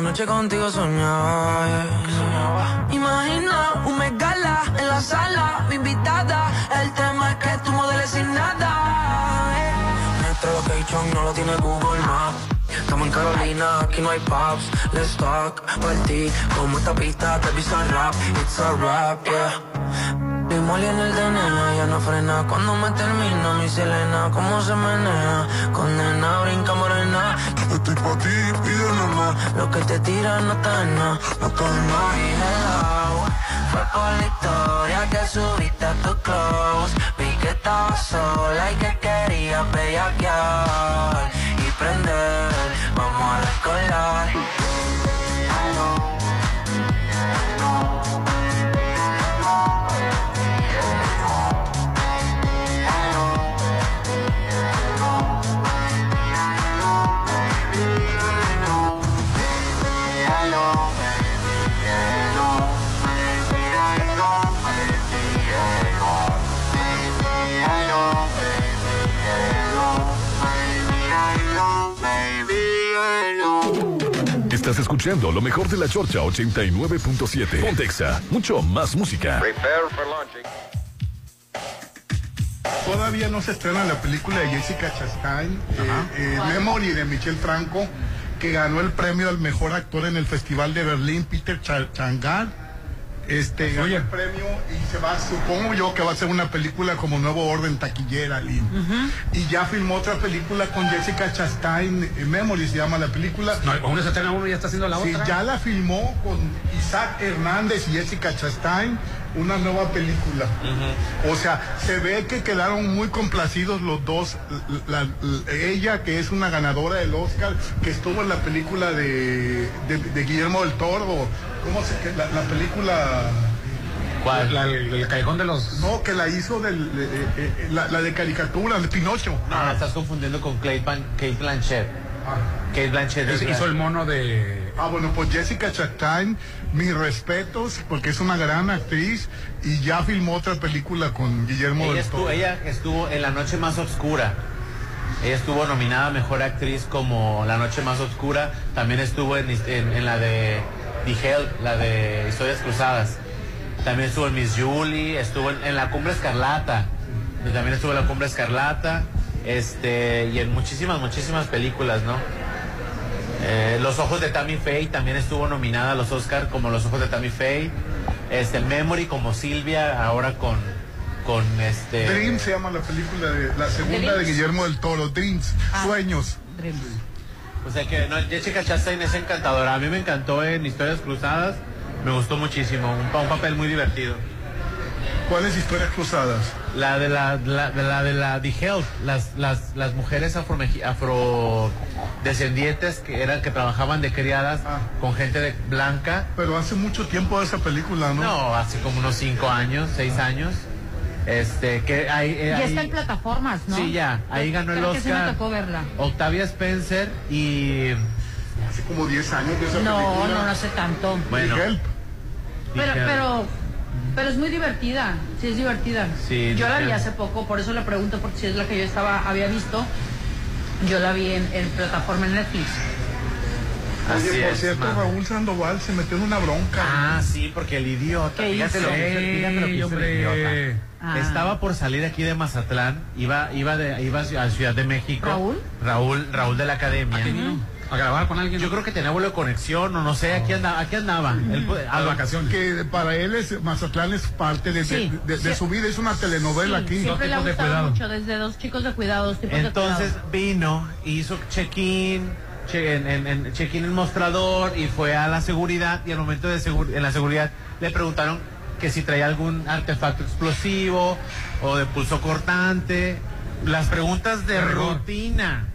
anoche contigo soñaba. yeah. Imagina un megala en la sala, mi invitada. El tema es que tú modeles sin nada. eh. Nuestro location no lo tiene Google Maps. Estamos en Carolina, aquí no hay pubs. Let's talk, por ti. Como esta pista te pisa rap, it's a rap, yeah. Mi Molly en el DNA, ya no frena. Cuando me termina mi Selena Cómo se menea, condena, brinca morena. Estoy pa' ti, pídeme más Lo que te tira no está en nada, no está en nada. Fue por la historia que subiste a tu close. Vi que estabas sola y que querías bellaquear Y prender, vamos a recordar escuchando lo mejor de la Chorcha 89.7. Pontexa, mucho más música. Todavía no se estrena la película de Jessica Chastain, eh, eh, Memory de Michel Franco, que ganó el premio al mejor actor en el Festival de Berlín, Peter Cha- Changar. Este, ganó el premio y se va, supongo yo que va a ser una película como Nuevo Orden Taquillera, Lin. Y ya filmó otra película con Jessica Chastain, Memory se llama la película. No, uno se uno y ya está haciendo la Sí, otra. ya la filmó con Isaac Hernández y Jessica Chastain, una nueva película. O sea, se ve que quedaron muy complacidos los dos. La- la- ella, que es una ganadora del Oscar, que estuvo en la película de, de- de Guillermo del Toro. ¿Cómo se la, la película? ¿Cuál? La- callejón de los. No, que la hizo del, de- eh, eh, la, de caricatura, de Pinocho. No, la estás confundiendo con Kate, Blanchett. Kate Blanchett Hizo el mono de. Ah, bueno, pues Jessica Chastain, mis respetos, porque es una gran actriz y ya filmó otra película con Guillermo Ella del estuvo, Toro. ella estuvo en La Noche Más Oscura. Ella estuvo nominada a Mejor Actriz como La Noche Más Oscura. También estuvo en, en- en la de The Help, la de Historias Cruzadas. También estuvo en Miss Julie, estuvo en, en La Cumbre Escarlata. También estuvo en La Cumbre Escarlata. Este, y en muchísimas, muchísimas películas, ¿no? Eh, los ojos de Tammy Faye también estuvo nominada a los Oscar como Los ojos de Tammy Faye. Este, Memory como Silvia, ahora con, con este. Dreams se llama la película, de, la segunda de Dreams. Guillermo del Toro, Dreams, Sueños. O sea que no, Jessica Chastain es encantadora. A mí me encantó en Historias Cruzadas. Me gustó muchísimo. Un papel muy divertido. ¿Cuáles historias cruzadas? La de la, la- de la de la The Help, las, las, las mujeres afrodescendientes que eran que trabajaban de criadas con gente de blanca. Pero hace mucho tiempo de esa película, ¿no? No, hace como unos cinco años, seis años. Este, que ahí, eh, Ya ahí- está en plataformas, ¿no? Sí, ya. Ahí ganó el Creo que sí me Oscar. tocó verla. Octavia Spencer y. Hace como 10 años de esa No, película. no, no hace tanto. Bueno. The Help. Pero, pero, pero es muy divertida, sí es divertida. Sí, yo la vi hace poco, por eso le pregunto, porque si es la que yo estaba, había visto, yo la vi en, en plataforma en Netflix. Así Oye, por es, cierto. Raúl Sandoval se metió en una bronca. Ah, sí, porque el idiota. ¿Qué Fíjate lo, fíjate lo que hizo el hombre. idiota. Ah. Estaba por salir aquí de Mazatlán, iba, iba, de, iba a Ciudad de México. ¿Raúl? Raúl, Raúl de la Academia. A grabar con alguien. Yo creo que tenía vuelo de conexión o no sé, aquí andaba. Aquí andaba. Él puede- A vacaciones. Que para él es, Mazatlán es parte de, su vida, es una telenovela Sí, aquí. Siempre le ha gustado mucho, desde dos chicos de cuidado, dos tipos de Entonces cuidado. vino, hizo check-in, che- en, en- en- check-in en mostrador y fue a la seguridad y al momento de segur- en la seguridad le preguntaron que si traía algún artefacto explosivo o de pulso cortante. Las preguntas de rutina.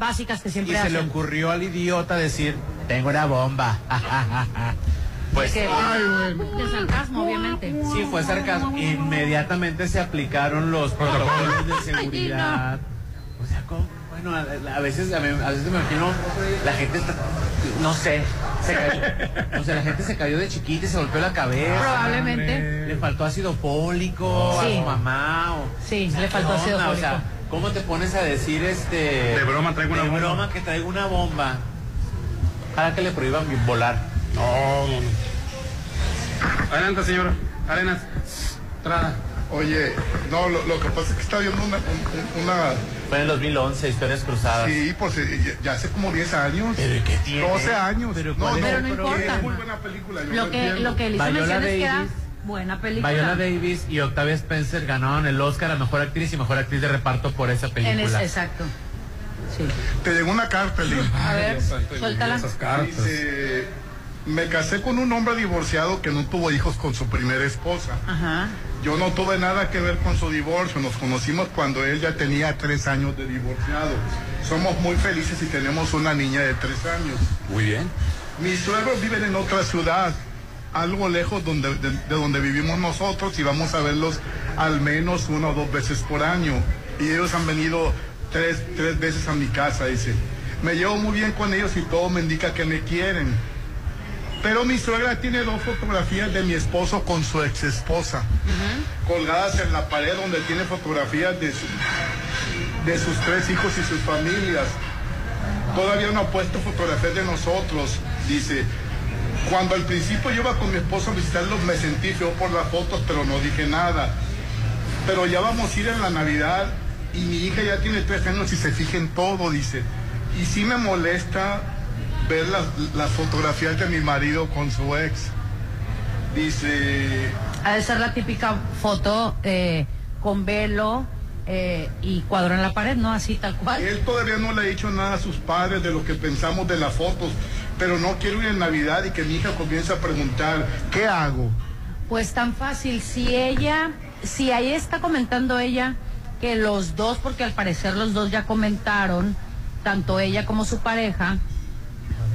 Básicas que Y siempre se le ocurrió al idiota decir, tengo una bomba. pues Que- Ay, bueno. de sarcasmo, obviamente. sí, fue sarcasmo. Inmediatamente se aplicaron los protocolos de seguridad. O sea, ¿cómo? bueno, a, a veces, a, mí- a veces me imagino, la gente está, no sé, se cayó. O sea, la gente se cayó de chiquita y se golpeó la cabeza. Probablemente. Le faltó ácido fólico Sí. a su mamá. O, Sí, le faltó ¿qué ácido onda? O sea. ¿Cómo te pones a decir este. De broma traigo una de bomba. broma que traigo una bomba? Para que le prohíban volar. No, no, no. Adelante, señor. Arenas. Trada. Oye, no, lo, lo que pasa es que está viendo una, un- una Fue en el 2011, historias cruzadas. sí, pues eh, ya, hace como 10 años. ¿Pero qué tiene? 12 años. Pero no, ¿cuál es no, Pero no pero importa. es muy buena película. yo Lo que, lo que es que. Buena película. Viola Davis y Octavia Spencer ganaron el Oscar a Mejor Actriz y Mejor Actriz de Reparto por esa En película. ese- exacto. Sí. Te llegó una carta, Lin. A ver, suéltala. Esas cartas. Dice, me casé con un hombre divorciado que no tuvo hijos con su primera esposa. Ajá. Yo no tuve nada que ver con su divorcio. Nos conocimos cuando él ya tenía tres años de divorciado. Somos muy felices y tenemos una niña de tres años. Muy bien. Mis suegros viven en otra ciudad, algo lejos donde, de, de donde vivimos nosotros y vamos a verlos al menos una o dos veces por año. Y ellos han venido tres, tres veces a mi casa, dice. Me llevo muy bien con ellos y todo me indica que me quieren. Pero mi suegra tiene dos fotografías de mi esposo con su ex esposa, colgadas en la pared donde tiene fotografías de, su- de sus tres hijos y sus familias. Todavía no ha puesto fotografías de nosotros. Dice, cuando al principio yo iba con mi esposo a visitarlos me sentí feo por las fotos, pero no dije nada. Pero ya vamos a ir en la Navidad y mi hija ya tiene tres años y se fija en todo, dice. Y sí me molesta ver las, las fotografías de mi marido con su ex. Dice, Ha de ser la típica foto eh, con velo eh, y cuadro en la pared, ¿no? Así tal cual. Él todavía no le ha dicho nada a sus padres de lo que pensamos de las fotos, pero no quiero ir en Navidad y que mi hija comience a preguntar, ¿qué hago? Pues tan fácil, si ella, si ahí está comentando ella que los dos, porque al parecer los dos ya comentaron, tanto ella como su pareja,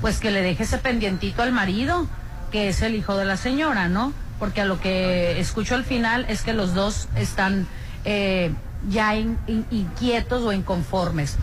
pues que le deje ese pendientito al marido, que es el hijo de la señora, ¿no? Porque a lo que escucho al final es que los dos están eh, ya in- in- inquietos o inconformes.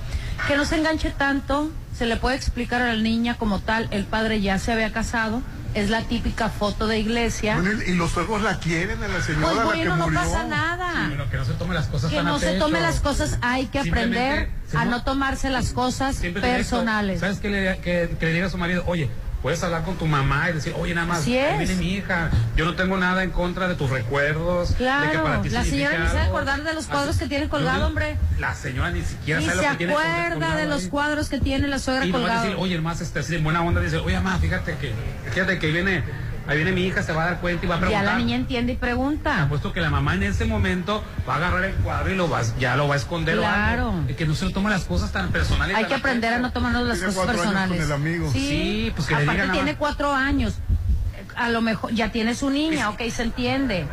Que no se enganche tanto, se le puede explicar a la niña como tal, el padre ya se había casado, es la típica foto de iglesia. Bueno, y los suegros la quieren a la señora Pues la bueno, que no murió. pasa nada. Pero que no se tome las cosas Que tan no a se pecho. tome las cosas, hay que aprender a no tomarse las cosas personales. ¿Sabes qué le, que, que le diga a su marido? Oye, puedes hablar con tu mamá y decir, oye, nada más, ahí viene mi hija. Yo no tengo nada en contra de tus recuerdos. de que Claro, para ti la señora ni se acordar de los cuadros Así- que tiene colgado, hombre. La señora ni siquiera Ni sabe se lo que tiene acuerda colgado de los ahí. cuadros que tiene la suegra Y colgado. decir, oye, más este, así de buena onda, dice, oye, mamá, fíjate que, fíjate que viene, ahí viene mi hija, se va a dar cuenta y va a ya preguntar. la niña entiende y pregunta. Puesto que la mamá en ese momento va a agarrar el cuadro y lo va, ya lo va a esconder o Claro. algo. Y que no se lo toma las cosas tan personales. Hay tan que aprender a no tomarnos las Tiene cosas personales. con el amigo. Sí, Sí, pues que le aparte digan nada tiene cuatro años. A lo mejor ya tiene su niña, ok, se entiende.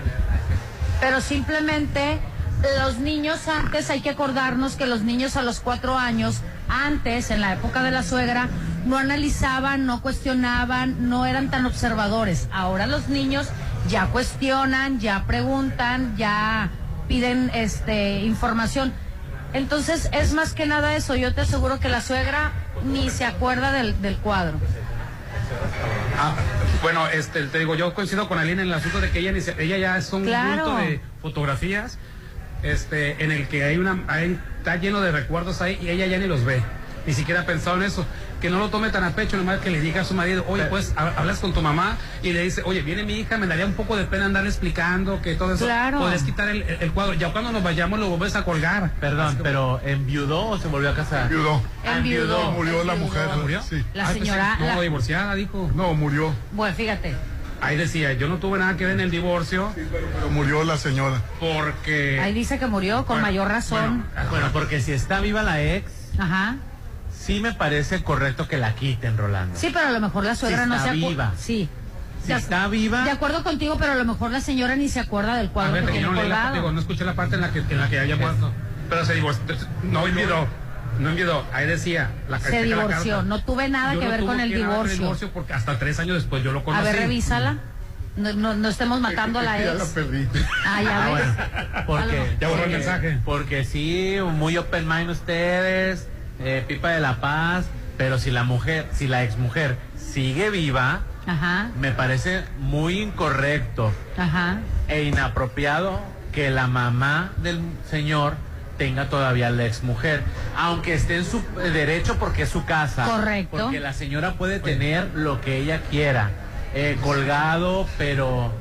Pero simplemente los niños antes, hay que acordarnos que los niños a los cuatro años, antes, en la época de la suegra, no analizaban, no cuestionaban, no eran tan observadores. Ahora los niños ya cuestionan, ya preguntan, ya piden este información. Entonces es más que nada eso. Yo te aseguro que la suegra ni se acuerda del, del cuadro. Ah, bueno, este, te digo, yo coincido con Aline en el asunto de que ella, ella ya es un Claro. de fotografías este, en el que hay una, hay- está lleno de recuerdos ahí y ella ya ni los ve. Ni siquiera ha pensado en eso. Que no lo tome tan a pecho, nomás que le diga a su marido, oye, pues ha- hablas con tu mamá y le dice, oye, viene mi hija, me daría un poco de pena andarle explicando que todo eso. Claro. Puedes quitar el, cuadro. Ya cuando nos vayamos lo vuelves a colgar. Perdón, pero ¿enviudó o se volvió a casar? Enviudó. Enviudó. Murió la mujer. ¿Murió? Sí. La Ay, pues sí, señora- no, la- divorciada, dijo. No, murió. Bueno, fíjate. Ahí decía, yo no tuve nada que ver en el divorcio. Pero murió la señora. Porque. Ahí dice que murió con mayor razón. Bueno, porque si está viva la ex, Ajá. Sí me parece correcto que la quiten, Rolando. Sí, pero a lo mejor la suegra Si no está se acuerda. viva. Sí. Si De- está viva. De acuerdo contigo, pero a lo mejor la señora ni se acuerda del A cuadro ver, que tiene yo no, leí la, colgado. digo, no escuché la parte en la que, en la que haya muerto. Pero se divorció. No enviudó. No enviudó. Ahí decía. La, Se la divorció. No tuve nada Yo que no ver con el ver divorcio. porque hasta tres años después yo lo A conocí. ver, revísala. No, no, no estemos matando a la Ya la ex. perdí. Ah, ya Ah, ves. bueno, porque, Ya borró el porque- mensaje. Porque sí, muy open mind ustedes, eh, pipa de la paz, pero si la mujer, si la exmujer sigue viva, Ajá, me parece muy incorrecto ajá. e inapropiado que la mamá del señor tenga todavía la exmujer, aunque esté en su derecho porque es su casa. Correcto. Porque la señora puede tener lo que ella quiera, eh, colgado, pero,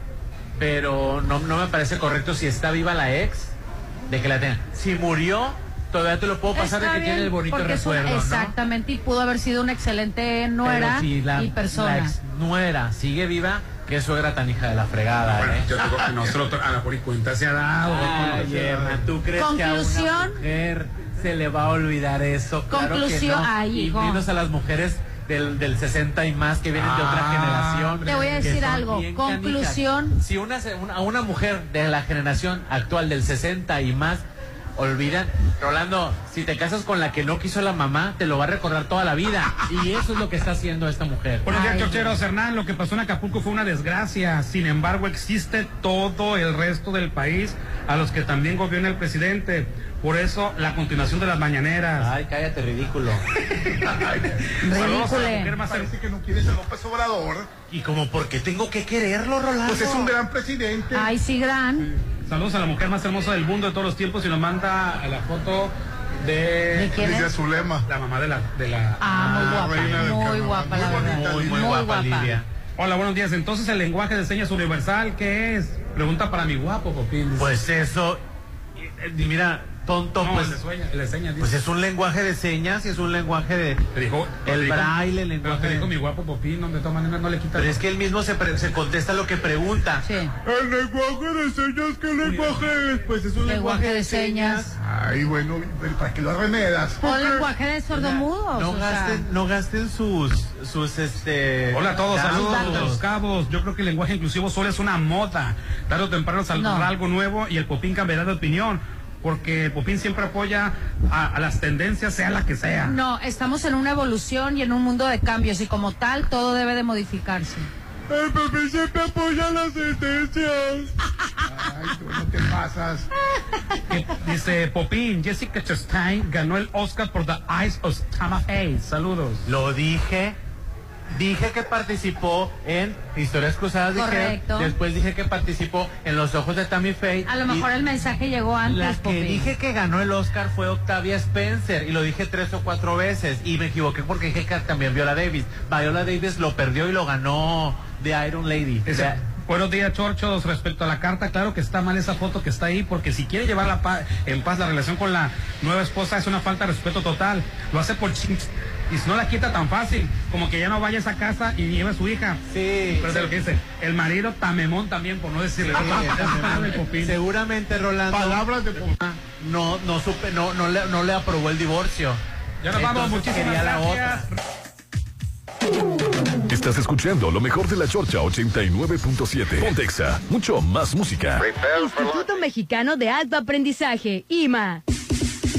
pero no, no me parece correcto si está viva la ex, de que la tenga. Si murió, todavía te lo puedo pasar Está de que tiene el bonito una- recuerdo, ¿no? Exactamente, y pudo haber sido una excelente Pero nuera si la, y persona. la ex nuera sigue viva, que suegra tan hija de la fregada, Bueno, ¿eh? yo digo que nosotros a la por y cuenta se ha dado. Ay, ¿tú crees que a Conclusión. una mujer se le va a olvidar eso? Claro que Conclusión. no. Ay, y hijo. menos a las mujeres del, del 60 y más que vienen de otra Ah, generación. Te voy a decir algo. Conclusión. canijas. Si una, se- una, a una mujer de la generación actual del 60 y más olvidan, Rolando, si te casas con la que no quiso la mamá, te lo va a recordar toda la vida. Y eso es lo que está haciendo esta mujer. Buenos días, chocheros. Hernán, lo que pasó en Acapulco fue una desgracia. Sin embargo, existe todo el resto del país a los que también gobierna el presidente. Por eso, la continuación de las mañaneras. Ay, cállate, ridículo. Saludos a la Ridícule. mujer más her- Parece que no quieres a López Obrador. Y como, ¿por qué tengo que quererlo, Rolando? Pues es un gran presidente. Ay, sí, gran. Saludos a la mujer más hermosa del mundo de todos los tiempos y nos manda la foto De, ¿De quién Lidia? Zulema. La mamá de la. De la Ah, muy guapa, reina del muy guapa, la Muy bonita, Muy, muy Muy guapa, guapa. Lidia. Hola, buenos días. Entonces, el lenguaje de señas universal, ¿qué es? Pregunta para mi guapo, Popín. Pues eso, y- y mira, tonto, no, pues, sueña- el de señas. pues es un lenguaje de señas y es un lenguaje de... Te dijo, el te dijo- braille, el Pero lenguaje te dijo de- mi guapo Popín, donde de todas maneras no le quita. Pero es que él mismo se, pre- se contesta lo que pregunta. Sí. El lenguaje de señas, ¿qué lenguaje es? Pues es un Lenguaje de señas. Ay, bueno, ¿para qué lo arremedas? O lenguaje de sordomudos. No o sea. gasten, no gasten sus, sus, este... Hola a todos, saludos de los cabos. Yo creo que el lenguaje inclusivo solo es una moda. Tarde o temprano saldrá No. algo nuevo y el Popín cambiará de opinión. Porque el Popín siempre apoya a, a las tendencias, sea la que sea. No, estamos en una evolución y en un mundo de cambios y como tal todo debe de modificarse. El papi siempre apoya las sentencias. Ay, tú no te pasas. Dice Popín, Jessica Chastain ganó el Oscar por The Eyes of Tama Faye. Saludos. Lo dije. Dije que participó en Historias Cruzadas. dije- Correcto. después dije que participó en Los Ojos de Tammy Faye. A lo mejor el mensaje llegó antes, La que Popín. dije que ganó el Oscar fue Octavia Spencer. Y lo dije tres o cuatro veces. Y me equivoqué porque dije que también Viola Davis. Viola Davis lo perdió y lo ganó The Iron Lady. Dice, O sea, Buenos días, Chorchos. Respecto a la carta, claro que está mal esa foto que está ahí, porque si quiere llevar la pa- en paz la relación con la nueva esposa es una falta de respeto total. Lo hace por. Y si no la quita tan fácil, como que ya no vaya a esa casa y lleve a su hija. Sí. Pero es lo que dice. El marido tamemón también, por no decirle. Seguramente Rolando. Palabras de No, no supe, no, no le, no le aprobó el divorcio. Ya nos vamos, Entonces muchísimas quería la gracias. otra. Estás escuchando lo mejor de la Chorcha 89.7. Pontexa, mucho más música. Instituto Mexicano de Alto Aprendizaje, IMA.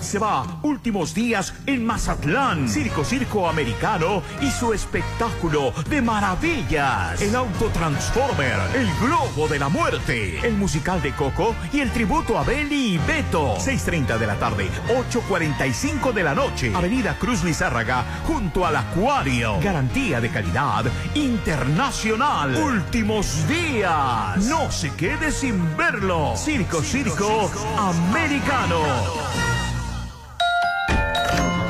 Se va últimos días en Mazatlán. Circo Circo Americano y su espectáculo de maravillas. El Auto Transformer, el Globo de la Muerte, el musical de Coco y el tributo a Beli y Beto. 6.30 de la tarde, 8.45 de la noche. Avenida Cruz Lizárraga, junto al Acuario. Garantía de calidad internacional. Últimos días. No se quede sin verlo. Circo Circo Americano.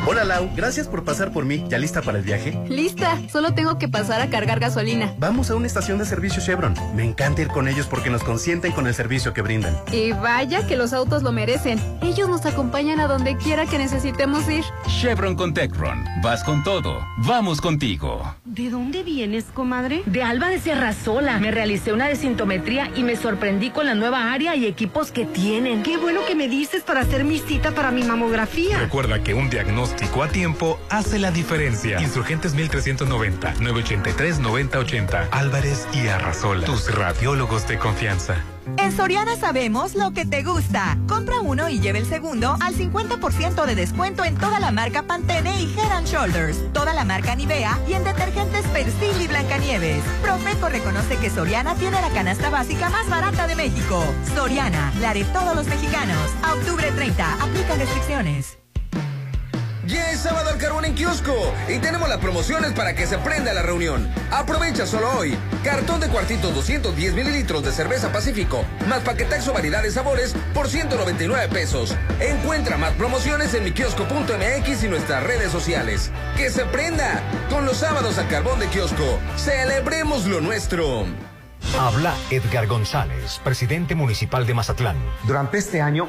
Hola Lau, gracias por pasar por mí. ¿Ya lista para el viaje? Lista, solo tengo que pasar a cargar gasolina. Vamos a una estación de servicio Chevron. Me encanta ir con ellos porque nos consienten con el servicio que brindan. Y vaya que los autos lo merecen. Ellos nos acompañan a donde quiera que necesitemos ir. Chevron con Tecron. Vas con todo. Vamos contigo. ¿De dónde vienes, comadre? De Alba de Serrazola. Me realicé una desintometría y me sorprendí con la nueva área y equipos que tienen. Qué bueno que me dices para hacer mi cita para mi mamografía. Recuerda que un diagnóstico a tiempo hace la diferencia. Insurgentes 1390 983 9080 Álvarez y Arrasola, tus radiólogos de confianza. En Soriana sabemos lo que te gusta. Compra uno y lleve el segundo al 50% de descuento en toda la marca Pantene y Head and Shoulders, toda la marca Nivea y en detergentes Persil y Blancanieves. Profeco reconoce que Soriana tiene la canasta básica más barata de México. Soriana, la de todos los mexicanos. Octubre 30, aplican restricciones. Ya es sábado al carbón en kiosco y tenemos las promociones para que se prenda la reunión. Aprovecha solo hoy. Cartón de cuartitos 210 mililitros de cerveza Pacífico, más paquetaxo variedad de sabores por 199 pesos. Encuentra más promociones en mikiosco.mx y nuestras redes sociales. ¡Que se prenda! Con los sábados al carbón de kiosco, celebremos lo nuestro. Habla Edgar González, presidente municipal de Mazatlán. Durante este año